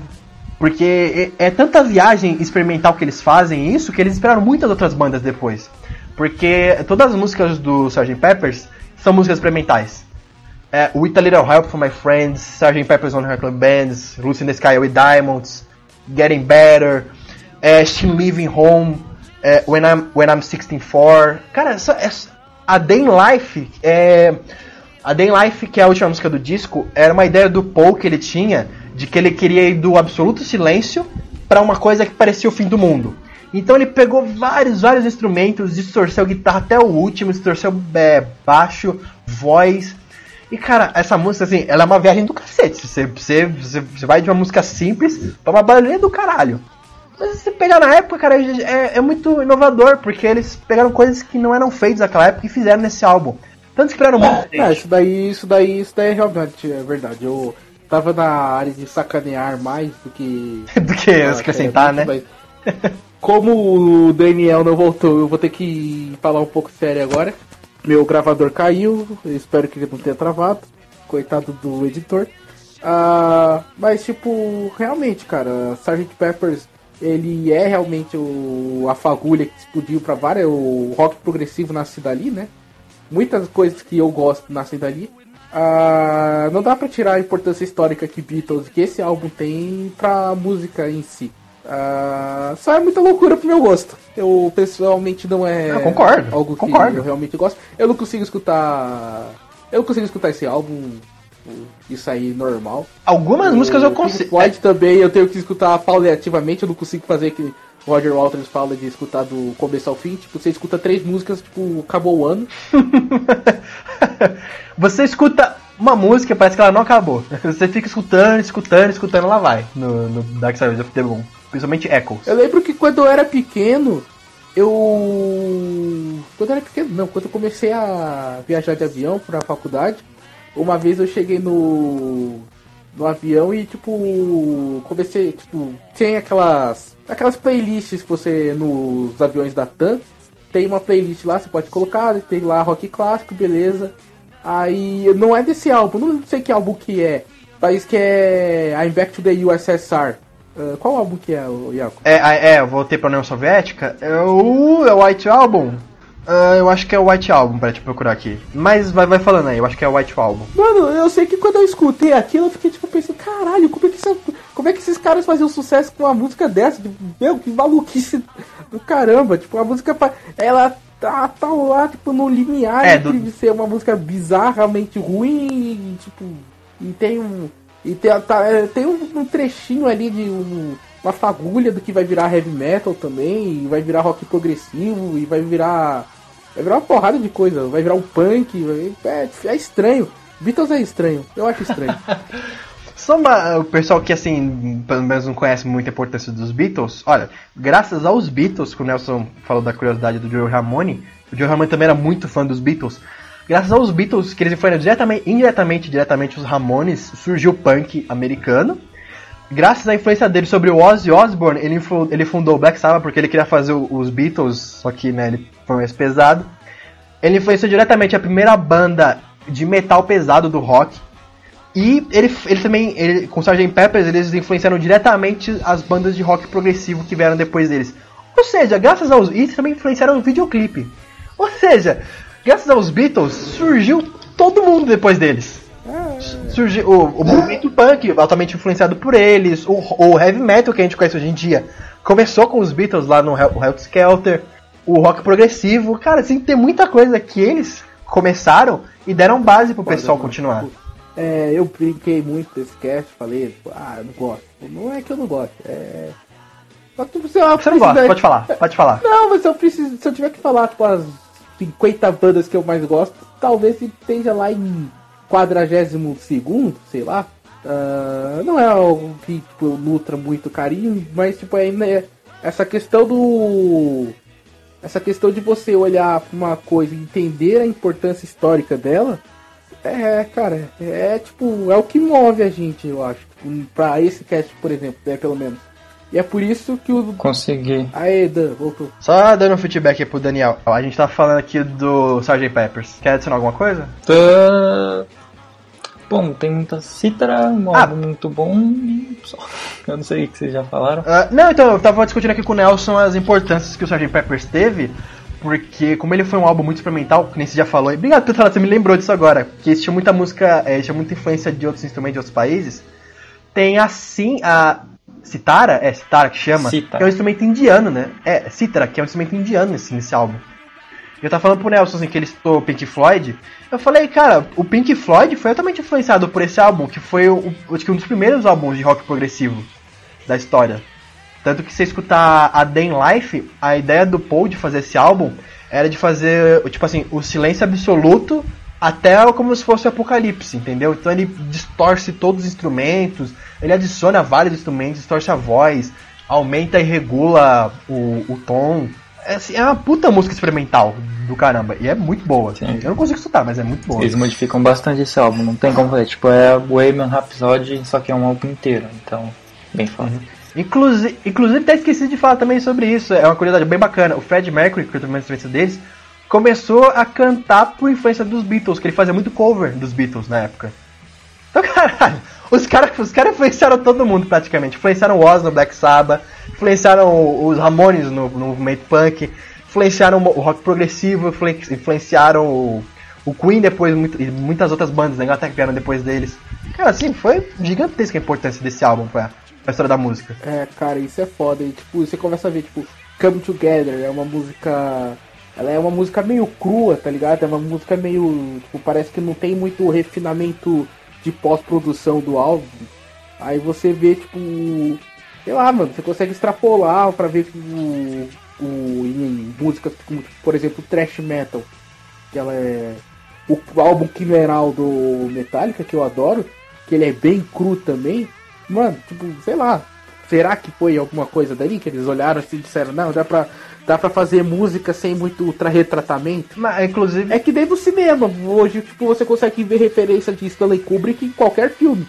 D: Porque é, é tanta viagem experimental que eles fazem isso que eles inspiraram muitas outras bandas depois. Porque todas as músicas do Sgt. Peppers são músicas experimentais. É, With a Little Help from My Friends, Sgt. Pepper's on Her Club Bands, Lucy in the Sky with Diamonds, Getting Better, é, Still Living Home, é, When, I'm, When I'm 16 Cara, essa, essa, a Day in Life é. A Day in Life, que é a última música do disco, era uma ideia do Paul que ele tinha de que ele queria ir do absoluto silêncio pra uma coisa que parecia o fim do mundo. Então ele pegou vários, vários instrumentos, distorceu guitarra até o último, distorceu é, baixo, voz. E cara, essa música, assim, ela é uma viagem do cacete. Você, você, você, vai de uma música simples pra uma barulhinha do caralho. Mas se você pegar na época, cara, é, é muito inovador, porque eles pegaram coisas que não eram feitas naquela época e fizeram nesse álbum. Tanto que esperaram muito.
F: É, isso daí, isso daí, isso daí realmente é verdade. Eu tava na área de sacanear mais do que.
D: do que
F: Ah,
D: acrescentar,
F: é,
D: né?
F: Como o Daniel não voltou, eu vou ter que falar um pouco sério agora. Meu gravador caiu, espero que ele não tenha travado. Coitado do editor. Ah, mas, tipo, realmente, cara, Sgt. Peppers, ele é realmente o, a fagulha que explodiu pra várias. O rock progressivo nasce dali, né? Muitas coisas que eu gosto nascem dali. Ah, não dá pra tirar a importância histórica que Beatles, que esse álbum tem pra música em si. Ah, só é muita loucura pro meu gosto. Eu pessoalmente não é
D: Eu concordo,
F: algo que
D: concordo.
F: eu realmente gosto. Eu não consigo escutar. Eu não consigo escutar esse álbum isso aí normal.
D: Algumas músicas eu
F: Pink
D: consigo.
F: Floyd também eu tenho que escutar pauliativamente, eu não consigo fazer Roger Waters fala de escutar do começo ao fim. Tipo, você escuta três músicas, tipo, acabou o ano.
D: Você escuta uma música, parece que ela não acabou. Você fica escutando, escutando, escutando, ela vai no, no Dark Side of the Moon. Principalmente Echoes.
F: Eu lembro que quando eu era pequeno, eu. Quando eu era pequeno, não, quando eu comecei a viajar de avião pra faculdade, uma vez eu cheguei no. no avião e, tipo, comecei, tipo, tem aquelas. Aquelas playlists que você. nos aviões da TAM. Tem uma playlist lá, você pode colocar, tem lá rock clássico, beleza. Aí não é desse álbum, não sei que álbum que é, mas que é I'm Back to the USSR. Ah, qual álbum que é, o Iaco?
D: É, é, é, eu voltei pra União Soviética. É o, é o White Album? Ah, eu acho que é o White Album, pra te procurar aqui. Mas vai, vai falando aí, eu acho que é o White Album.
F: Mano, eu sei que quando eu escutei aquilo, eu fiquei tipo pensando, caralho, como é que, essa- como é que esses caras faziam sucesso com uma música dessa? Tipo, meu, que maluquice do caramba. Tipo, a música, ela tá, tá lá, tipo, no limiar
D: É,
F: entre
D: do-
F: ser uma música bizarramente ruim e, tipo, e tem um. E tem, tá, é, tem um, trechinho ali de um- uma fagulha do que vai virar heavy metal também, e vai virar rock progressivo, e vai virar. Vai virar uma porrada de coisa, vai virar um punk, vai- é, é estranho. Beatles é estranho, eu acho estranho.
D: Só uma- o pessoal que, assim, pelo menos não conhece muito a importância dos Beatles. Olha, graças aos Beatles, que o Nelson falou da curiosidade do Joe Ramone, o Joe Ramone também era muito fã dos Beatles. Graças aos Beatles, que eles influenciaram diretamente, indiretamente, diretamente os Ramones, surgiu o punk americano. Graças à influência dele sobre o Ozzy Osbourne, ele, ele fundou o Black Sabbath porque ele queria fazer os Beatles, só que né, ele foi mais pesado. Ele influenciou diretamente a primeira banda de metal pesado do rock. E ele, ele também, ele, com o Sgt. Peppers, eles influenciaram diretamente as bandas de rock progressivo que vieram depois deles. Ou seja, graças aos. E também influenciaram o videoclipe. Ou seja, graças aos Beatles, surgiu todo mundo depois deles. Surgiu o, o movimento punk, altamente influenciado por eles, o, o heavy metal que a gente conhece hoje em dia. Começou com os Beatles lá no Hel- Helter Skelter, o rock progressivo. Cara, assim, tem muita coisa que eles começaram e deram base pro pessoal continuar.
F: É, eu brinquei muito desse cast, falei, tipo, ah, eu não gosto. Não é que eu não gosto, é. Só que se eu
D: Você não gosta, pode falar, pode falar.
F: Não, mas se eu, preciso, se eu tiver que falar, tipo, as 50 bandas que eu mais gosto, talvez esteja lá em 42 segundo, sei lá. Ah, não é algo que tipo, eu nutra muito carinho, mas tipo, ainda é essa questão do. Essa questão de você olhar pra uma coisa e entender a importância histórica dela. É, cara, é, tipo, é o que move a gente, eu acho. Pra esse cast, por exemplo, é pelo menos. E é por isso que o.
A: Consegui.
F: Aê, Dan, voltou.
D: Só dando um feedback aqui pro Daniel. A gente tá falando aqui do Sgt. Peppers. Quer adicionar alguma coisa?
A: Tá... Bom, tem muita cítara, um
D: Ah.
A: álbum muito bom e só. Eu não sei o que vocês já falaram.
D: Ah, não, então, eu tava discutindo aqui com o Nelson as importâncias que o Sgt. Peppers teve, porque como ele foi um álbum muito experimental, que nem você já falou, e obrigado por falar, você me lembrou disso agora, que existia muita música, é, tinha muita influência de outros instrumentos de outros países, tem assim, a citara, é citara que chama,
A: Cítara.
D: que é um instrumento indiano, né? É, cítara, que é um instrumento indiano assim, nesse álbum. Eu tava falando pro Nelson assim, que ele citou o Pink Floyd. Eu falei, cara, o Pink Floyd foi altamente influenciado por esse álbum, que foi o, acho que um dos primeiros álbuns de rock progressivo da história. Tanto que se você escutar a Day in Life, a ideia do Paul de fazer esse álbum era de fazer, tipo assim, o silêncio absoluto até como se fosse o apocalipse, entendeu? Então ele distorce todos os instrumentos, ele adiciona vários instrumentos, distorce a voz, aumenta e regula o, o tom. É, assim, é uma puta música experimental do caramba, e é muito boa.
A: Sim.
D: Eu não consigo escutar, mas é muito boa.
A: Eles modificam bastante esse álbum, não tem como fazer. Tipo, é o Bohemian Rhapsody, só que é um álbum inteiro, então, bem fácil.
D: Inclusive, inclusive até esqueci de falar também sobre isso, é uma curiosidade bem bacana. O Fred Mercury, que é também influência deles, começou a cantar por influência dos Beatles, que ele fazia muito cover dos Beatles na época. Então, caralho, os caras os cara influenciaram todo mundo praticamente. Influenciaram o Oz no Black Sabbath, influenciaram os Ramones no, no movimento punk, influenciaram o rock progressivo, influen- influenciaram o, O Queen depois, muito- e muitas outras bandas, né? Até que vieram depois deles. Cara, assim, foi gigantesca a importância desse álbum pra, pra história da música.
F: É, cara, isso é foda. E, tipo, você começa a ver, tipo, Come Together é uma música. Ela é uma música meio crua, tá ligado? É uma música meio. Tipo, parece que não tem muito refinamento de pós-produção do álbum. Aí você vê, tipo. Sei lá, mano, você consegue extrapolar pra ver tipo, o. em músicas como, por exemplo, Thrash Metal. Que ela é. O álbum Quimeral do Metallica, que eu adoro, que ele é bem cru também. Mano, tipo, sei lá. Será que foi alguma coisa dali que eles olharam assim e disseram, não, dá pra, dá pra fazer música sem muito ultra retratamento?
D: Mas, inclusive,
F: É que nem no cinema, hoje tipo, você consegue ver referência de Stanley Kubrick em qualquer filme.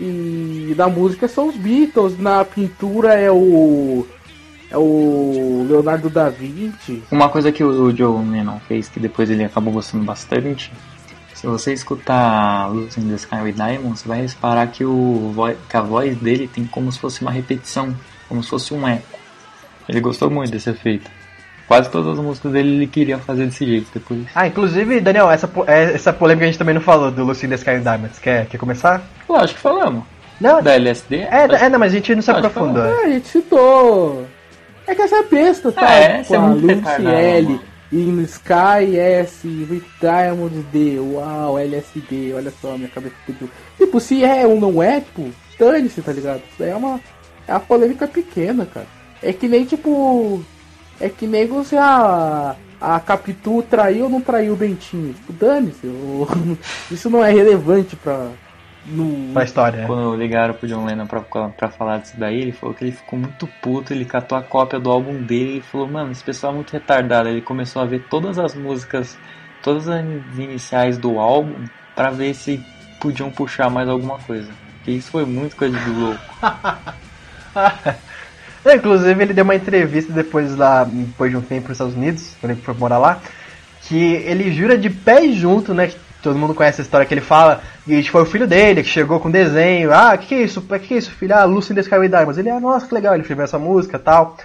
F: E na música são os Beatles, na pintura é o. É o Leonardo da Vinci.
E: Uma coisa que o Joe Lennon fez, que depois ele acabou gostando bastante, se você escutar Lucy in the Sky with Diamonds, você vai reparar que, o que a voz dele tem como se fosse uma repetição, como se fosse um eco. Ele gostou muito desse efeito. Quase todas as músicas dele ele queria fazer desse jeito depois.
D: Ah, inclusive, Daniel, essa, é- essa polêmica a gente também não falou do Lucy in the Sky and Diamonds. Quer, quer começar?
E: Eu acho que falamos.
D: Não,
E: Da LSD?
D: é, é, não, mas a gente não se aprofundou.
F: É, a gente citou. É que essa é besta, tá?
E: Ah, é? Você é
F: Lucy L, in Sky S, with Diamond D, uau, LSD, olha só, minha cabeça pediu. Tipo, se é ou não é, tipo, dane-se, tá ligado? Isso daí é uma, é uma polêmica pequena, cara. É que nem, tipo, é que nem você, a, a Capitu traiu ou não traiu o Bentinho. Tipo, dane-se, isso não é relevante pra... No,
D: Pra história. né?
E: Quando ligaram pro John Lennon pra, pra falar disso daí, ele falou que ele ficou muito puto, ele catou a cópia do álbum dele e falou, mano, esse pessoal é muito retardado. Ele começou a ver todas as músicas, todas as iniciais do álbum, pra ver se podiam puxar mais alguma coisa. Porque isso foi muito coisa de louco.
D: É, Inclusive, ele deu uma entrevista depois lá, depois de um tempo nos Estados Unidos, quando ele foi morar lá, que ele jura de pé junto, né? Que todo mundo conhece a história que ele fala, e foi o filho dele que chegou com desenho. Ah, que que é isso? Que que é isso, filho? Ah, Lucy in the Sky with Diamonds. Ele, ah, nossa, que legal, ele escreveu essa música tal.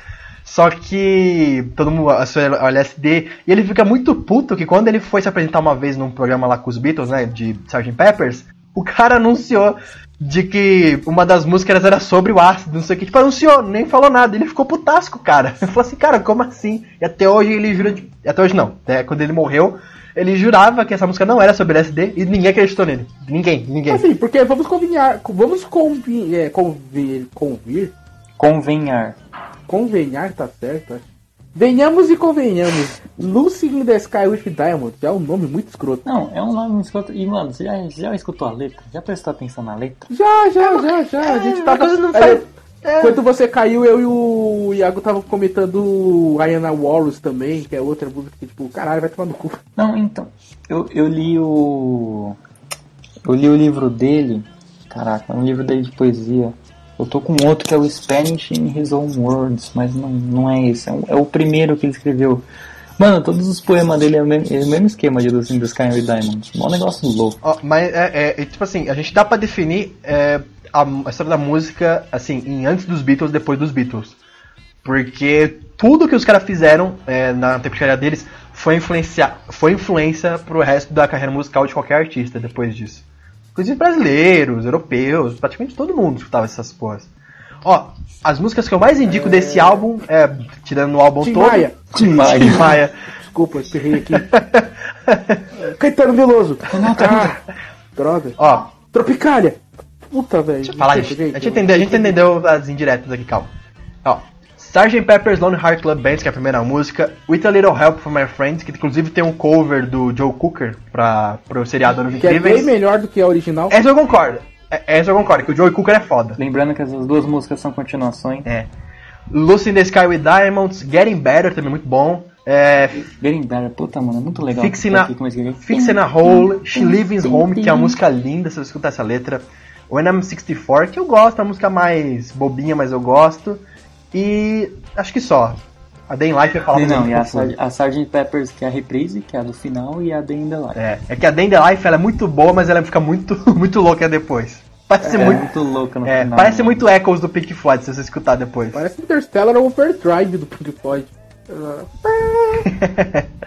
D: Só que todo mundo associou ao LSD, e ele fica muito puto que quando ele foi se apresentar uma vez num programa lá com os Beatles, né, de Sgt. Peppers, o cara anunciou de que uma das músicas era sobre o ácido, não sei o que, tipo, anunciou, nem falou nada, ele ficou putasco, cara. Ele falou assim, cara, como assim? E até hoje ele jura de... Até hoje não, até quando ele morreu, ele jurava que essa música não era sobre LSD e ninguém acreditou nele. Ninguém, ninguém.
F: Assim, porque vamos convenhar, vamos convir, é, convir, convir,
E: Convenhar.
F: convenhar, tá certo, acho. Venhamos e convenhamos. Lucy in the Sky with Diamond, que é um nome muito escroto.
E: Não, é um nome muito escroto. E, mano, você já, já escutou a letra? Já prestou atenção na letra?
F: Já, já, já, já. a gente tava.
D: coisa não
F: é,
D: faz- é.
F: Quando você caiu, eu e o Iago tava comentando Ayana Walrus também, que é outra música que, tipo, caralho, vai tomar no cu.
E: Não, então. Eu, eu li o. Eu li o livro dele. Caraca, é um livro dele de poesia. Eu tô com outro que é o Spanish in His Own Words, mas não, não é esse. É, um- é o primeiro que ele escreveu. Mano, todos os poemas dele é o mesmo, é o mesmo esquema de Lucy the Sky with Diamonds. Um negócio louco.
D: Ó, mas é, é- é, tipo assim, a gente dá pra definir é, a, a história da música assim, em antes dos Beatles, depois dos Beatles. Porque tudo que os caras fizeram é, na tempo de carreira deles foi, influencia, foi influência pro resto da carreira musical de qualquer artista depois disso. Inclusive brasileiros, europeus, praticamente todo mundo escutava essas porras. Ó, as músicas que eu mais indico desse álbum, é, tirando o álbum
F: Tim
D: todo.
F: Maia.
D: Tim Maia. Tim Maia.
F: Desculpa, esperrei aqui. Caetano Veloso. Ah, droga.
D: Ó,
F: Tropicália. Puta, velho.
D: Fala, a gente, a gente entendeu, a gente entendeu as indiretas aqui, calma. Sgt. Pepper's Lonely Heart Club Band, que é a primeira música, With a Little Help from My Friends, que inclusive tem um cover do Joe Cooker pra, pro seriado Anos
F: Que é bem
D: Incríveis.
F: melhor do que a original.
D: Essa eu concordo. É- Essa eu concordo, que o Joe Cooker é foda.
E: Lembrando que essas duas músicas são continuações.
D: É. Lucy in the Sky with Diamonds, Getting Better, também muito bom. É,
E: Getting Better, puta, mano, é muito legal.
D: Fixing a? Fixing a Hole, She Lives Home, que é uma música linda, se você escutar essa letra. When I'm 64, que eu gosto, é uma música mais bobinha, mas eu gosto. E acho que só. A Day in Life eu falo
E: Não, não, e a, a Sgt. Peppers, que é a reprise, que é a do final, e a Day in the Life.
D: É, é que a Day in the Life ela é muito boa, mas ela fica muito, muito louca depois. Parece
E: É
D: muito.
E: muito louca no
D: É,
E: final.
D: parece
E: né?
D: muito Echoes do Pink Floyd, se você escutar depois.
F: Parece Interstellar Overdrive do Pink Floyd.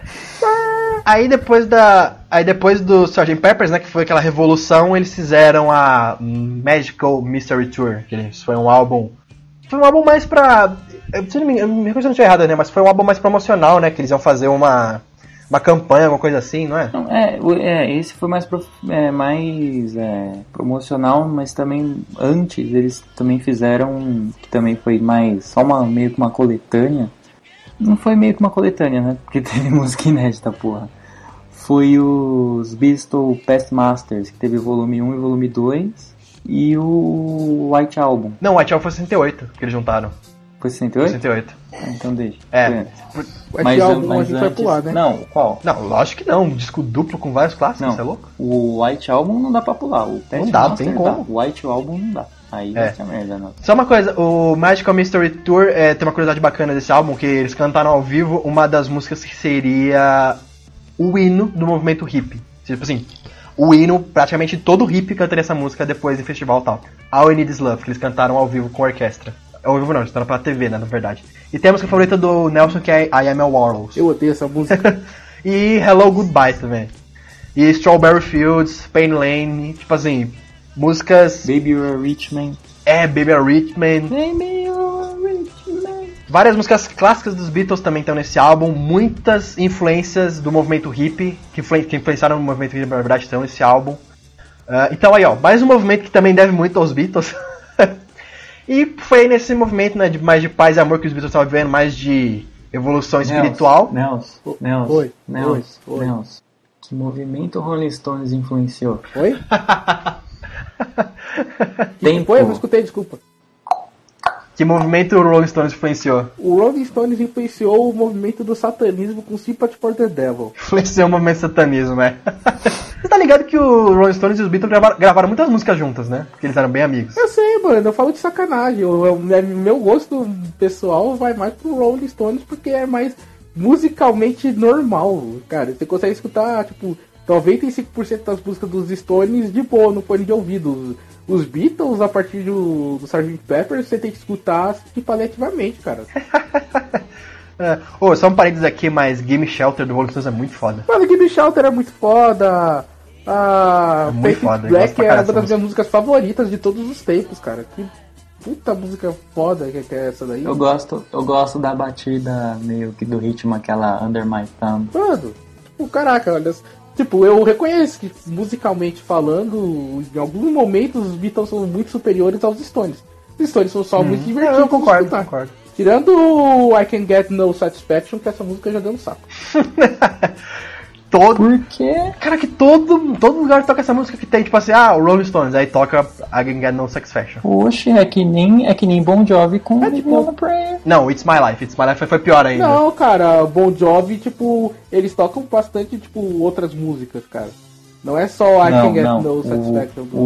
D: Aí depois da. Aí depois do Sgt. Peppers, né? Que foi aquela revolução, eles fizeram a Magical Mystery Tour. Que foi um álbum. Foi um álbum mais pra. eu- Se não me engano, me recordo se eu não errado, né? Mas foi um álbum mais promocional, né? Que eles iam fazer uma. Uma campanha, alguma coisa assim, não é?
E: Não, é, é, esse foi mais, prof- é, mais é, promocional, mas também antes eles também fizeram, que também foi mais, só uma, meio que uma coletânea. Não foi meio que uma coletânea, né? Porque teve música inédita, porra. Foi os Beastle Past Masters, que teve volume 1 e volume 2, e o White Album.
D: Não, o White Album foi 68 que eles juntaram.
E: Foi 68?
D: 68.
E: Ah, Então deixa.
D: É.
F: Vai
E: Mas,
F: ter algum, a
E: mas
F: gente vai
E: antes-
F: pular, né?
E: Não, qual?
D: Não, lógico que não. Um disco duplo com vários clássicos,
E: Não.
D: você é louco?
E: O White Album não dá pra pular. O
D: Não dá, não tem
E: dá.
D: como.
E: O White Album não dá. Aí
D: É.
E: vai ser merda, não.
D: Só uma coisa, o Magical Mystery Tour é, tem uma curiosidade bacana desse álbum, que eles cantaram ao vivo uma das músicas que seria o hino do movimento hippie. Tipo assim, o hino, praticamente todo hippie cantaria essa música depois em festival tal. All I Need Is Love, que eles cantaram ao vivo com orquestra. Ao vivo não, eles cantaram pela TV, né, na verdade. E tem a música favorita do Nelson, que é I Am a Warlows.
F: Eu odeio essa música.
D: e Hello Goodbye também. E Strawberry Fields, Pain Lane, tipo assim, músicas...
E: Baby You're a Rich Man.
D: É, Baby a Rich Man,
E: Baby You're a Rich Man.
D: Várias músicas clássicas dos Beatles também estão nesse álbum, muitas influências do movimento hippie, que, influen- que influenciaram no movimento hippie, na verdade, estão nesse álbum. Ah, então aí, ó, mais um movimento que também deve muito aos Beatles. e foi nesse movimento, né, de mais de paz e amor que os Beatles estavam vivendo, mais de evolução espiritual.
E: Nelson, Nelson,
F: Oi,
E: Nelson,
F: oi.
E: Nelson. Que movimento o Rolling Stones influenciou?
F: Oi?
E: Tempo.
F: Foi? Eu não escutei, desculpa.
D: Que movimento o Rolling Stones influenciou?
F: O Rolling Stones influenciou o movimento do satanismo com Sympathy for the Devil.
D: Influenciou o movimento satanismo, é. Você tá ligado que o Rolling Stones e os Beatles gravaram, gravaram muitas músicas juntas, né? Porque eles eram bem amigos.
F: Eu sei, mano, eu falo de sacanagem. Eu, eu- né, meu gosto pessoal vai mais pro Rolling Stones porque é mais musicalmente normal, cara. Você consegue escutar, tipo, 95% das músicas dos Stones de boa no fone de ouvido. Os Beatles, a partir do, do Sgt. Pepper, você tem que escutar tipo, paliativamente, cara.
D: É. Ô, só um parênteses aqui, mas Game Shelter do Rolling Stones é muito foda.
F: Mano, Give Shelter é muito foda. A
D: É muito foda,
F: Black é uma das minhas músicas favoritas de todos os tempos, cara. Que puta música foda que é essa daí.
E: Eu gosto, eu gosto da batida meio que do ritmo, aquela Under My Thumb.
F: Mano, tipo, caraca, olha. Tipo, eu reconheço que musicalmente falando, em alguns momentos os Beatles são muito superiores aos Stones. Os Stones são só muito divertidos.
D: Hum. Eu concordo, concordo.
F: Tirando o I Can Get No Satisfaction, que essa música já deu no saco.
D: Todo.
E: Por quê?
D: Cara, que todo, todo lugar toca essa música que tem, tipo assim, ah, o Rolling Stones, aí toca I Can Get No Satisfaction.
E: Oxe, é que nem, é que nem Bon Jovi com
F: É, tipo-
E: Prayer.
D: Não, It's My Life, It's My Life foi pior ainda.
F: Não, cara, Bon Jovi, tipo, eles tocam bastante, tipo, outras músicas, cara. Não é só I
E: não,
F: Can Get
E: não.
F: No Satisfaction.
E: O,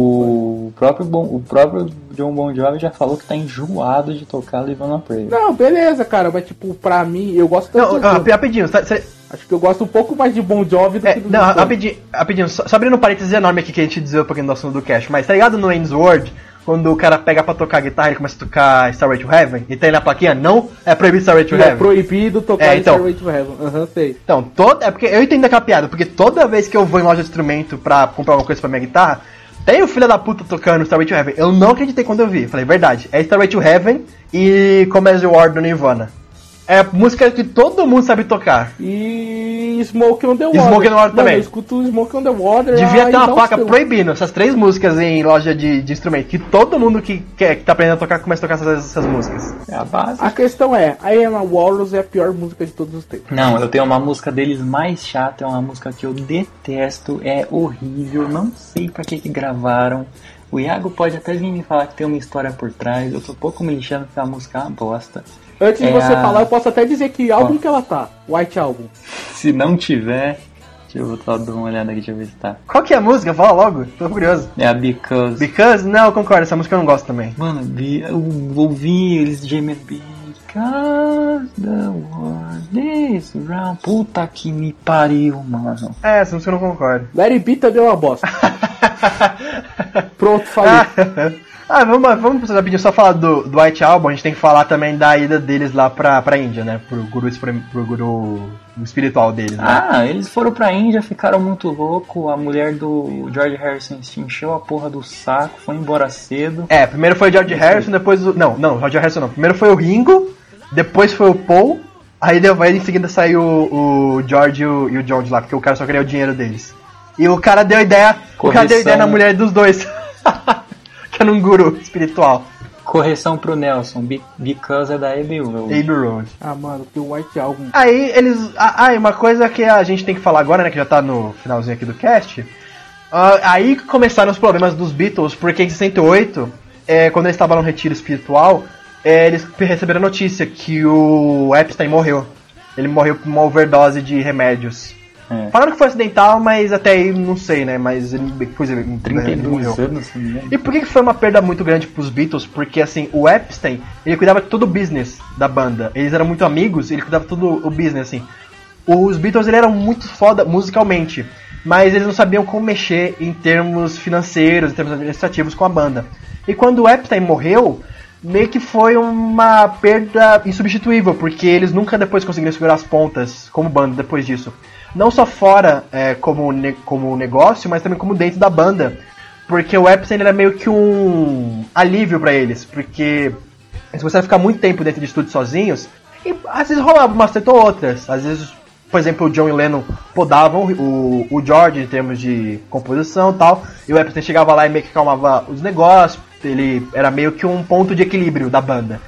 E: o, próprio bon, o próprio John Bon Jovi já falou que tá enjoado de tocar Live on a Prayer.
F: Não, beleza, cara, mas tipo, pra mim, eu gosto tanto
D: Não,
F: de-
D: ah, rapi- rapidinho, cê- cê-
F: Acho que eu gosto um pouco mais de Bon Jovi do
D: é,
F: que do
D: não, rapidinho, rapidinho, só, só abrindo um parênteses enorme aqui que a gente desviou um pouquinho do assunto do cast, mas tá ligado no Ends World, quando o cara pega pra tocar guitarra, ele começa a tocar Starway to Heaven, e tem na plaquinha, não é proibido Starway to
F: é
D: Heaven.
F: proibido tocar
D: É, então.
F: Stairway to Heaven. Aham, sei.
D: Então, todo, é porque eu entendo aquela piada, porque toda vez que eu vou em loja de instrumento pra comprar alguma coisa pra minha guitarra, tem o filho da puta tocando Starway to Heaven. Eu não acreditei quando eu vi. Falei, verdade, é Starway to Heaven e Come As You Are do Nirvana. É música que todo mundo sabe tocar.
F: E Smoke on the Water.
D: Smoke on the Water
F: Mano,
D: também.
F: Eu escuto Smoke on the Water.
D: Devia ter uma placa proibindo essas três músicas em loja de, de instrumento. Que todo mundo que, quer, que tá aprendendo a tocar começa a tocar essas, essas músicas.
E: É a base.
F: A questão é, a Walrus é a pior música de todos os tempos.
E: Não, eu tenho uma música deles mais chata, é uma música que eu detesto, é horrível, não sei pra que que gravaram. O Iago pode até vir me falar que tem uma história por trás, eu tô pouco me lixando que a música é uma bosta.
F: Antes de
E: É
F: você
E: a-
F: falar, eu posso até dizer que álbum que ela tá. White Album.
E: Se não tiver, deixa eu só dar uma olhada aqui, deixa eu ver se tá.
D: Qual que é a música? Fala logo, tô curioso.
E: É a Because.
D: Because? Não, eu concordo, essa música eu não gosto também.
E: Mano, vi- eu ouvi eles gemendo Because the world is round. Puta que me pariu, mano.
D: É, essa música eu não concordo.
F: Larry B também é uma bosta. Pronto, falei.
D: Ah, vamos, vamos rapidinho só falar do, do White Album, a gente tem que falar também da ida deles lá pra, pra Índia, né? Pro guru, pro guru espiritual deles, né?
E: Ah, eles foram pra Índia, ficaram muito loucos. A mulher do George Harrison se encheu a porra do saco, foi embora cedo.
D: É, primeiro foi o George Harrison, depois o. Não, não, George Harrison não. Primeiro foi o Ringo, depois foi o Paul, aí, aí em seguida saiu o, o George e o, e o George lá, porque o cara só queria o dinheiro deles. E o cara deu ideia. O cara deu
E: Correção.
D: ideia na mulher dos dois. que era um guru espiritual.
E: Correção pro Nelson, be- because é da Abbey Road.
D: Abbey Road.
F: Ah, mano, tem o White Album.
D: Aí eles. Ah, ah, e uma coisa que a gente tem que falar agora, né? Que já tá no finalzinho aqui do cast. ah, aí começaram os problemas dos Beatles, porque em 68, é, quando eles estavam no retiro espiritual, é, eles receberam a notícia que o Epstein morreu. Ele morreu por uma overdose de remédios.
E: É.
D: Falaram que foi acidental, mas até aí não sei, né? Mas ele, pois é, ele morreu.
E: 32 anos, engano.
D: E por que foi uma perda muito grande pros Beatles? Porque assim, o Epstein, ele cuidava de todo o business da banda. Eles eram muito amigos, ele cuidava de todo o business, assim. Os Beatles ele eram muito foda musicalmente, mas eles não sabiam como mexer em termos financeiros, em termos administrativos com a banda. E quando o Epstein morreu, meio que foi uma perda insubstituível, porque eles nunca depois conseguiram segurar as pontas como banda depois disso. Não só fora é, como, ne como negócio, mas também como dentro da banda. Porque o Epstein era meio que um alívio pra eles, porque eles começaram a ficar muito tempo dentro de estúdio sozinhos, e às vezes rolava umas treta ou outras. Às vezes, por exemplo, o John e Lennon podavam o, o George em termos de composição e tal, e o Epstein chegava lá e meio que calmava os negócios, ele era meio que um ponto de equilíbrio da banda.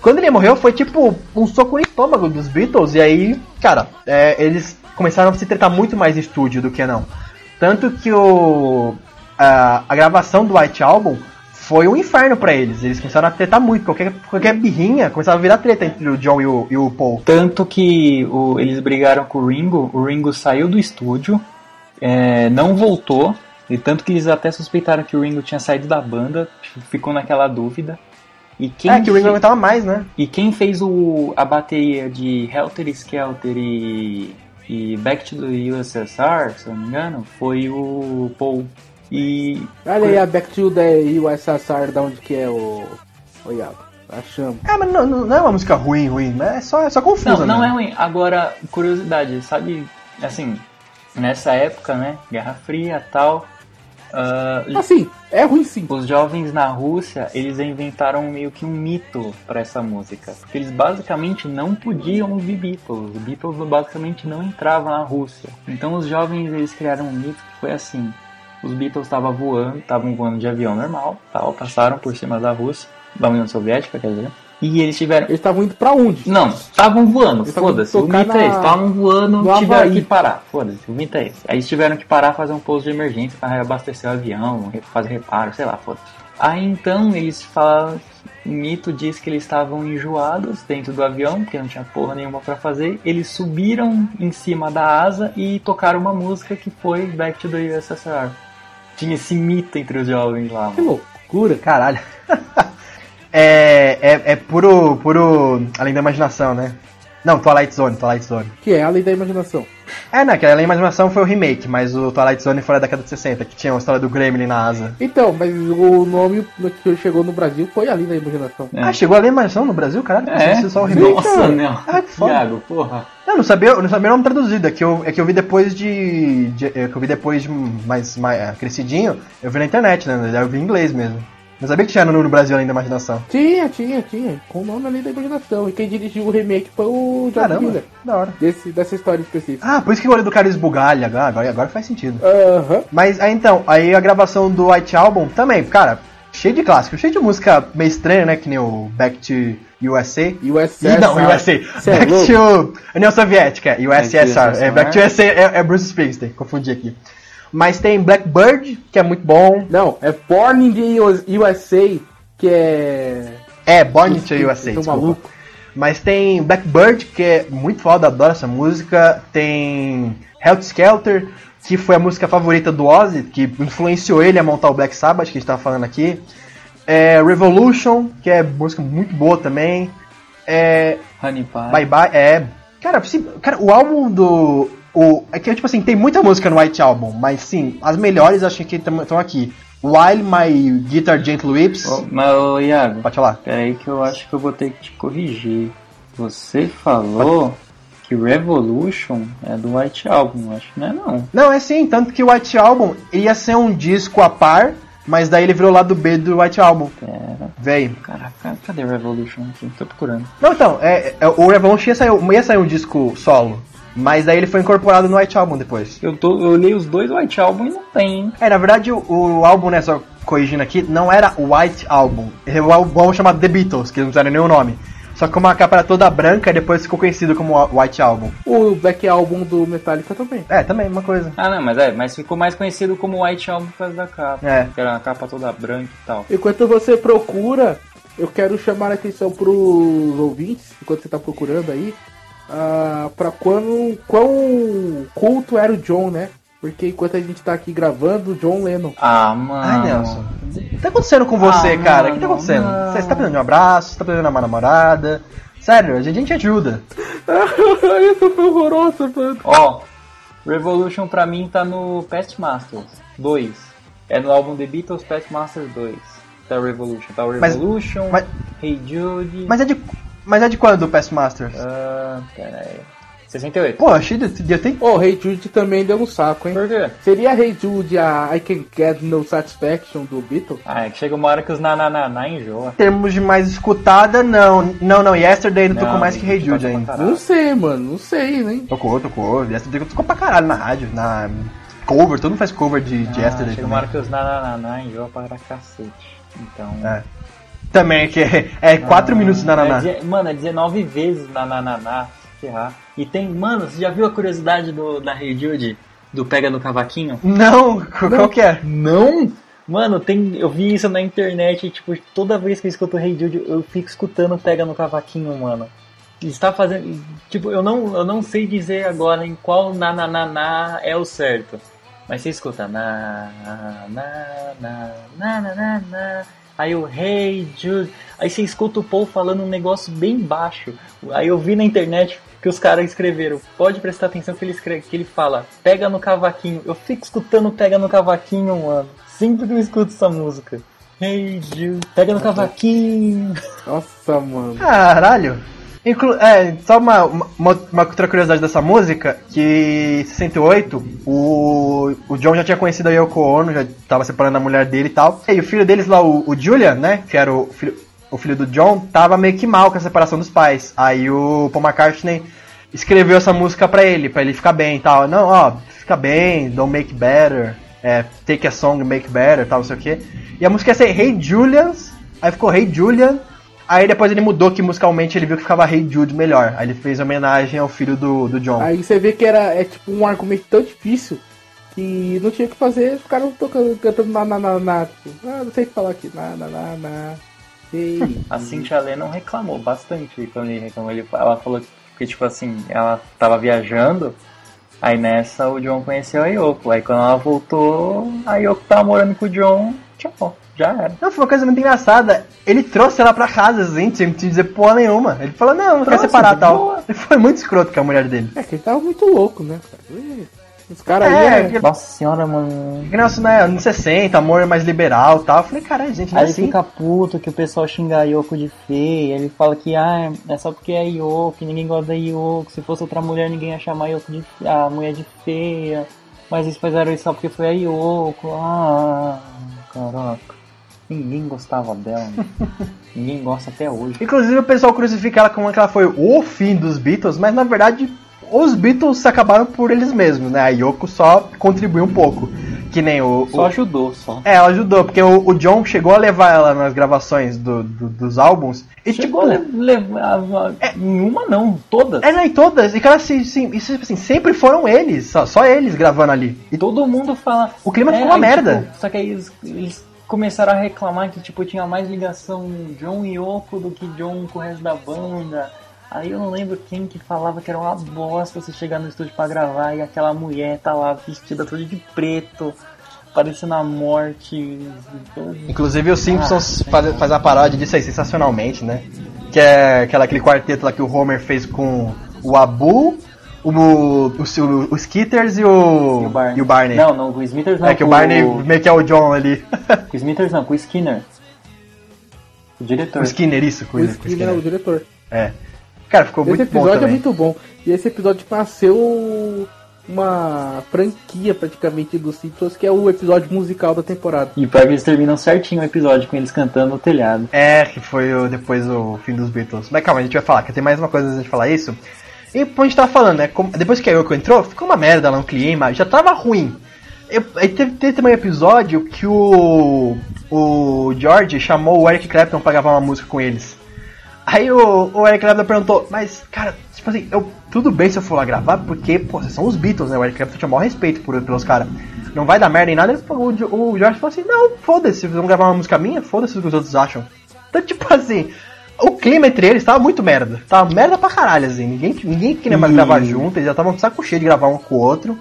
D: Quando ele morreu, foi tipo um soco no estômago dos Beatles, e aí, cara, é, eles começaram a se tratar muito mais em estúdio do que não. Tanto que o, a, a gravação do White Album foi um inferno pra eles. Eles começaram a tretar muito. Qualquer, qualquer birrinha começava a virar treta entre o John e o, e o Paul.
E: Tanto que o- eles brigaram com o Ringo, o Ringo saiu do estúdio, é, não voltou, e tanto que eles até suspeitaram que o Ringo tinha saído da banda, ficou naquela dúvida. E quem,
D: é, que o Ringo aguentava mais, né?
E: e quem fez o, a bateria de Helter Skelter e, e Back to the USSR, se eu não me engano, foi o Paul. E
F: Olha aí a Back to the USSR, da onde que é o. O Iago. Achamos.
D: É, mas não, não é uma música ruim, ruim. mas É só, é só confusa,
E: Não, não
D: né?
E: é ruim. Agora, curiosidade, sabe, assim, nessa época, né, Guerra Fria tal, ah,
F: Assim, é ruim sim.
E: os jovens na Rússia, eles inventaram meio que um mito para essa música. Porque eles basicamente não podiam ouvir Beatles. Os Beatles basicamente não entravam na Rússia. Então os jovens, eles criaram um mito que foi assim. Os Beatles estavam voando, estavam voando de avião normal, tal, passaram por cima da Rússia, da União Soviética, quer dizer. E eles tiveram
F: Eles estavam indo pra onde?
E: não, estavam voando, foda-se. O mito é esse,
F: na-
E: estavam voando, tiveram
F: Havaí.
E: que parar, foda-se, o mito é esse. Aí eles tiveram que parar, fazer um pouso de emergência para reabastecer o avião, fazer reparo, sei lá, foda-se. Aí então eles falam, o mito diz que eles estavam enjoados dentro do avião, porque não tinha porra nenhuma para fazer. Eles subiram em cima da asa e tocaram uma música que foi Back to the USSR. Tinha esse mito entre os jovens lá.
F: Que
E: mano.
F: loucura.
D: Caralho. é, é, é puro, puro além da imaginação, né? Não, Twilight Zone, Twilight Zone.
F: Que é além da imaginação.
D: É, né? Que além da imaginação foi o remake, mas o Twilight Zone foi da década de 60, que tinha a história do Gremlin na asa.
F: Então, mas o nome que chegou no Brasil foi além da imaginação.
E: É.
D: Ah, chegou a imaginação no Brasil? Caralho,
E: É,
D: é, só o remake.
E: nossa, não.
D: Ah, que foda.
E: Thiago, porra.
D: Eu não sabia, eu não sabia o nome traduzido, é que eu, é que eu vi depois de. de- é que eu vi depois de mais, mais é, crescidinho, eu vi na internet, né? Eu vi em inglês mesmo. Não sabia que tinha no, no Brasil além da imaginação.
F: Tinha, tinha, tinha. Com o nome além da imaginação. E quem dirigiu o remake foi o George
D: Caramba,
F: Miller.
D: da hora.
F: Desse, dessa história específica.
D: Ah, por isso que eu olhei do cara esbugalha agora, agora, faz sentido.
F: Aham.
D: Mas aí então, aí a gravação do White Album também, cara, cheio de clássico, cheio de música meio estranha, né? Que nem o Back to USA.
F: USA.
D: Não, USA.
F: Cê é
D: Back
F: louco?
D: to União Soviética, USSR.
E: USSR.
D: É, Back to USA é, é Bruce Springsteen, confundi aqui. Mas tem Blackbird, que é muito bom.
F: Não, é Born in the US- USA, que é.
D: É, Born to USA,
F: Eu tô
D: desculpa.
F: maluco.
D: Mas tem Blackbird, que é muito foda, adoro essa música. Tem Helter Skelter, que foi a música favorita do Ozzy, que influenciou ele a montar o Black Sabbath, que a gente tava falando aqui. É, Revolution, que é música muito boa também. É,
E: Honey Pie.
D: Bye Bye, é. Cara, se- cara, o álbum do. O. É que, tipo assim, tem muita música no White Album, mas sim, as melhores acho que estão aqui. While My Guitar Gently Whips.
E: Ô, mas, ô, Iago,
D: Pode falar.
E: peraí que eu acho que eu vou ter que te corrigir. Você falou que Revolution é do White Album, acho que não é não.
D: Não, é sim, tanto que o White Album ia ser um disco a par, mas daí ele virou lado B do White Album.
E: Pera,
D: Véi.
E: caraca, cadê Revolution aqui? Tô procurando.
D: Não, então, é, é, o Revolution ia sair, ia sair um disco solo, mas daí ele foi incorporado no White Album depois.
E: Eu, tô, eu olhei os dois White Album e não tem, hein?
D: É, na verdade, o, o álbum, né, só corrigindo aqui, não era o White Album. Era o álbum chamado The Beatles, que não fizeram nenhum nome. Só que como a capa era toda branca, depois ficou conhecido como White Album.
F: O Black Album do Metallica também.
D: É, também, uma coisa.
E: Ah, não, mas é, mas ficou mais conhecido como White Album por causa da capa.
D: É.
E: Que era uma capa toda branca e tal.
F: Enquanto você procura, eu quero chamar a atenção pros ouvintes, enquanto você tá procurando aí, ah, pra quando, quão culto era o John, né? Porque enquanto a gente tá aqui gravando, o John Lennon.
E: Ah, mano.
D: Ai, Nelson. O que tá acontecendo com você,
E: Ah,
D: cara? O que tá acontecendo?
E: não.
D: Você tá precisando de um abraço? Você tá precisando de uma namorada? Sério, a gente ajuda.
F: Isso foi horroroso, mano.
E: Ó, Revolution pra mim tá no Past Masters 2. É no álbum The Beatles Past Masters 2. Tá Revolution. Tá o
D: Mas-
E: Revolution,
D: mas-
E: Hey Jude.
D: Mas é de, mas é de quando o Past Masters?
E: Ah, pera aí. 68.
D: Pô, achei de, de, tem...
F: Ô, Hey Jude também deu um saco, hein?
E: Por quê?
F: Seria Hey Jude a I Can Get No Satisfaction do Beatles?
E: Ah, é que chega uma hora que os nanananá enjoa.
D: Em termos de mais escutada, não. Não, não, Yesterday ainda tocou
E: Não,
D: mais que Hey Jude ainda.
F: Não sei, mano, não sei, né?
D: Tocou, tocou. Yesterday tocou pra caralho na rádio, na cover, todo mundo faz cover de, de
E: Ah,
D: Yesterday
E: chega uma hora
D: também.
E: que os nanananá enjoa pra cacete. Então...
D: É. Também, que é, é quatro minutos na naná.
E: É, mano, é 19 vezes na naná. E tem, mano, você já viu a curiosidade do, da Hey Jude? Do Pega no Cavaquinho?
D: Não, qual não, que é?
E: Não? Mano, tem, eu vi isso na internet e, tipo, toda vez que eu escuto Hey Jude, eu fico escutando Pega no Cavaquinho, mano. Está fazendo. Tipo, eu não, eu não sei dizer agora em qual nanananá é o certo. Mas você escuta na na na na na na na Aí o Hey Jude. Aí você escuta o Paul falando um negócio bem baixo. Aí eu vi na internet que os caras escreveram. Pode prestar atenção que ele escreve, que ele fala, pega no cavaquinho. Eu fico escutando pega no cavaquinho, mano. Sempre que eu escuto essa música. Hey Jude, pega no cavaquinho.
F: Nossa, mano.
D: Caralho. Inclu é, só uma, uma, uma outra curiosidade dessa música, que em 68, o, o John já tinha conhecido a Yoko Ono, já tava separando a mulher dele e tal. E o filho deles lá, o, o Julian, né, que era o filho, o filho do John, tava meio que mal com a separação dos pais. Aí o Paul McCartney escreveu essa música pra ele, pra ele ficar bem e tal. Não, ó, fica bem, don't make better, é, take a song, make better, tal, não sei o que. E a música ia ser Hey Julians, aí ficou Hey Julian, Aí depois ele mudou que musicalmente ele viu que ficava Hey Jude melhor. Aí ele fez homenagem ao filho do, do John.
F: Aí você vê que era é tipo um argumento tão difícil que não tinha o que fazer, ficaram tocando, cantando na na na, na tipo, ah, não sei o que falar aqui, na na na na. Ei.
E: A Cintia Lennon reclamou bastante quando ele reclamou. Ele, ela falou que, tipo assim, ela tava viajando, aí nessa o John conheceu a Yoko. Aí quando ela voltou, a Yoko tava morando com o John, tchau, já era.
D: Não, foi uma coisa muito engraçada. Ele trouxe ela pra casa, assim, sem dizer porra nenhuma. Ele falou, não, não quer separar tal.
E: boa.
D: Ele foi muito escroto com a mulher dele.
F: É que ele tava muito louco, né, cara? Os caras
D: É,
F: aí.
D: que-
E: Nossa senhora, mano.
D: Que negócio, né, anos 60, amor mais liberal e tal. Eu falei, caralho, gente, não é
E: Aí ele
D: assim.
E: fica puto que o pessoal xinga a Yoko de feia. Ele fala que ah, é só porque é a Yoko, que ninguém gosta da Yoko. Se fosse outra mulher, ninguém ia chamar a, Yoko de, a mulher de feia. Mas eles fizeram isso só porque foi a Yoko. Ah, caraca. Ninguém gostava dela. ninguém gosta até hoje.
D: Inclusive o pessoal crucifica ela como que ela foi o fim dos Beatles, mas na verdade os Beatles acabaram por eles mesmos, né? A Yoko só contribuiu um pouco. Que nem o.
E: Só
D: o-
E: ajudou, só.
D: É, ela ajudou, porque o, o John chegou a levar ela nas gravações do- do- dos álbuns. E
E: Chegou a
D: tipo.
E: le- levar. Nenhuma não, todas.
D: É, não, e todas. E cara, sim, sim, isso, assim, sempre foram eles, só, só eles gravando ali. E
E: Todo mundo fala.
D: O clima ficou uma
E: aí,
D: merda.
E: tipo, só que aí eles, eles começaram a reclamar que tipo, tinha mais ligação John e Yoko do que John com o resto da banda. Aí eu não lembro quem que falava que era uma bosta você chegar no estúdio pra gravar e aquela mulher tá lá vestida toda de preto, parecendo a morte.
D: Inclusive o Simpsons
E: Ah,
D: faz, faz a paródia disso aí sensacionalmente, né? Que é aquela, aquele quarteto lá que o Homer fez com o Abu, O, o, o, o Skitters e o,
E: E o Barney.
D: e o Barney.
E: Não, não, com o Smithers não.
D: é que o
E: com
D: Barney
E: O...
D: meio que é o John ali.
E: Com o Smithers não, com o Skinner. O diretor.
D: o Skinner, isso.
F: O
D: Com, com
F: Skinner é o diretor.
D: É. Cara, ficou
F: Esse
D: muito bom
F: episódio é muito bom. E esse episódio nasceu uma franquia praticamente dos Simpsons, que é o episódio musical da temporada.
E: E pior que eles terminam certinho o episódio com eles cantando no telhado.
D: É, que foi o- depois o fim dos Beatles. Mas calma, a gente vai falar, que tem mais uma coisa antes de falar isso. E como a gente tava falando, né? como- depois que a Yoko entrou, ficou uma merda lá no clima, já tava ruim. Eu- aí teve, teve também um episódio que o. O George chamou o Eric Clapton pra gravar uma música com eles. Aí o, o Eric Clapton perguntou, mas, cara, tipo assim, eu, tudo bem se eu for lá gravar, porque, pô, vocês são os Beatles, né? O Eric Clapton tinha o maior respeito por, pelos caras. Não vai dar merda nem nada. Falou- O, o George falou assim, não, foda-se, vocês vão gravar uma música minha, foda-se o que os outros acham. Então, tipo assim, o clima entre eles tava muito merda. Tava merda pra caralho, assim. Ninguém, ninguém queria mais gravar junto, eles já estavam com saco cheio de gravar um com o outro.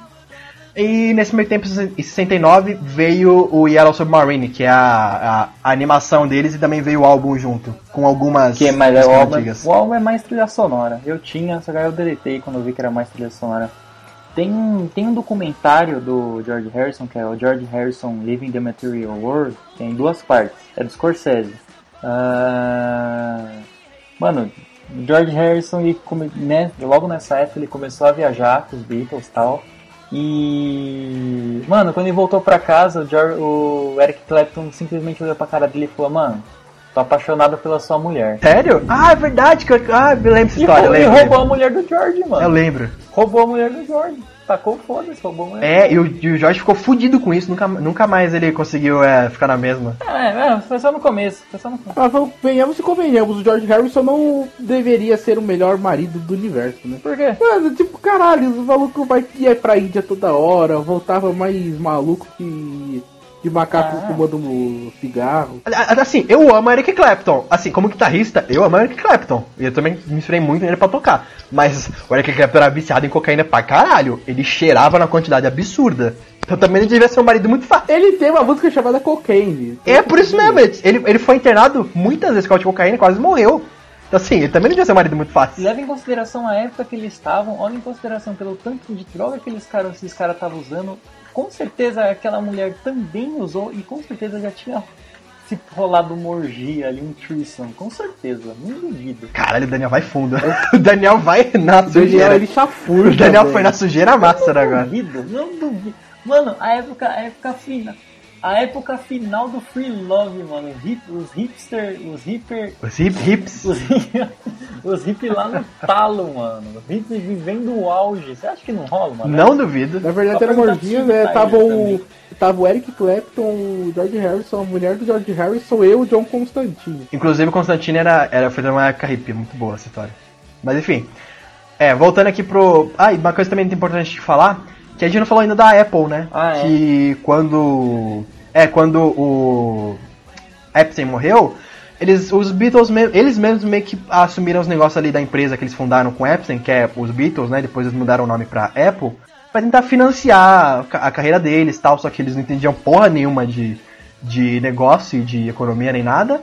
D: E nesse meio tempo, em 69, veio o Yellow Submarine, que é a, a, a animação deles, e também veio o álbum junto, com algumas
E: Que, mas é, o, álbum,
D: antigas.
E: o álbum é mais trilha sonora. Eu tinha, só que eu deletei quando eu vi que era mais trilha sonora. Tem um, tem um documentário do George Harrison, que é o George Harrison Living the Material World, tem duas partes, é do Scorsese. Ah, mano, George Harrison, ele come, né, logo nessa época ele começou a viajar com os Beatles e tal. E. Mano, quando ele voltou pra casa, o, Geor- o Eric Clapton simplesmente olhou pra cara dele e falou: Mano, tô apaixonado pela sua mulher.
D: Sério? Ah, é verdade, que eu, ah, eu lembro dessa
E: E,
D: história,
E: e
D: lembro.
E: roubou a mulher do George, mano.
D: Eu lembro.
E: Roubou a mulher do George. Tacou foda-se, roubou a mulher.
D: É, e o, e o Jorge ficou fudido com isso, nunca, nunca mais ele conseguiu é, ficar na mesma.
E: É, é, foi só no começo. Foi só no começo.
F: Mas vamos- venhamos e convenhamos, o George Harrison não deveria ser o melhor marido do universo, né?
E: Por quê?
F: Mano, tipo, caralho, o maluco vai ia pra Índia toda hora, voltava mais maluco que de macaco
E: Ah.
F: fumando um cigarro.
D: Assim, eu amo Eric Clapton. Assim, como guitarrista, eu amo Eric Clapton. E eu também me inspirei muito nele pra tocar. Mas o Eric Clapton era viciado em cocaína pra caralho. Ele cheirava na quantidade absurda. Então também ele devia ser um marido muito fácil.
F: Ele tem uma música chamada Cocaine.
D: É por isso mesmo, ele, ele- ele foi internado muitas vezes com a cocaína e quase morreu. Então assim, ele também não devia ser um marido muito fácil.
E: Leva em consideração a época que eles estavam, olha em consideração pelo tanto de droga que eles caras, esses caras estavam usando. Com certeza aquela mulher também usou e com certeza já tinha se rolado uma orgia ali, um threesome. Com certeza, não duvido.
D: Caralho, o Daniel vai fundo. o Daniel vai na
F: O Daniel,
D: sujeira.
F: ele chafurda.
D: O Daniel foi na sujeira master
E: Não
D: agora.
E: duvido, não duvido. Mano, a época, a época final. A época final do Free Love, mano. Hip, os hipster, os hipper.
D: Os hip hips.
E: Os, os hip lá no talo, mano. Os hip vivendo o auge. Você acha que não rola, mano?
D: Não duvido.
F: Na verdade
E: Só
F: era
E: se
F: né? Tava o, tava o Eric Clapton, o George Harrison, a mulher do George Harrison, eu e o John Constantine.
D: Inclusive o Constantino era, era, foi uma época hippie, muito boa essa história. Mas enfim. É, voltando aqui pro. Ah, e uma coisa também importante de falar, que a gente não falou ainda da Apple, né?
E: Ah, é.
D: Que quando. É, quando o Epstein morreu, eles, os Beatles, eles mesmos meio que assumiram os negócios ali da empresa que eles fundaram com Epstein, que é os Beatles, né? Depois eles mudaram o nome pra Apple, pra tentar financiar a ca- a carreira deles e tal, só que eles não entendiam porra nenhuma de, de negócio e de economia nem nada.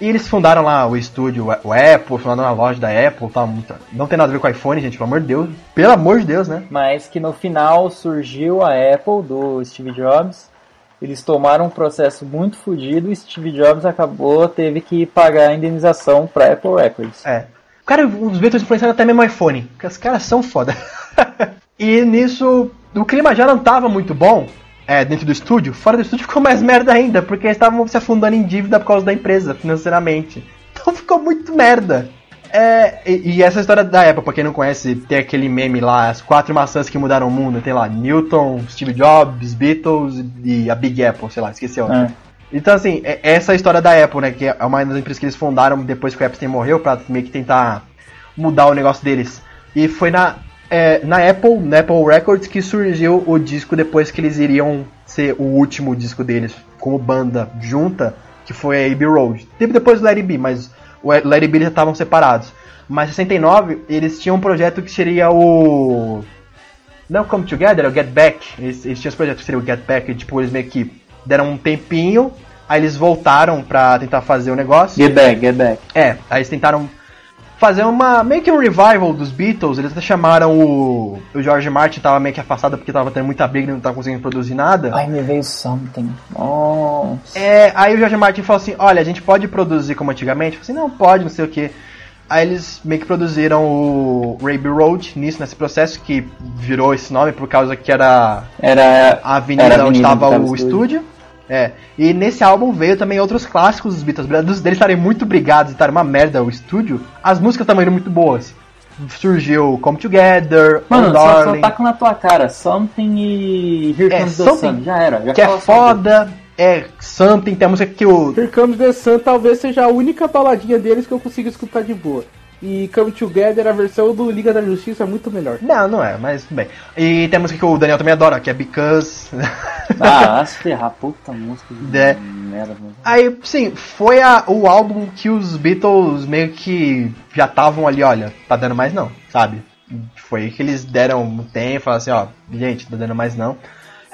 D: E eles fundaram lá o estúdio, o Apple, fundaram a loja da Apple, muito- não tem nada a ver com o iPhone, gente, pelo amor de Deus. Pelo amor de Deus, né?
E: Mas que no final surgiu a Apple do Steve Jobs. Eles tomaram um processo muito fodido e Steve Jobs acabou, teve que pagar a indenização pra Apple Records.
D: É. Cara, os Beatles influenciaram até mesmo o iPhone, porque os caras são foda. e nisso, o clima já não tava muito bom é, dentro do estúdio. Fora do estúdio ficou mais merda ainda, porque eles estavam se afundando em dívida por causa da empresa, financeiramente. Então ficou muito merda. É, e, e essa história da Apple, pra quem não conhece, tem aquele meme lá, as quatro maçãs que mudaram o mundo, tem lá, Newton, Steve Jobs, Beatles e a Big Apple, sei lá, esqueci a outra.
E: É.
D: Então, assim, é- essa é a história da Apple, né? Que é uma das empresas que eles fundaram depois que o Epstein morreu, pra meio que tentar mudar o negócio deles. E foi na, é, na Apple, na Apple Records, que surgiu o disco depois que eles iriam ser o último disco deles como banda junta, que foi a Abbey Road. Teve depois o Let It Be, mas o Be eles já estavam separados. Mas em 69, eles tinham um projeto que seria o... Não Come Together, é o Get Back. Eles, eles tinham esse projeto que seria o Get Back, e, tipo, eles meio que deram um tempinho, aí eles voltaram pra tentar fazer o negócio.
E: Get back, get back.
D: É, aí eles tentaram fazer uma meio que um revival dos Beatles. Eles até chamaram o, o George Martin, tava meio que afastado porque tava tendo muita briga e não tava conseguindo produzir nada.
E: Ai, me veio something. Nossa.
D: É, aí o George Martin falou assim: Olha, a gente pode produzir como antigamente? Eu falei assim: Não, pode, não sei o que. Aí eles meio que produziram o Raby Road nisso, nesse processo, que virou esse nome por causa que era
E: Era
D: a avenida,
E: Era a
D: onde
E: avenida
D: estava
E: onde
D: o
E: o
D: estúdio. É. E nesse álbum veio também outros clássicos dos Beatles. Dos deles estarem muito brigados e estarem uma merda o estúdio, as músicas também eram muito boas. Surgiu Come Together,
E: Mano, só, só taca na tua cara. Something e Here
D: É,
E: Comes the
D: Something,
E: Sun. Já era. Já
D: que é foda, é Something, tem a música que o.
F: Here Comes the Sun talvez seja a única baladinha deles que eu consigo escutar de boa. E Come Together, a versão do Liga da Justiça é muito melhor.
D: Não, não é, mas tudo bem. E tem a música que o Daniel também adora, que é Because.
E: Ah, se ferrar. Puta música de
D: É.
E: merda. mano.
D: Aí, sim, foi a- o álbum que os Beatles meio que já estavam ali, olha, tá dando mais não, sabe? Foi aí que eles deram um tempo, falaram assim, ó, gente, tá dando mais não.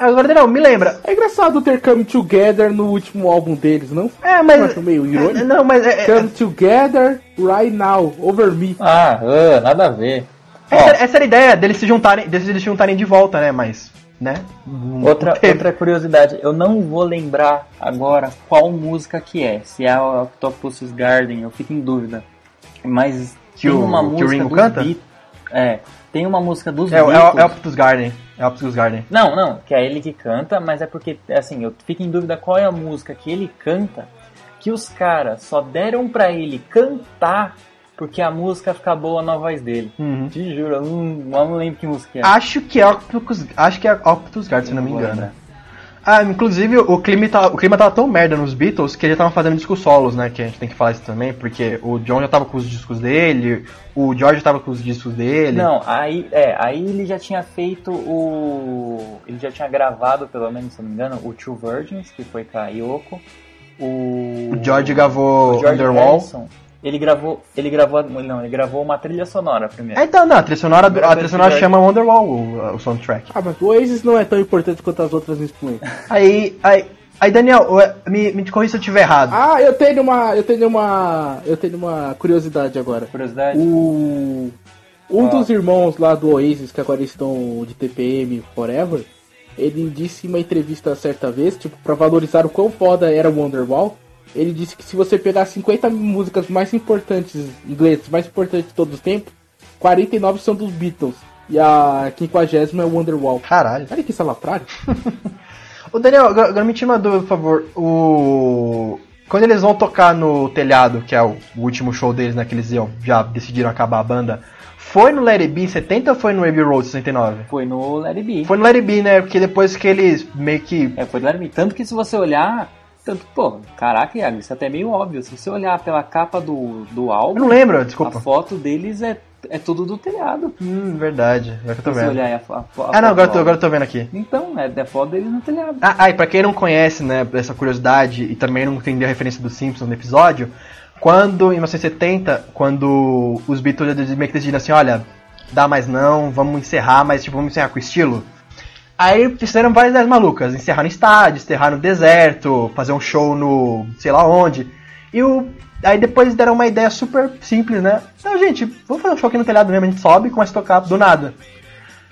D: Agora, Daniel, me lembra.
F: É engraçado ter Come Together no último álbum deles, não?
D: É,
F: Eu
D: mas.
F: acho meio irônico.
D: Não, mas. É, é,
F: Come Together Right Now, Over Me.
E: Ah, ah, nada a ver.
D: essa, essa era a ideia deles se juntarem, deles se juntarem de volta, né? Mas, né? não
E: Outra, outra curiosidade, eu não vou lembrar agora qual música que é. Se é a Octopus Garden, eu fico em dúvida. Mas
D: Que
E: tem
D: o-
E: uma
D: que o
E: música
D: Ringo
E: dos
D: canta?
E: Beat- É, tem uma música dos
D: É, o- é,
E: Beatles.
D: o- é Optus Garden. É Optus Garden.
E: Não, não, que é ele que canta, mas é porque, assim, eu fico em dúvida qual é a música que ele canta, que os caras só deram pra ele cantar porque a música fica boa na voz dele.
D: Uhum.
E: Te juro, eu não, eu não lembro que música é.
D: Acho que é Optus, acho que é Optus Garden, se não me engano.
E: lembrar.
D: Ah, inclusive o clima, tá, o clima tava tão merda nos Beatles que eles estavam fazendo discos solos, né? Que a gente tem que falar isso também, porque o John já tava com os discos dele, o George tava com os discos dele.
E: Não, aí, é, aí ele já tinha feito o. Ele já tinha gravado, pelo menos, se não me engano, o Two Virgins, que foi com a Yoko. O,
D: O George gravou
E: o George
D: Underwall.
E: Harrison, ele gravou. Ele gravou. Não, ele gravou uma trilha sonora primeiro.
D: É, então, não, a trilha sonora, a trilha sonora chama Wonderwall, o, o soundtrack.
F: Ah, mas o Oasis não é tão importante quanto as outras influências.
D: Aí, aí, aí Daniel, me, me corrija se eu estiver errado.
F: Ah, eu tenho uma. Eu tenho uma. Eu tenho uma curiosidade agora.
E: Curiosidade.
F: O. Um
E: Ah.
F: dos irmãos lá do Oasis, que agora estão de TPM Forever, ele disse em uma entrevista certa vez, tipo, pra valorizar o quão foda era o Wonderwall, ele disse que se você pegar 50 músicas mais importantes, inglesas, mais importantes de todos os tempos, 49 são dos Beatles. E a 50 é o Wonderwall.
D: Caralho.
F: Olha que salaprário.
D: Ô Daniel, agora, me tira uma dúvida, por favor. O. Quando eles vão tocar no telhado, que é o, último show deles, né? Que eles iam, já decidiram acabar a banda. Foi no Let It Be em 70 ou foi no Abbey Road 69?
E: Foi no Let It Be.
D: Foi no Let It Be, né? Porque depois que eles meio que.
E: É, foi Let It Be. Tanto que se você olhar. Tanto, pô, caraca, Iago, isso é até meio óbvio. Se você olhar pela capa do, do
D: Eu
E: álbum,
D: não lembro,
E: a
D: desculpa.
E: foto deles é, é tudo do telhado.
D: Hum, verdade. Agora que eu tô
E: Se você
D: vendo.
E: olhar aí a, a, a
D: Ah, não, agora eu tô, agora eu tô vendo aqui.
E: Então, é, é foto deles no telhado.
D: Ah, ah, e pra quem não conhece, né, essa curiosidade e também não entendeu a referência dos Simpsons no episódio, quando, em 1970, quando os Beatles meio que decidiram assim, olha, dá mais não, vamos encerrar, mas tipo, vamos encerrar com estilo. Aí fizeram várias ideias malucas, encerrar no estádio, encerrar no deserto, fazer um show no sei lá onde. E o. Aí depois deram uma ideia super simples, né? Então, gente, vamos fazer um show aqui no telhado mesmo, a gente sobe e começa a tocar do nada.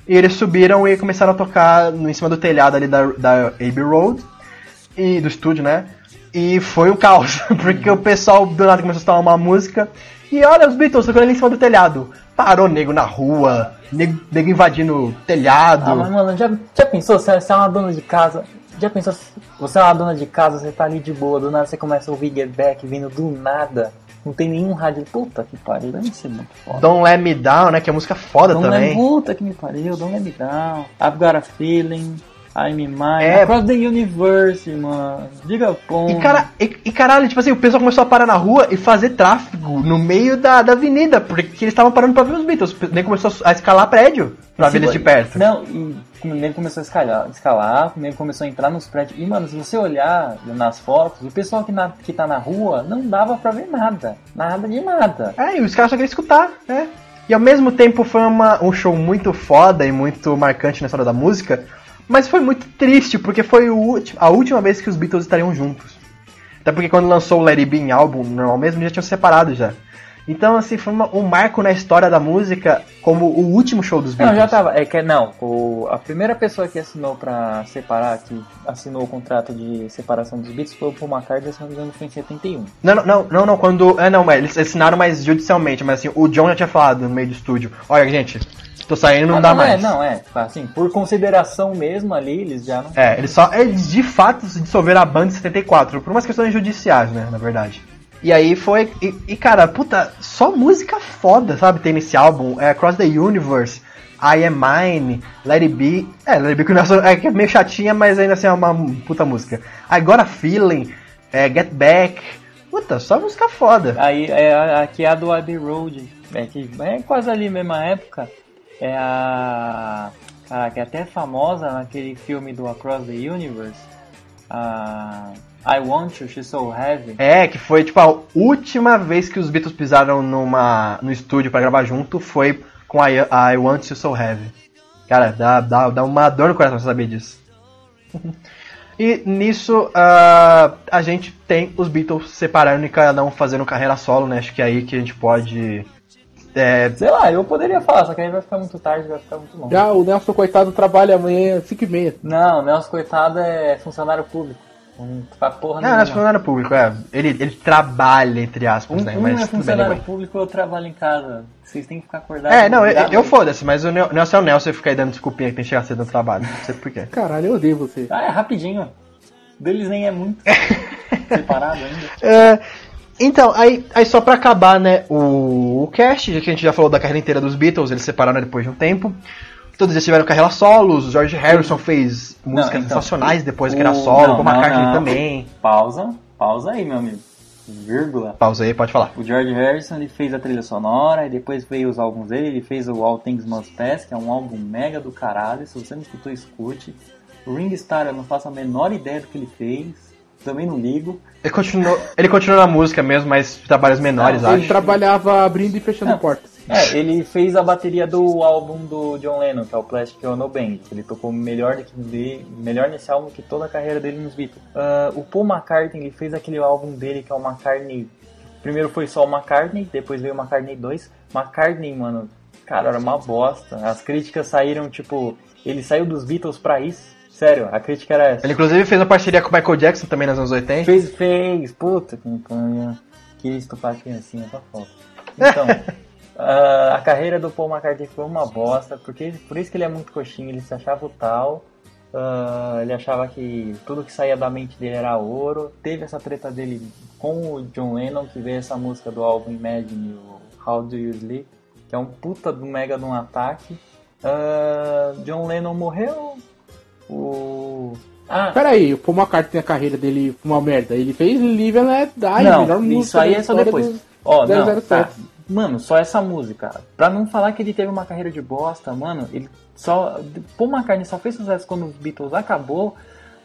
D: E eles subiram e começaram a tocar em cima do telhado ali da, da Abbey Road, e do estúdio, né? E foi um caos, porque o pessoal do nada começou a escutar uma música, e olha os Beatles tocando ali em cima do telhado. Parou nego na rua, nego, nego invadindo telhado.
E: Ah, mas mano, já, já pensou? Você, você é uma dona de casa. Já pensou? Você é uma dona de casa, você tá ali de boa, do nada você começa a ouvir Get Back vindo do nada. Não tem nenhum rádio. Puta que pariu, deve ser muito foda.
D: Don't Let Me Down, né? Que é música foda
E: Don't
D: também.
E: Let Puta que me pariu, Don't Let Me Down. I've Got a Feeling. I'm in mine.
D: É.
E: Across the Universe, mano. Diga pom.
D: E, cara, e, e caralho, tipo assim, o pessoal começou a parar na rua e fazer tráfego no meio da, da avenida, porque eles estavam parando pra ver os Beatles. Nem começou a escalar prédio pra ver eles de perto.
E: Não, e ele começou a escalar, escalar, ele começou a entrar nos prédios. E, mano, se você olhar nas fotos, o pessoal que, na, que tá na rua não dava pra ver nada. Nada de nada.
D: É, e os caras só queriam escutar, né? E ao mesmo tempo foi uma, um show muito foda e muito marcante na história da música, mas foi muito triste, porque foi a última vez que os Beatles estariam juntos. Até porque quando lançou o It Be em álbum normal mesmo, já tinham se separado já. Então, assim, foi uma- um marco na história da música como o último show dos
E: Não,
D: Beatles.
E: já tava. É que não, o, a primeira pessoa que assinou pra separar, que assinou o contrato de separação dos Beatles foi o Paul McCartney, se não me engano, foi em 71.
D: Não, não, não, não, não, quando. É, não, mas eles assinaram mais judicialmente, mas assim, o John já tinha falado no meio do estúdio: olha, gente, tô saindo, não
E: Ah,
D: dá
E: não,
D: mais.
E: É, não, é. Assim, por consideração mesmo ali, eles já não.
D: É, eles só. Eles de fato se dissolveram a banda em 74, por umas questões judiciais, né, na verdade. E aí foi. E, e, cara, puta, só música foda, sabe? Tem nesse álbum. É Across the Universe, I Am Mine, Let It Be. É, Let It Be Nelson é que é meio chatinha, mas ainda assim é uma puta música. I Got a Feeling, é, Get Back. Puta, só música foda.
E: Aí é aqui é a do Abbey Road, é que é quase ali mesma época. É a. Caraca, é até famosa naquele filme do Across the Universe. A. I Want You, She's So Heavy.
D: É, que foi tipo a última vez que os Beatles pisaram numa, no estúdio pra gravar junto foi com a I, I Want You So Heavy. Cara, dá, dá, dá uma dor no coração você saber disso. e nisso ah, a gente tem os Beatles separando e cada um fazendo carreira solo, né? Acho que é aí que a gente pode. é,
E: Sei lá, eu poderia falar, só que aí vai ficar muito tarde, vai ficar muito longo.
F: Já o Nelson, coitado, trabalha amanhã 5 e meia.
E: Não, Nelson Coitado é funcionário público. Não faz porra
D: não, não é funcionário público, é. Ele, ele trabalha, entre aspas,
E: Um,
D: né?
E: um
D: Mas
E: é
D: bem,
E: funcionário
D: né?
E: público, eu trabalho em casa. Vocês têm que ficar acordados.
D: É, não, eu, eu foda-se, mas o Nel- Nelson é o Nelson e fica aí dando desculpinha que tem que chegar cedo no trabalho. Não sei porquê.
F: Caralho, eu odeio você.
E: Ah, é rapidinho. Deles nem é muito. Separado ainda.
D: É, então, aí, aí só pra acabar, né, o, o cast, já que a gente já falou da carreira inteira dos Beatles, eles separaram depois de um tempo. Todos eles tiveram carreira solos, o George Harrison fez músicas
E: então,
D: sensacionais depois que
E: o-
D: era solo,
E: não,
D: o Paul
E: não, não.
D: também.
E: Pausa. Pausa aí, meu amigo. Vírgula.
D: Pausa aí, pode falar.
E: O George Harrison ele fez a trilha sonora e depois veio os álbuns dele. Ele fez o All Things Must Pass, que é um álbum mega do caralho. Se você não escutou, escute. O Ring Star eu não faço a menor ideia do que ele fez. Também não ligo.
D: Ele continuou, ele continuou na música mesmo, mas trabalhos menores,
E: Não,
D: acho.
F: Ele trabalhava abrindo e fechando
E: Não.
F: portas.
E: É, ele fez a bateria do álbum do John Lennon, que é o Plastic Ono Band. Ele tocou melhor, do que de, melhor nesse álbum que toda a carreira dele nos Beatles. Ah, o Paul McCartney ele fez aquele álbum dele que é o McCartney. Primeiro foi só o McCartney, depois veio o McCartney 2. McCartney, mano, cara, era uma bosta. As críticas saíram tipo. Ele saiu dos Beatles pra isso. Sério, a crítica era essa.
D: Ele inclusive fez uma parceria com o Michael Jackson também nos anos 80.
E: Fez, fez, puta que pariu. Queria estupar a criancinha pra foto. Então, ah, a carreira do Paul McCartney foi uma bosta, porque por isso que ele é muito coxinho, ele se achava o tal. ah, ele achava que tudo que saía da mente dele era ouro. Teve essa treta dele com o John Lennon, que veio essa música do álbum Imagine, o How Do You Sleep, que é um puta do mega de um ataque. Ah, John Lennon morreu. O. Ah,
F: Pera aí, o Paul McCartney, a carreira dele uma merda. Ele fez Live and Let Die, a melhor
E: Não,
F: música
E: isso aí é só depois. Ó, não,
F: 007.
E: tá. Mano, só essa música. Pra não falar que ele teve uma carreira de bosta, mano, ele só. Paul McCartney só fez sucesso quando os Beatles acabou,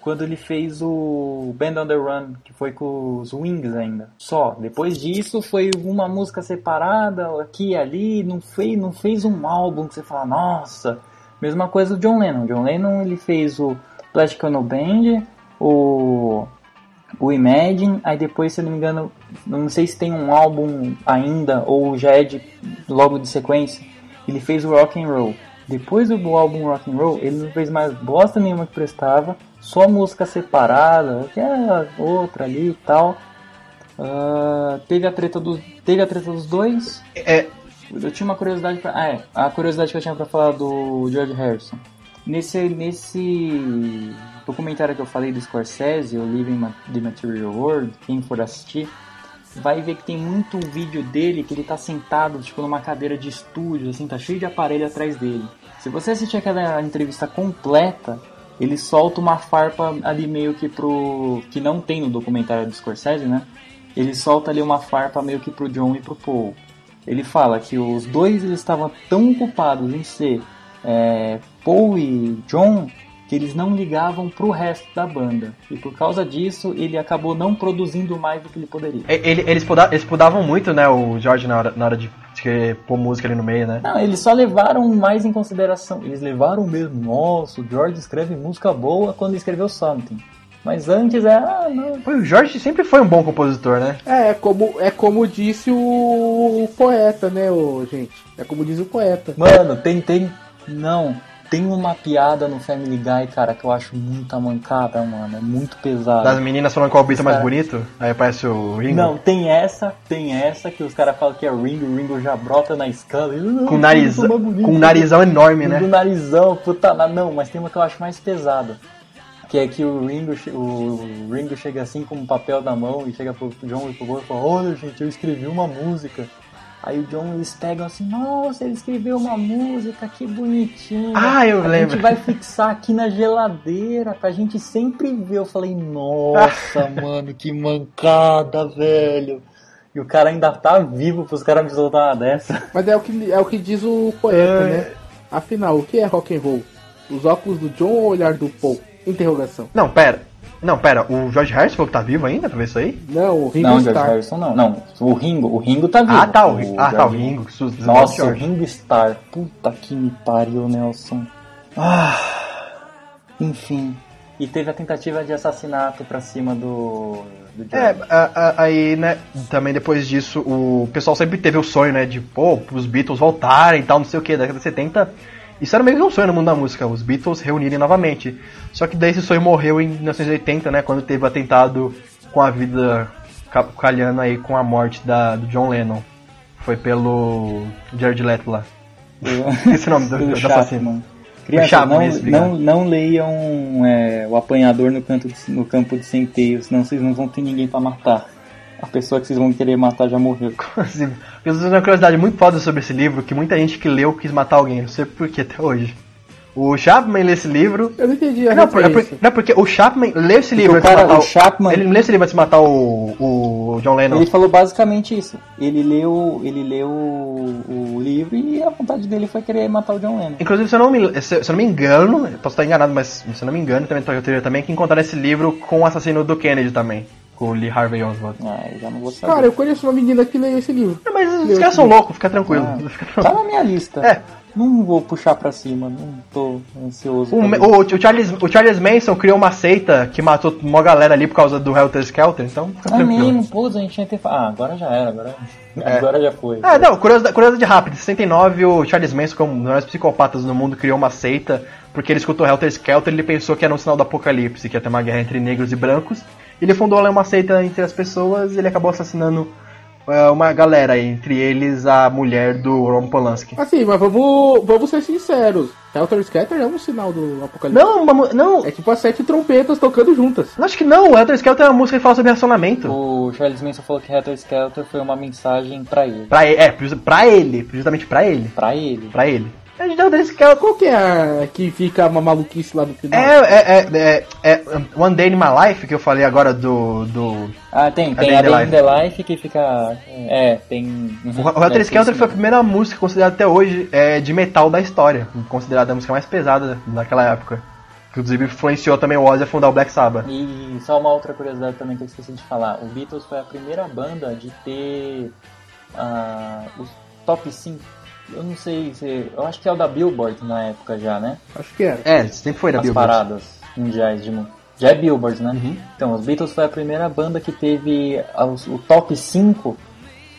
E: quando ele fez o Band on the Run, que foi com os Wings ainda. Só. Depois disso foi uma música separada, aqui e ali, não fez, não fez um álbum que você fala, nossa. Mesma coisa o John Lennon. John Lennon ele fez o Plastic Ono Band, o o Imagine, aí depois, se eu não me engano, não sei se tem um álbum ainda ou já é de logo de sequência, ele fez o Rock and Roll. Depois do álbum Rock and Roll, ele não fez mais bosta nenhuma que prestava, só música separada, que é outra ali e tal. Ah, teve a treta dos teve a treta dos dois.
D: É,
E: Eu tinha uma curiosidade pra, ah, é, a curiosidade que eu tinha pra falar do George Harrison. Nesse, nesse documentário que eu falei do Scorsese, o Living the Material World, quem for assistir, vai ver que tem muito vídeo dele que ele tá sentado, tipo, numa cadeira de estúdio, assim, tá cheio de aparelho atrás dele. Se você assistir aquela entrevista completa, ele solta uma farpa ali meio que pro... que não tem no documentário do Scorsese, né? Ele solta ali uma farpa meio que pro John e pro Paul. Ele fala que os dois eles estavam tão ocupados em ser é, Paul e John que eles não ligavam pro resto da banda. E por causa disso, ele acabou não produzindo mais do que ele poderia.
D: ele- eles, poda- eles podavam muito, né, o George na hora, na hora de querer pôr música ali no meio, né?
E: Não, eles só levaram mais em consideração. Eles levaram mesmo. Nossa, o George escreve música boa quando escreveu Something. Mas antes era. Ah, não.
D: O Jorge sempre foi um bom compositor, né?
F: É, é como, é como disse o poeta, né, ô, gente? É como diz o poeta.
E: Mano, tem, tem. Não. Tem uma piada no Family Guy, cara, que eu acho muita mancada, mano. É muito pesado.
D: Das meninas falando qual o beat é mais
E: Cara.
D: bonito, aí aparece o Ringo.
E: Não, tem essa, tem essa que os caras falam que é Ringo, o Ringo já brota na escala. Ele, "Não,
D: com, nariz,
E: bonito."
D: com um narizão enorme, né?
E: Do narizão, puta, não, mas tem uma que eu acho mais pesada. Que é que o Ringo, o Ringo chega assim com um papel na mão e chega pro John e pro Paul e fala, olha gente, eu escrevi uma música. Aí o John eles pegam assim, nossa, ele escreveu uma música, que bonitinho.
D: Ah, eu
E: A
D: lembro.
E: gente vai fixar aqui na geladeira pra gente sempre ver. Eu falei, nossa, mano, que mancada, velho. E o cara ainda tá vivo pros caras me soltar uma dessa.
F: Mas é o que, é o que diz o poeta,
D: É.
F: né? Afinal, o que é rock and roll? Os óculos do John ou o olhar do Paul? Interrogação.
D: Não, pera. Não, pera, o George Harrison falou que tá vivo ainda pra ver isso aí?
F: Não, o Ringo
E: Não, George
F: Starr.
E: Harrison não. Não, o Ringo, o Ringo tá vivo.
D: Ah, tá, o, Ringo. ah, tá, o Ringo. susto,
E: Nossa, o. Ringo Starr. Puta que me pariu, Nelson. Ah, enfim. E teve a tentativa de assassinato pra cima do, do George.
D: É, a- a- aí, né, também depois disso, o pessoal sempre teve o sonho, né, de, pô, os Beatles voltarem e tal, não sei o que, da década de 70. Isso era meio que um sonho no mundo da música, os Beatles reunirem novamente. Só que daí esse sonho morreu em 1980, né, quando teve o atentado com a vida ca- calhando aí com a morte da, do John Lennon. Foi pelo Jared Leto lá. Esse é o nome do,
E: Pelo
D: do assassino.
E: Criança,
D: Chapman,
E: não, não, não leiam é, o apanhador no, canto de- no campo de centeio, senão vocês não vão ter ninguém pra matar. A pessoa que vocês vão querer matar já morreu.
D: Eu tenho uma curiosidade muito foda sobre esse livro, que muita gente que leu quis matar alguém, não sei por que até hoje. O Chapman lê esse livro.
F: Eu não entendi a
D: Não, por- é
F: referência.
D: por- não, porque o Chapman lê esse livro
E: o
D: antes de matar
E: o Chapman-
D: Ele lê esse livro antes de matar o, o John Lennon.
E: Ele falou basicamente isso. Ele leu, ele leu o, o livro e a vontade dele foi querer matar o John Lennon.
D: Inclusive, se eu, não me, se, se eu não me engano, eu posso estar enganado, mas se eu não me engano, também tem teoria também que encontraram esse livro com o assassino do Kennedy também. Com o Lee Harvey Oswald.
E: Ah, eu já não vou saber.
F: Cara, eu conheço uma menina que leu esse livro.
D: Não, mas os caras são loucos, fica tranquilo.
E: Ah,
D: Fica
E: tá na minha lista.
D: É.
E: Não vou puxar pra cima, não tô ansioso.
D: O, o, o Charles, o Charles Manson criou uma seita que matou uma galera ali por causa do Helter Skelter, então fica
E: Ah,
D: tranquilo.
E: mesmo, pô, a gente tinha que ter Ah, agora já era, agora,
D: É.
E: agora já foi.
D: Ah, não, curiosidade, curiosidade rápida. Em 69, o Charles Manson, como um dos maiores psicopatas do mundo, criou uma seita porque ele escutou Helter Skelter e ele pensou que era um sinal do apocalipse, que ia ter uma guerra entre negros e brancos. Ele fundou lá uma seita entre as pessoas e ele acabou assassinando é, uma galera, entre eles a mulher do Roman Polanski.
F: Assim, mas vamos, vamos ser sinceros. Helter Skelter é um sinal do apocalipse.
D: Não, uma não,
F: É tipo as sete trompetas tocando juntas.
D: acho que não, o Helter Skelter é uma música que fala sobre relacionamento.
E: O Charles Manson falou que Helter Skelter foi uma mensagem pra ele.
D: Pra, e- é, pra ele, justamente pra ele.
E: Pra ele.
D: Pra ele. É de Helter Skelter.
F: Qual que é a que fica uma maluquice lá no final?
D: É, é, é, é, é One Day in My Life, que eu falei agora do. do
E: Ah, tem, tem
D: Day
E: a
D: in the
E: Day in the Life que fica. É, tem.
D: o Helter Skelter foi a primeira música considerada até hoje é, de metal da história, considerada a música mais pesada daquela época. Que inclusive influenciou também o Ozzy a fundar o Black Sabbath.
E: E só uma outra curiosidade também que eu esqueci de falar. O Beatles foi a primeira banda de ter ah, os top 5. Eu não sei se. Eu acho que é o da Billboard na época já, né?
F: Acho que era.
D: É, sempre foi da
E: As
D: Billboard.
E: paradas mundiais de música. Já é Billboard, né?
D: Uhum.
E: Então, os Beatles foi a primeira banda que teve o top 5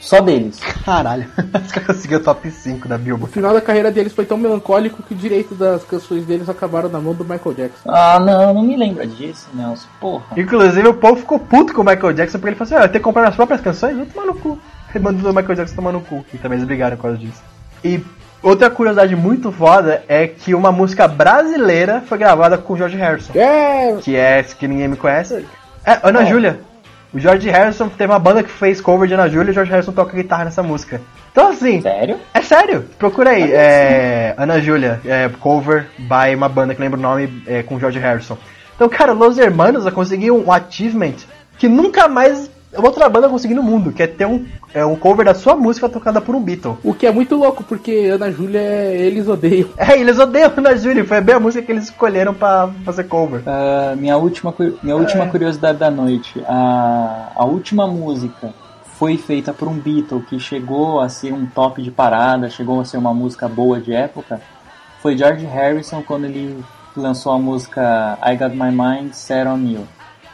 E: só deles.
D: Caralho, os caras conseguiram o top 5 da
F: O
D: Billboard.
F: final da carreira deles foi tão melancólico que o direito das canções deles acabaram na mão do Michael Jackson.
E: Ah, não, não me lembra disso, Nelson. Porra.
D: Inclusive o povo ficou puto com o Michael Jackson porque ele falou assim: ah, eu tenho que comprar minhas próprias canções, vou tomar no cu. Ele mandou o Michael Jackson tomar no cu. E também eles brigaram por causa disso. E outra curiosidade muito foda é que uma música brasileira foi gravada com o George Harrison.
F: É,
D: que é que ninguém me conhece. É, Ana
E: É.
D: Júlia. O George Harrison teve uma banda que fez cover de Ana Júlia e o George Harrison toca guitarra nessa música. Então assim,
E: Sério?
D: é sério, procura aí. É, Ana Júlia, é, cover by uma banda que lembra o nome é, com George Harrison. Então, cara, Los Hermanos conseguiu um achievement que nunca mais outra banda conseguiu no mundo, que é ter um, é, um cover da sua música tocada por um Beatle.
F: o que é muito louco, porque Ana Júlia, eles odeiam.
D: É, eles odeiam Ana Júlia, foi bem a música que eles escolheram pra fazer cover.
E: Ah, minha última, minha última curiosidade da noite. A, a última música foi feita por um Beatle que chegou a ser um top de parada, chegou a ser uma música boa de época. Foi George Harrison quando ele lançou a música I Got My Mind Set On You.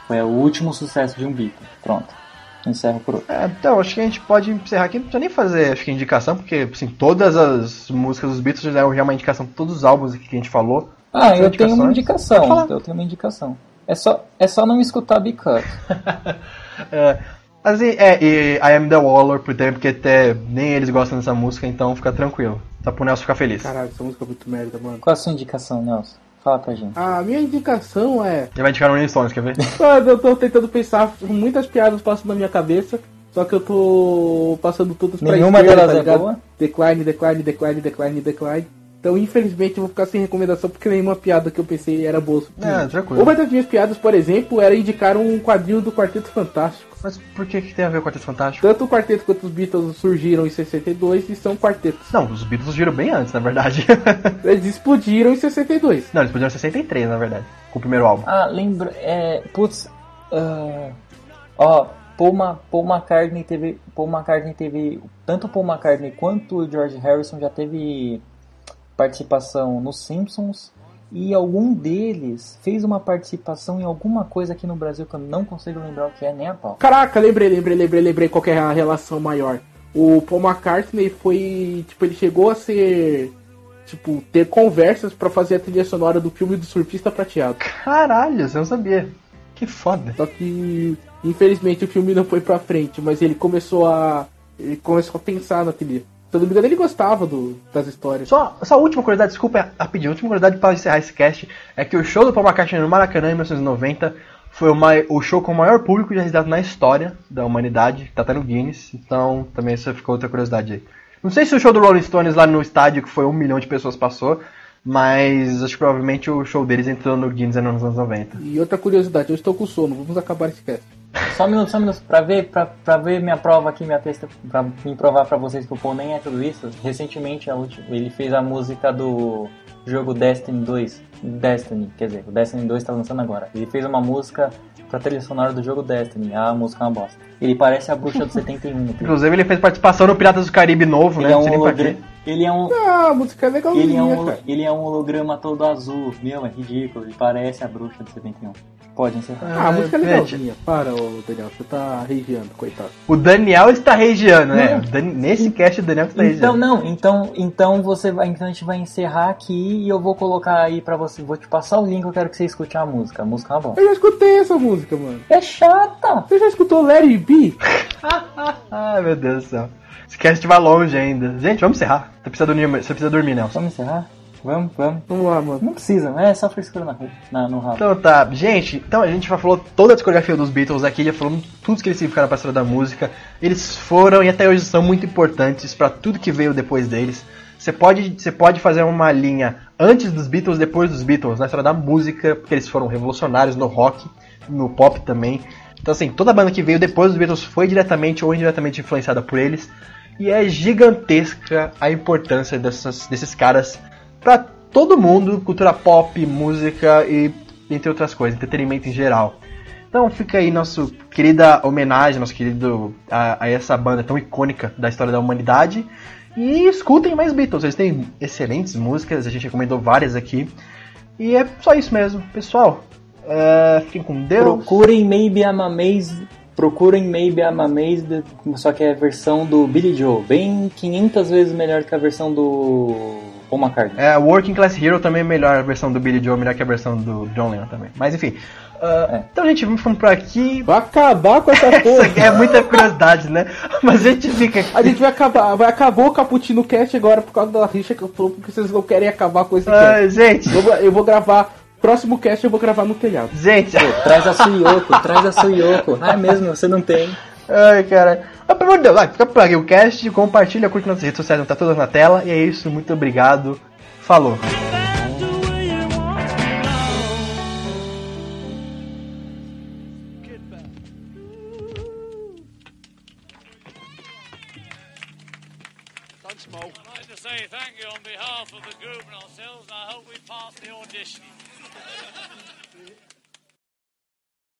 E: Foi o último sucesso de um Beatle. Pronto. Encerro por hoje.
D: É, então, acho que a gente pode encerrar aqui. Não precisa nem fazer, acho que, indicação, porque, assim, todas as músicas dos Beatles já é uma indicação, todos os álbuns aqui que a gente falou.
E: Ah, eu tenho uma indicação. Eu tenho uma indicação. É só, é só não escutar Because.
D: É, assim, é, e I Am The Waller, por tempo, porque até nem eles gostam dessa música, então fica tranquilo. Só pro Nelson ficar feliz.
F: Caralho, essa música é muito merda, mano.
E: Qual a sua indicação, Nelson? Fala pra gente.
F: A minha indicação é.
D: Ele vai indicar no Rolling Stones, quer ver?
F: Eu tô tentando pensar, muitas piadas passam na minha cabeça, só que eu tô passando todas pra
E: Nenhuma
F: esquerda,
E: delas
F: tá
E: é boa?
F: Decline, decline, decline, decline, decline. Então, infelizmente, eu vou ficar sem recomendação porque nenhuma piada que eu pensei era boa.
D: É, tranquilo.
F: Uma das minhas piadas, por exemplo, era indicar um quadrinho do Quarteto Fantástico.
D: Mas por que, que tem a ver com o Quarteto Fantástico?
F: Tanto o quarteto quanto os Beatles surgiram em 62 e são quartetos.
D: Não, os Beatles surgiram bem antes, na verdade.
F: Eles explodiram em 62.
D: Não, eles podiam ser 63, na verdade, com o primeiro álbum.
E: Ah, lembra. É. Putz. ah, ó, Paul, Ma, Paul McCartney teve. Paul McCartney teve. Tanto o Paul McCartney quanto o George Harrison já teve participação nos Simpsons. E algum deles fez uma participação em alguma coisa aqui no Brasil que eu não consigo lembrar o que é nem a pau.
F: Caraca, lembrei, lembrei, lembrei, lembrei qual que é a relação maior. O Paul McCartney foi. Tipo, ele chegou a ser. Tipo, ter conversas pra fazer a trilha sonora do filme do Surfista Prateado.
D: Caralho, você não sabia. Que foda.
F: Só que, infelizmente, o filme não foi pra frente, mas ele começou a. Ele começou a pensar na trilha. Não me engano, ele gostava do, das histórias.
D: Só, só a última curiosidade, desculpa, é rapidinho, a última curiosidade para encerrar esse cast é que o show do Paul McCartney no Maracanã em 1990 foi o, mai- o show com o maior público já registrado na história da humanidade, tá até no Guinness, então também isso ficou outra curiosidade aí. Não sei se o show do Rolling Stones lá no estádio, que foi um milhão de pessoas, passou, mas acho que provavelmente o show deles entrou no Guinness nos anos 90.
F: E outra curiosidade, eu estou com sono, vamos acabar esse cast.
E: Só um minuto, só um minuto, pra ver, pra, pra ver minha prova aqui, minha testa, pra me provar pra vocês que o Paul nem é tudo isso. Recentemente, última, ele fez a música do jogo Destiny 2. Destiny, quer dizer, o Destiny 2 tá lançando agora. Ele fez uma música pra trilha sonora do jogo Destiny. A música é uma bosta. Ele parece a bruxa do 71. no clipe.
D: Inclusive ele fez participação no Piratas do Caribe novo,
E: Ele
D: né?
E: é
D: Não
E: um holograma. Ele é um.
F: Ah, a música é
E: Ele
F: legalzinha,
E: é, um, ele é um holograma todo azul. Meu, é ridículo. Ele parece a bruxa do 71. Pode encerrar.
F: Ah, a música é legalzinha. Para, ô Daniel, você tá regiando, coitado.
D: O Daniel está regiando, né? Dan- Nesse cast o Daniel que está
E: Então
D: regiando.
E: não, então então você vai, então a gente vai encerrar aqui e eu vou colocar aí pra você, vou te passar o link, eu quero que você escute a música. A música é uma bosta.
F: Eu já escutei essa música, mano.
E: É chata.
F: Você já escutou Let It Be?
D: Ai meu Deus do céu. Esse cast vai longe ainda. Gente, vamos encerrar. Você precisa dormir, você precisa dormir Nelson.
E: Vamos encerrar? Vamos, vamos.
F: Vamos lá, mano.
E: Não precisa, né? É só frescura na, rua, na no rabo.
D: Então tá, gente, então a gente já falou toda a discografia dos Beatles aqui, já falamos tudo que eles significaram pra história da música. Eles foram e até hoje são muito importantes pra tudo que veio depois deles. Você pode, você pode fazer uma linha antes dos Beatles, depois dos Beatles, na história da música, porque eles foram revolucionários no rock, no pop também. Então assim, toda banda que veio depois dos Beatles foi diretamente ou indiretamente influenciada por eles. E é gigantesca a importância dessas, desses caras pra todo mundo, cultura pop, música e entre outras coisas, entretenimento em geral. Então fica aí nossa querida homenagem, nosso querido a, a essa banda tão icônica da história da humanidade. E escutem mais Beatles, eles têm excelentes músicas, a gente recomendou várias aqui. E é só isso mesmo, pessoal. É, fiquem com Deus.
E: Procurem Maybe I'm Amazed. Procurem Maybe I'm Amazed, só que é a versão do Billy Joe, bem 500 vezes melhor que a versão do Paul McCartney.
D: É, Working Class Hero também é melhor, a versão do Billy Joe, melhor que a versão do John Lennon também. Mas enfim. ah,
E: É.
D: Então, gente, vamos ficando por aqui.
F: Vai acabar com essa
D: Essa
F: porra.
D: aqui é muita curiosidade, né? Mas a gente fica aqui.
F: A gente vai acabar, vai acabar o Caputino Cast agora por causa da rixa que eu tô, porque vocês não querem acabar com esse cast.
D: Ah, gente,
F: Eu vou, eu vou gravar, próximo cast eu vou gravar no telhado.
D: gente.
E: Traz a Suyoko, traz a Suyoko. Ah, é mesmo, você não tem.
D: Ai, cara. Mas, pelo amor de Deus, vai, fica por aqui o cast, compartilha, curte nossas redes sociais, não tá todas na tela. E é isso, muito obrigado. Falou.